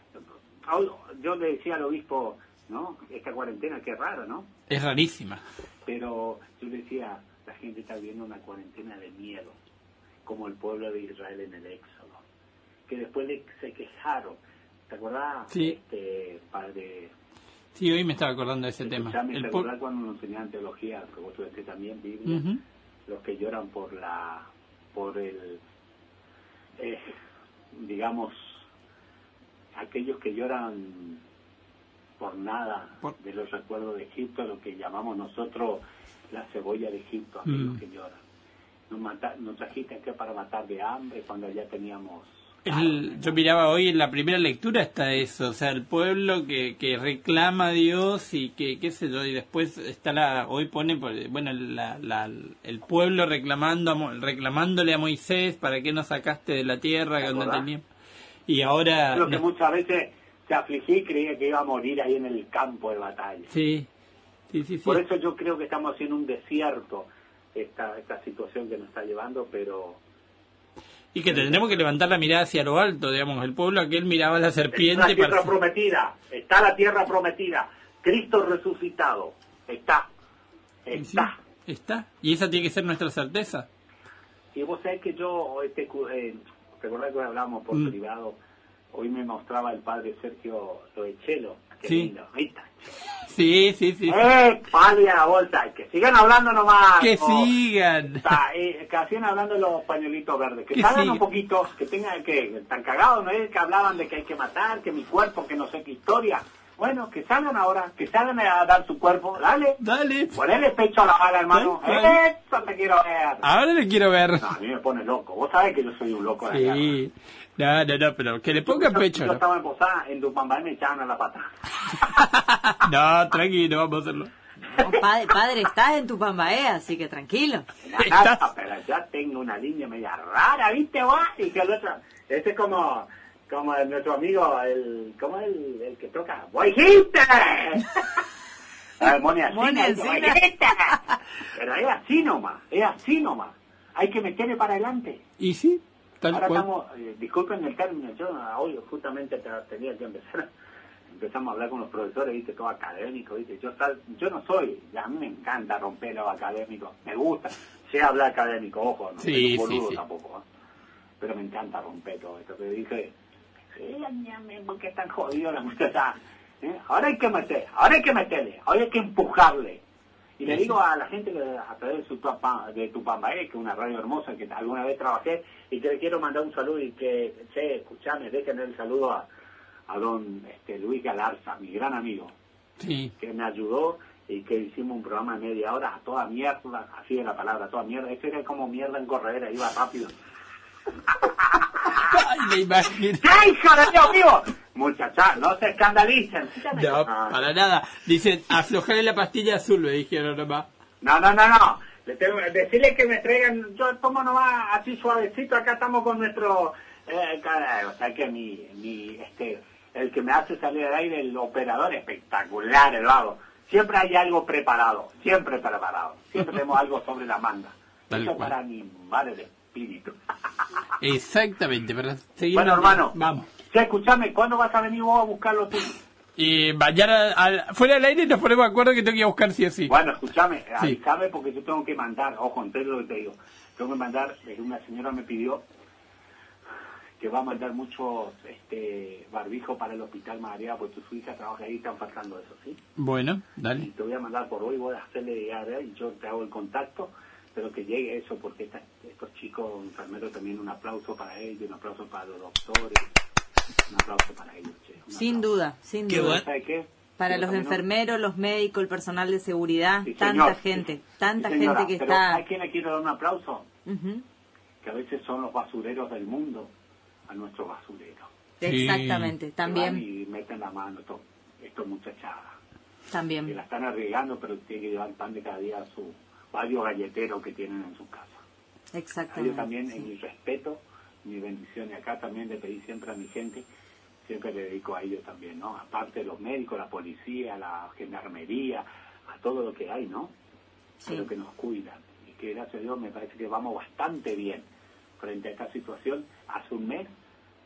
Speaker 9: yo le decía al obispo, ¿no? Esta cuarentena, qué raro, ¿no?
Speaker 8: Es rarísima.
Speaker 9: Pero yo le decía, la gente está viviendo una cuarentena de miedo, como el pueblo de Israel en el Éxodo, que después le, se quejaron. ¿Te acordás,
Speaker 8: Sí.
Speaker 9: este padre?
Speaker 8: Sí, hoy me estaba acordando de ese tema.
Speaker 9: Escuchame,
Speaker 8: El
Speaker 9: ¿Te
Speaker 8: po-
Speaker 9: acordás cuando nos enseñaban teología, que vos estudiaste también Biblia? Los que lloran por la, por el, eh, digamos, aquellos que lloran por nada de los recuerdos de Egipto, lo que llamamos nosotros la cebolla de Egipto, aquellos
Speaker 8: Mm.
Speaker 9: que lloran. Nos, mata- nos trajiste acá para matar de hambre cuando ya teníamos...
Speaker 8: El- yo miraba hoy en la primera lectura está eso, o sea, el pueblo que, que reclama a Dios y que, qué sé yo, y después está la, hoy pone, por- bueno, la, la- el pueblo reclamando, reclamándole a Moisés, ¿para qué nos sacaste de la tierra
Speaker 9: ¿Te
Speaker 8: cuando
Speaker 9: acordás?
Speaker 8: teníamos? Y ahora,
Speaker 9: Lo que
Speaker 8: no-
Speaker 9: muchas veces se afligí y creía que iba a morir ahí en el campo de batalla.
Speaker 8: sí, sí, sí, sí.
Speaker 9: Por eso yo creo que estamos haciendo un desierto esta, esta situación que nos está llevando, pero
Speaker 8: Y que tendremos que levantar la mirada hacia lo alto, digamos, el pueblo aquel miraba a la
Speaker 9: es la
Speaker 8: serpiente
Speaker 9: tierra
Speaker 8: para...
Speaker 9: prometida, está la tierra prometida, Cristo resucitado, está, está.
Speaker 8: Está, y esa tiene que ser nuestra certeza.
Speaker 9: Y vos sabés que yo, este, cu- recordás que hoy hablábamos por
Speaker 8: Mm.
Speaker 9: privado, hoy me mostraba el padre Sergio Loechelo, qué
Speaker 8: Sí.
Speaker 9: lindo.
Speaker 8: Sí, sí, sí.
Speaker 9: ¡Eh, padre a la bolsa! Que sigan hablando nomás.
Speaker 8: Que sigan.
Speaker 9: Está, eh, que sigan hablando los pañuelitos verdes. Que
Speaker 8: Que
Speaker 9: salgan
Speaker 8: sigan.
Speaker 9: un poquito, que tengan que, están cagados, ¿no es? Que hablaban de que hay que matar, que mi cuerpo, que no sé qué historia. Bueno, que salgan ahora, que salgan a dar su cuerpo, dale.
Speaker 8: Dale.
Speaker 9: Ponele pecho a la bala, hermano.
Speaker 8: Dale, dale.
Speaker 9: Eso te quiero ver.
Speaker 8: Ahora le quiero ver.
Speaker 9: No, a mí me pone loco. Vos sabés que yo soy un loco de.
Speaker 8: Sí. No, no, no, pero que le ponga
Speaker 9: Yo-
Speaker 8: pecho.
Speaker 9: Yo
Speaker 8: ¿no?
Speaker 9: estaba en Posada, en Tupambay me echaban a la pata.
Speaker 8: No, tranquilo, vamos a hacerlo.
Speaker 2: No, padre, padre, estás en tu pambaé, así que tranquilo.
Speaker 9: Nada, pero ya tengo una línea media rara, ¿viste vos? Y que el otro, ese es como, como el- nuestro amigo, el, ¿cómo es el, el que toca? ¡Voy Ah, Moni Alcina,
Speaker 2: Moni
Speaker 9: dice, "Voy
Speaker 2: Alcina".
Speaker 9: Hitler". Pero es así nomás, es así nomás. Hay que meterle para adelante.
Speaker 8: Y sí, tal
Speaker 9: Ahora
Speaker 8: cual.
Speaker 9: estamos, eh, disculpen el término, yo hoy justamente te- tenía que empezar, empezamos a hablar con los profesores, viste, todo académico, viste, yo, sal- yo no soy, a mí me encanta romper lo académico, me gusta, sé hablar académico, ojo, no
Speaker 8: Sí,
Speaker 9: soy un
Speaker 8: sí,
Speaker 9: boludo
Speaker 8: sí.
Speaker 9: tampoco, ¿eh? pero me encanta romper todo esto. Pero dije, sí, ñame, ¿por qué tan jodido la muchacha? ¿Eh? Ahora hay que meter, ahora hay que meterle, ahora hay que empujarle. Y le digo a la gente que a través de, su Tuapa- de Tupambaé, que es una radio hermosa que alguna vez trabajé, y que le quiero mandar un saludo y que, che, escuchame, déjenle el saludo a, a don este, Luis Galarza, mi gran amigo,
Speaker 8: Sí.
Speaker 9: que me ayudó y que hicimos un programa de media hora a toda mierda, así de la palabra, a toda mierda. Este era como mierda en corredera, iba rápido.
Speaker 8: Ay, me imagino.
Speaker 9: ¡Qué hija de Dios mío! Muchachas, no se escandalicen.
Speaker 8: No, para nada. Dicen, aflojarle la pastilla azul, me dijeron nomás.
Speaker 9: No, no, no, no. Le tengo, decirle que me traigan, yo tomo nomás así suavecito, acá estamos con nuestro, eh, o sea que mi, mi, este, el que me hace salir al aire, el operador espectacular, el vago. Siempre hay algo preparado, siempre preparado. Siempre tenemos algo sobre la manga.
Speaker 8: Tal
Speaker 9: Eso
Speaker 8: cual.
Speaker 9: para animar el espíritu.
Speaker 8: Exactamente, seguir.
Speaker 9: Bueno, hermano.
Speaker 8: Vamos.
Speaker 9: Che, escuchame, ¿cuándo vas a venir vos a buscarlo tú?
Speaker 8: Y mañana, al- fuera del aire, nos ponemos de acuerdo que tengo que ir a buscar sí o sí.
Speaker 9: Bueno, escúchame,
Speaker 8: Sí.
Speaker 9: avísame porque yo tengo que mandar, ojo, entero lo que te digo, tengo que mandar, eh, una señora me pidió que va a mandar muchos este, barbijos para el hospital María, porque su hija trabaja ahí y están faltando eso, ¿sí?
Speaker 8: Bueno,
Speaker 9: Y
Speaker 8: dale.
Speaker 9: te voy a mandar por hoy, voy a hacerle llegar y yo te hago el contacto, pero que llegue eso, porque esta- estos chicos enfermeros también un aplauso para ellos, un aplauso para los doctores, un aplauso para ellos, che.
Speaker 2: Sin duda, sin
Speaker 3: Qué
Speaker 2: duda.
Speaker 3: bueno.
Speaker 9: ¿Sabe qué?
Speaker 2: Para los enfermeros, los médicos, el personal de seguridad,
Speaker 9: Sí,
Speaker 2: tanta
Speaker 9: señor.
Speaker 2: gente, tanta
Speaker 9: Sí, señora,
Speaker 2: gente que
Speaker 9: pero
Speaker 2: está...
Speaker 9: ¿A quién le quiero dar un aplauso?
Speaker 2: Ujú,
Speaker 9: Que a veces son los basureros del mundo a nuestro basurero.
Speaker 2: Exactamente,
Speaker 9: Que van
Speaker 2: también,
Speaker 9: y meten la mano estos, estos muchachadas. Que
Speaker 2: también.
Speaker 9: la están arriesgando, pero tienen que llevar pan de cada día a su varios galleteros que tienen en su casa.
Speaker 2: Exactamente.
Speaker 9: también, en mi respeto, mi bendición. Y acá también le pedí siempre a mi gente, siempre le dedico a ellos también, ¿no? Aparte de los médicos, la policía, la gendarmería, a todo lo que hay, ¿no?
Speaker 2: Sí.
Speaker 9: Pero que nos cuidan. Y que gracias a Dios me parece que vamos bastante bien frente a esta situación. Hace un mes,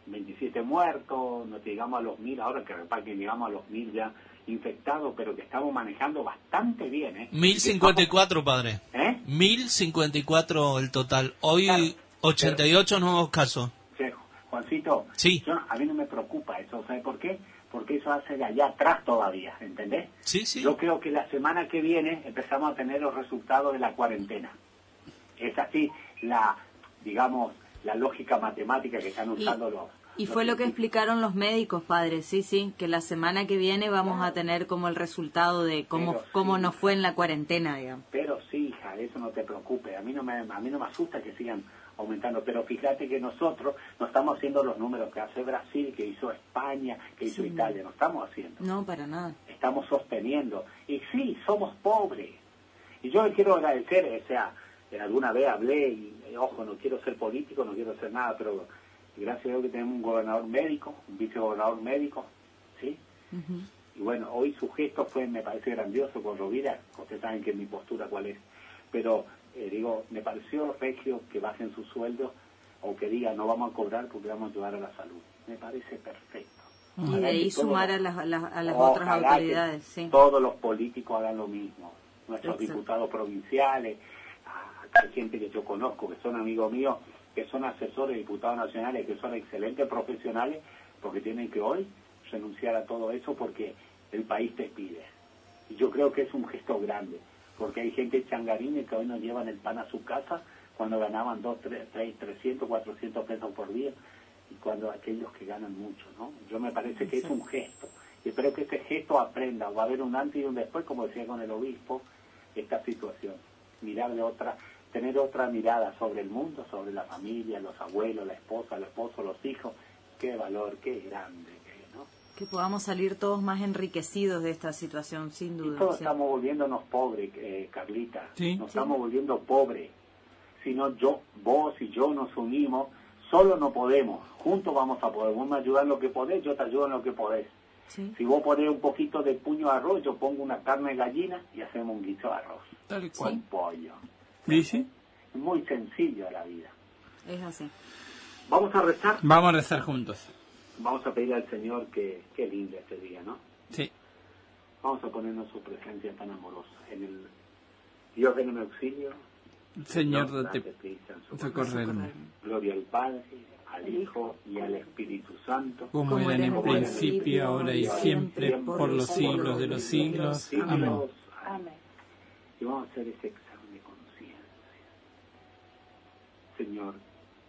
Speaker 9: 27 muertos, no llegamos a los mil, ahora que repara que llegamos a los mil ya infectados, pero que estamos manejando bastante bien, ¿eh?
Speaker 3: 1054, padre.
Speaker 9: ¿Eh?
Speaker 3: 1054 el total. Hoy
Speaker 9: Claro.
Speaker 3: 88 nuevos casos.
Speaker 9: Sí, Juancito,
Speaker 3: Sí.
Speaker 9: yo- a mí no me preocupa eso, ¿sabe por qué? Porque eso hace de allá atrás todavía, ¿entendés?
Speaker 3: Sí, sí.
Speaker 9: Yo creo que la semana que viene empezamos a tener los resultados de la cuarentena. Es así la, digamos, la lógica matemática que están
Speaker 2: Y-
Speaker 9: usando los...
Speaker 2: Y fue lo que explicaron los médicos, padre, sí, sí, que la semana que viene vamos a tener como el resultado de cómo,
Speaker 9: Pero sí.
Speaker 2: cómo nos fue en la cuarentena, digamos.
Speaker 9: Pero sí, hija, eso no te preocupes. A mí no me, a mí no me asusta que sigan aumentando. Pero fíjate que nosotros no estamos haciendo los números que hace Brasil, que hizo España, que hizo
Speaker 2: Sí.
Speaker 9: Italia. No estamos haciendo.
Speaker 2: No, para nada.
Speaker 9: estamos sosteniendo. Y sí, somos pobres. Y yo le quiero agradecer, o sea, alguna vez hablé, y ojo, no quiero ser político, no quiero ser nada, pero gracias a Dios que tenemos un gobernador médico, un vicegobernador médico, ¿sí? Y bueno, hoy su gesto fue, me parece grandioso con Rovira, ustedes saben que mi postura cuál es, pero eh, digo, me pareció regio que bajen sus sueldos o que digan no vamos a cobrar porque vamos a ayudar a la salud. Me parece perfecto.
Speaker 2: Y de ahí sumar
Speaker 9: los-
Speaker 2: a las, a las, a las otras autoridades, sí.
Speaker 9: Todos los políticos hagan lo mismo. Nuestros
Speaker 2: Exacto.
Speaker 9: diputados provinciales, hay gente que yo conozco, que son amigos míos, que son asesores, diputados nacionales, que son excelentes profesionales, porque tienen que hoy renunciar a todo eso porque el país te pide. Y yo creo que es un gesto grande, porque hay gente changarines que hoy no llevan el pan a su casa cuando ganaban 2, 3, 300, 400 pesos por día y cuando aquellos que ganan mucho, ¿no? Yo me parece que es un gesto. Y espero que ese gesto aprenda, va a haber un antes y un después, como decía con el obispo, esta situación. Mirar de otra, tener otra mirada sobre el mundo, sobre la familia, los abuelos, la esposa, el esposo, los hijos. Qué valor, qué grande ¿no?
Speaker 2: Que podamos salir todos más enriquecidos de esta situación, sin
Speaker 9: Y
Speaker 2: duda.
Speaker 9: todos
Speaker 2: sí.
Speaker 9: estamos volviéndonos pobres, eh, Carlita.
Speaker 8: Sí.
Speaker 9: Nos
Speaker 2: Sí.
Speaker 9: estamos volviendo pobres. Si no, yo, vos y yo nos unimos, solo no podemos. Juntos vamos a poder. Vos me ayudas en lo que podés, yo te ayudo en lo que podés.
Speaker 2: Sí.
Speaker 9: Si vos ponés un poquito de puño de arroz, yo pongo una carne de gallina y hacemos un guiso de arroz.
Speaker 8: Tal
Speaker 9: Con
Speaker 8: cual.
Speaker 9: pollo.
Speaker 8: ¿Dice?
Speaker 9: Muy sencillo la vida.
Speaker 2: Es así.
Speaker 9: Vamos a rezar.
Speaker 8: Vamos a rezar juntos.
Speaker 9: Vamos a pedirle al Señor que, que lindo este día, ¿no?
Speaker 8: Sí.
Speaker 9: Vamos a ponernos su presencia tan amorosa. En el Dios ven en mi auxilio,
Speaker 8: Señor,
Speaker 9: Dios,
Speaker 8: date
Speaker 9: prisa en
Speaker 8: socorrerme.
Speaker 9: Gloria al Padre, al Hijo y al Espíritu Santo.
Speaker 8: Como era en el principio, ahora y siempre, por los siglos de los siglos. Amén.
Speaker 14: Amén.
Speaker 9: Y vamos a hacer ese examen de conciencia. Señor,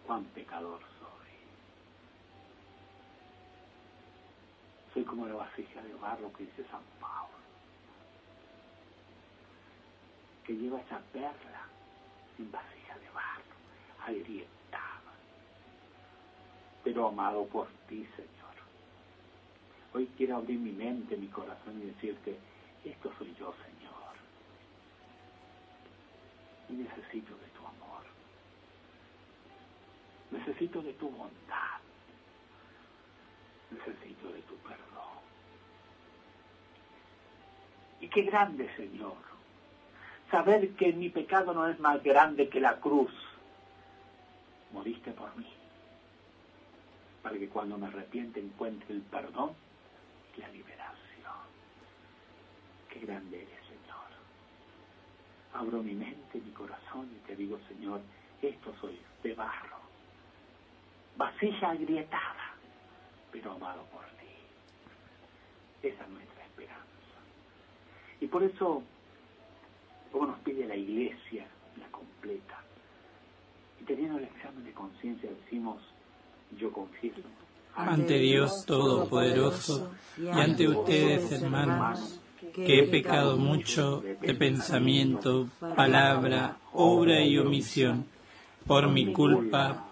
Speaker 9: cuán pecador soy. Soy como la vasija de barro que dice San Pablo, que lleva esa perla en vasija de barro, agrietada, pero amado por ti, Señor. Hoy quiero abrir mi mente, mi corazón y decirte, esto soy yo, Señor. Y necesito de. Necesito de tu bondad. Necesito de tu perdón. Y qué grande, Señor, saber que mi pecado no es más grande que la cruz. Moriste por mí, para que cuando me arrepiente encuentre el perdón y la liberación. Qué grande eres, Señor. Abro mi mente, mi corazón y te digo, Señor, esto soy de barro, vasija agrietada, pero amado por ti. Esa es nuestra esperanza. Y por eso, como nos pide la iglesia, la completa, y teniendo el examen de conciencia decimos, yo confieso.
Speaker 8: Ante Dios Todopoderoso y ante ustedes, hermanos, que he pecado mucho de pensamiento, palabra, obra y omisión, por mi culpa,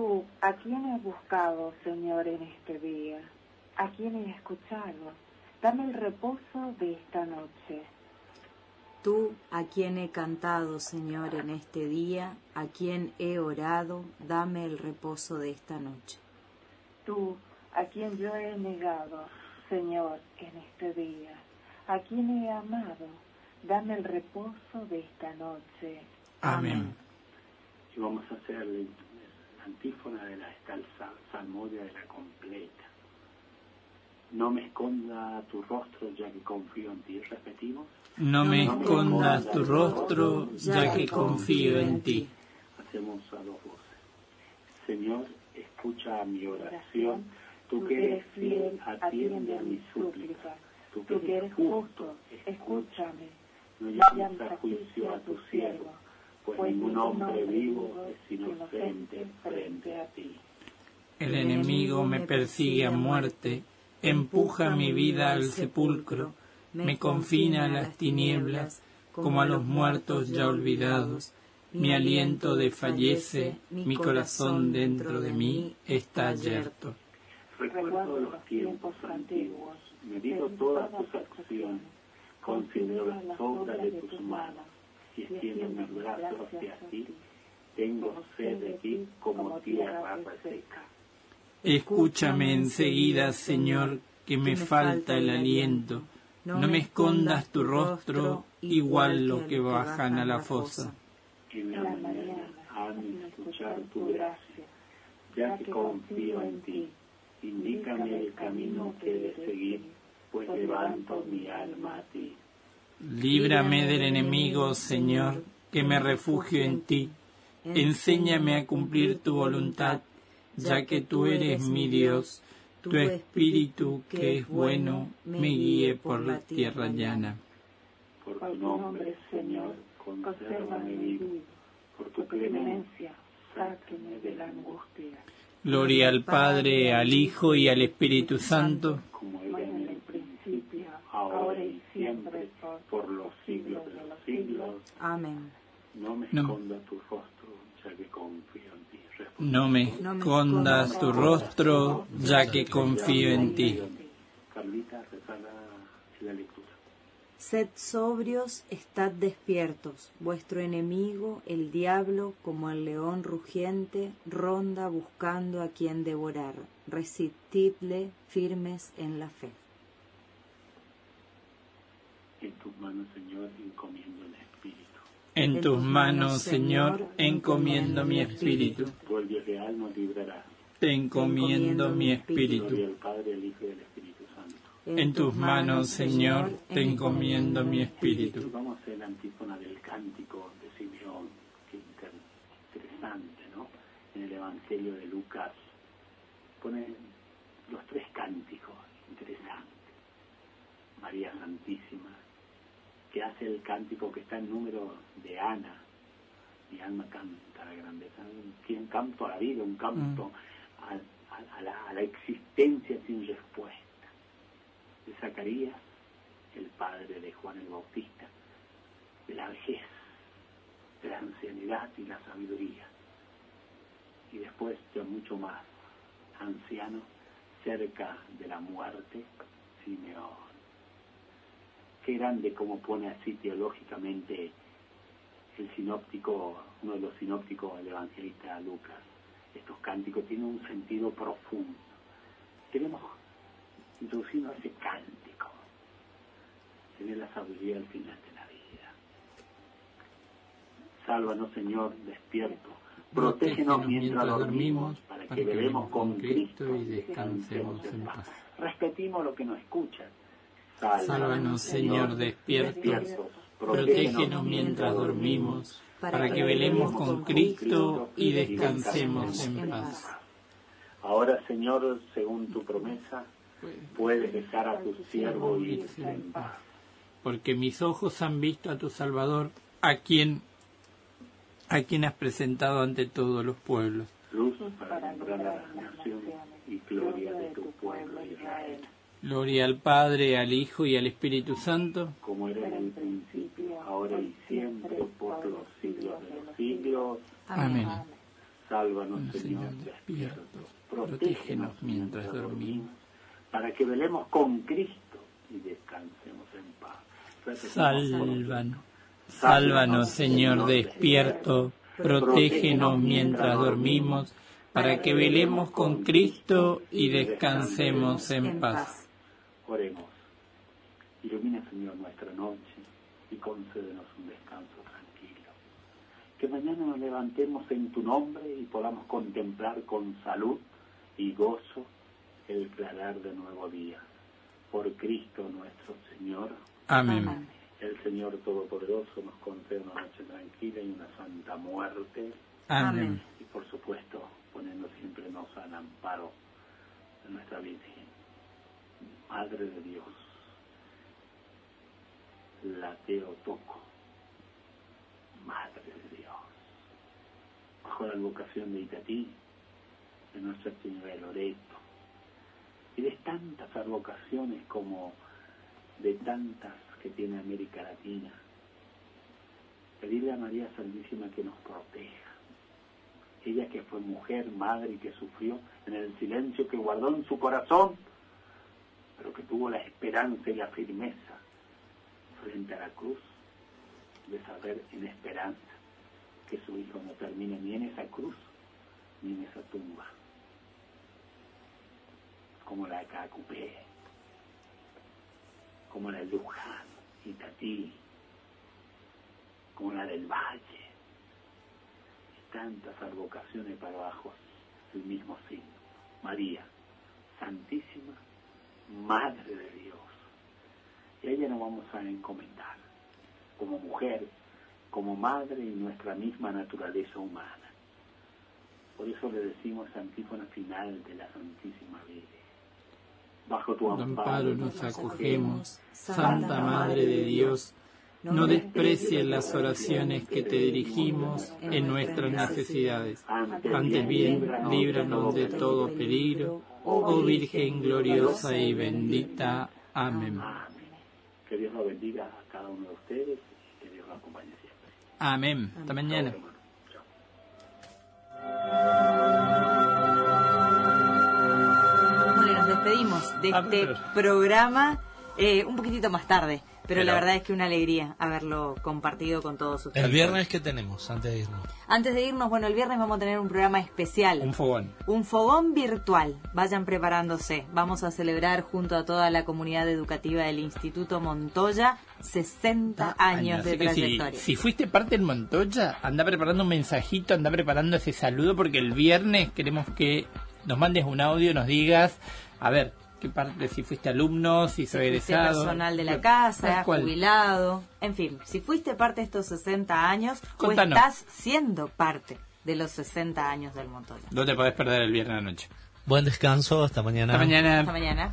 Speaker 14: Tú, ¿a quién has buscado, Señor, en este día? ¿A quién he escuchado? Dame el reposo de esta noche.
Speaker 2: Tú, a quien he cantado, Señor, en este día, a quien he orado, dame el reposo de esta noche.
Speaker 14: Tú, a quien yo he negado, Señor, en este día, a quien he amado, dame el reposo de esta noche.
Speaker 8: Amén.
Speaker 9: Y vamos a hacer la la antífona de la estalza salmodia de la completa. No me esconda tu rostro ya que confío en ti. Repetimos.
Speaker 8: No me escondas tu rostro, ya que confío en ti.
Speaker 9: Hacemos a dos voces. Señor, escucha mi oración. Tú que eres fiel, atiende a mis súplicas. Tú
Speaker 14: Tú
Speaker 9: que eres justo,
Speaker 14: escúchame.
Speaker 9: no llames a juicio a tu siervo, pues ningún hombre vivo es inocente frente a ti.
Speaker 8: El enemigo me persigue a muerte, empuja mi vida al sepulcro, me confina a las tinieblas, como a los muertos ya olvidados. Mi aliento desfallece, mi corazón dentro de mí está yerto.
Speaker 9: Recuerdo los tiempos antiguos, medito todas tus acciones, considero las obras de tus manos, y extiendo mis brazos hacia ti, tengo sed de ti como tierra reseca.
Speaker 8: Escúchame enseguida, Señor, que me falta el aliento. No me escondas tu rostro, igual lo que bajan a la fosa.
Speaker 9: En la mañana, hazme escuchar tu gracia, ya que confío en ti. Indícame el camino que he de seguir, pues levanto mi alma a ti.
Speaker 8: Líbrame del enemigo, Señor, que me refugio en ti. Enséñame a cumplir tu voluntad, ya que tú eres mi Dios. Tu espíritu, que es bueno, me guíe por la tierra llana.
Speaker 9: Por tu nombre, Señor, consérvame vivo. Por tu clemencia, sáqueme de la angustia.
Speaker 8: Gloria al Padre, al Hijo y al Espíritu Santo.
Speaker 9: Como era en el principio, ahora y siempre, por los siglos de los siglos.
Speaker 2: Amén.
Speaker 9: No me esconda tu rostro, ya que confío en ti.
Speaker 8: No me escondas tu rostro, ya que confío en ti.
Speaker 9: Carlita, rezala en la lectura.
Speaker 2: Sed sobrios, estad despiertos. Vuestro enemigo, el diablo, como el león rugiente, ronda buscando a quien devorar. Resistidle firmes en la fe.
Speaker 9: En tus manos, Señor, encomiendo el espíritu.
Speaker 8: En tus manos, Señor, encomiendo mi espíritu.
Speaker 9: Dios real, nos librarás.
Speaker 8: Te encomiendo mi espíritu.
Speaker 9: Gloria al Padre, al Hijo y al Espíritu Santo.
Speaker 8: En tus manos, Señor, te encomiendo mi espíritu.
Speaker 9: vamos a hacer la antífona del cántico de Simeón, que inter- interesante, ¿no? En el Evangelio de Lucas pone los tres cánticos, interesante. María Santísima, que hace el cántico que está en número de Ana. Mi alma canta la grandeza. Un, un canto a la vida, un canto a, a- a la, a la existencia sin respuesta. De Zacarías, el padre de Juan el Bautista, de la vejez, de la ancianidad y la sabiduría. Y después ya mucho más anciano, cerca de la muerte, Simeón. Qué grande como pone así teológicamente el sinóptico, uno de los sinópticos del evangelista Lucas. Estos cánticos tienen un sentido profundo. Queremos introducirnos a ese cántico, tener la sabiduría al final de la vida. Sálvanos, Señor, despierto. Protégenos mientras dormimos, para que velemos con Cristo y descansemos en paz. Repetimos lo que nos escuchan.
Speaker 8: Sálvanos, Señor, despiertos. Protégenos mientras dormimos, para que velemos con Cristo y descansemos en paz.
Speaker 9: Ahora, Señor, según tu promesa, puedes dejar a tu siervo irse en paz.
Speaker 8: Porque mis ojos han visto a tu Salvador, a quien, a quien has presentado ante todos los pueblos.
Speaker 9: Luz para las naciones y gloria de tu pueblo Israel.
Speaker 8: Gloria al Padre, al Hijo y al Espíritu Santo.
Speaker 9: como era en el principio, ahora y siempre, por los siglos de los siglos.
Speaker 8: Amén.
Speaker 9: Sálvanos, Señor, despiertos. Protégenos mientras dormimos, para que velemos con Cristo y descansemos en paz.
Speaker 8: Sálvanos. Sálvanos, Señor, despierto. Protégenos mientras dormimos, para que velemos con Cristo y descansemos en paz.
Speaker 9: Oremos. Ilumina, Señor, nuestra noche y concédenos un descanso tranquilo. Que mañana nos levantemos en tu nombre y podamos contemplar con salud y gozo el clarar de nuevo día. Por Cristo nuestro Señor.
Speaker 8: Amén.
Speaker 9: El Señor Todopoderoso nos concede una noche tranquila y una santa muerte.
Speaker 8: Amén.
Speaker 9: Y por supuesto, poniendo siempre nos al amparo de nuestra Virgen, Madre de Dios. La Teotoco, Madre de Dios. Bajo la advocación de Itatí, de Nuestra Señora de Loreto, y de tantas advocaciones como de tantas que tiene América Latina. Pedirle a María Santísima que nos proteja. Ella que fue mujer, madre y que sufrió en el silencio que guardó en su corazón, pero que tuvo la esperanza y la firmeza frente a la cruz de saber en esperanza que su hijo no termine ni en esa cruz ni en esa tumba, como la de Cacupé, como la de Luján, Itatí, como la del Valle, y tantas advocaciones para abajo, el mismo signo, María, Santísima, Madre de Dios. Y a ella nos vamos a encomendar, como mujer, como madre y nuestra misma naturaleza humana. Por eso le decimos antífona final de la Santísima Virgen. Bajo tu amparo
Speaker 8: nos acogemos, Santa Madre de Dios. No desprecies las oraciones que te dirigimos en nuestras necesidades. Antes bien, líbranos de todo peligro, oh Virgen gloriosa y bendita. Amén.
Speaker 9: Que Dios lo bendiga a cada uno de ustedes y que Dios lo acompañe siempre.
Speaker 8: Amén. Hasta mañana.
Speaker 2: Bueno, nos despedimos de
Speaker 8: Ah,
Speaker 2: este programa eh, un poquitito más tarde. Pero, la verdad es que una alegría haberlo compartido con todos ustedes.
Speaker 3: El viernes que tenemos antes de irnos.
Speaker 2: Antes de irnos, bueno, el viernes vamos a tener un programa especial.
Speaker 8: Un fogón.
Speaker 2: Un fogón virtual. Vayan preparándose. Vamos a celebrar junto a toda la comunidad educativa del Instituto Montoya 60 años de
Speaker 8: si,
Speaker 2: trayectoria.
Speaker 8: si fuiste parte del Montoya, anda preparando un mensajito, anda preparando ese saludo, porque el viernes queremos que nos mandes un audio, nos digas, a ver, qué parte, si fuiste alumno, si
Speaker 2: Si
Speaker 8: soy
Speaker 2: fuiste
Speaker 8: egresado.
Speaker 2: personal de la casa, jubilado, en fin, si fuiste parte de estos 60 años
Speaker 8: Contanos.
Speaker 2: o estás siendo parte de los 60 años del Montoya.
Speaker 8: No te podés perder el viernes a la noche.
Speaker 3: Buen descanso, hasta mañana.
Speaker 8: Hasta mañana.
Speaker 2: Hasta mañana.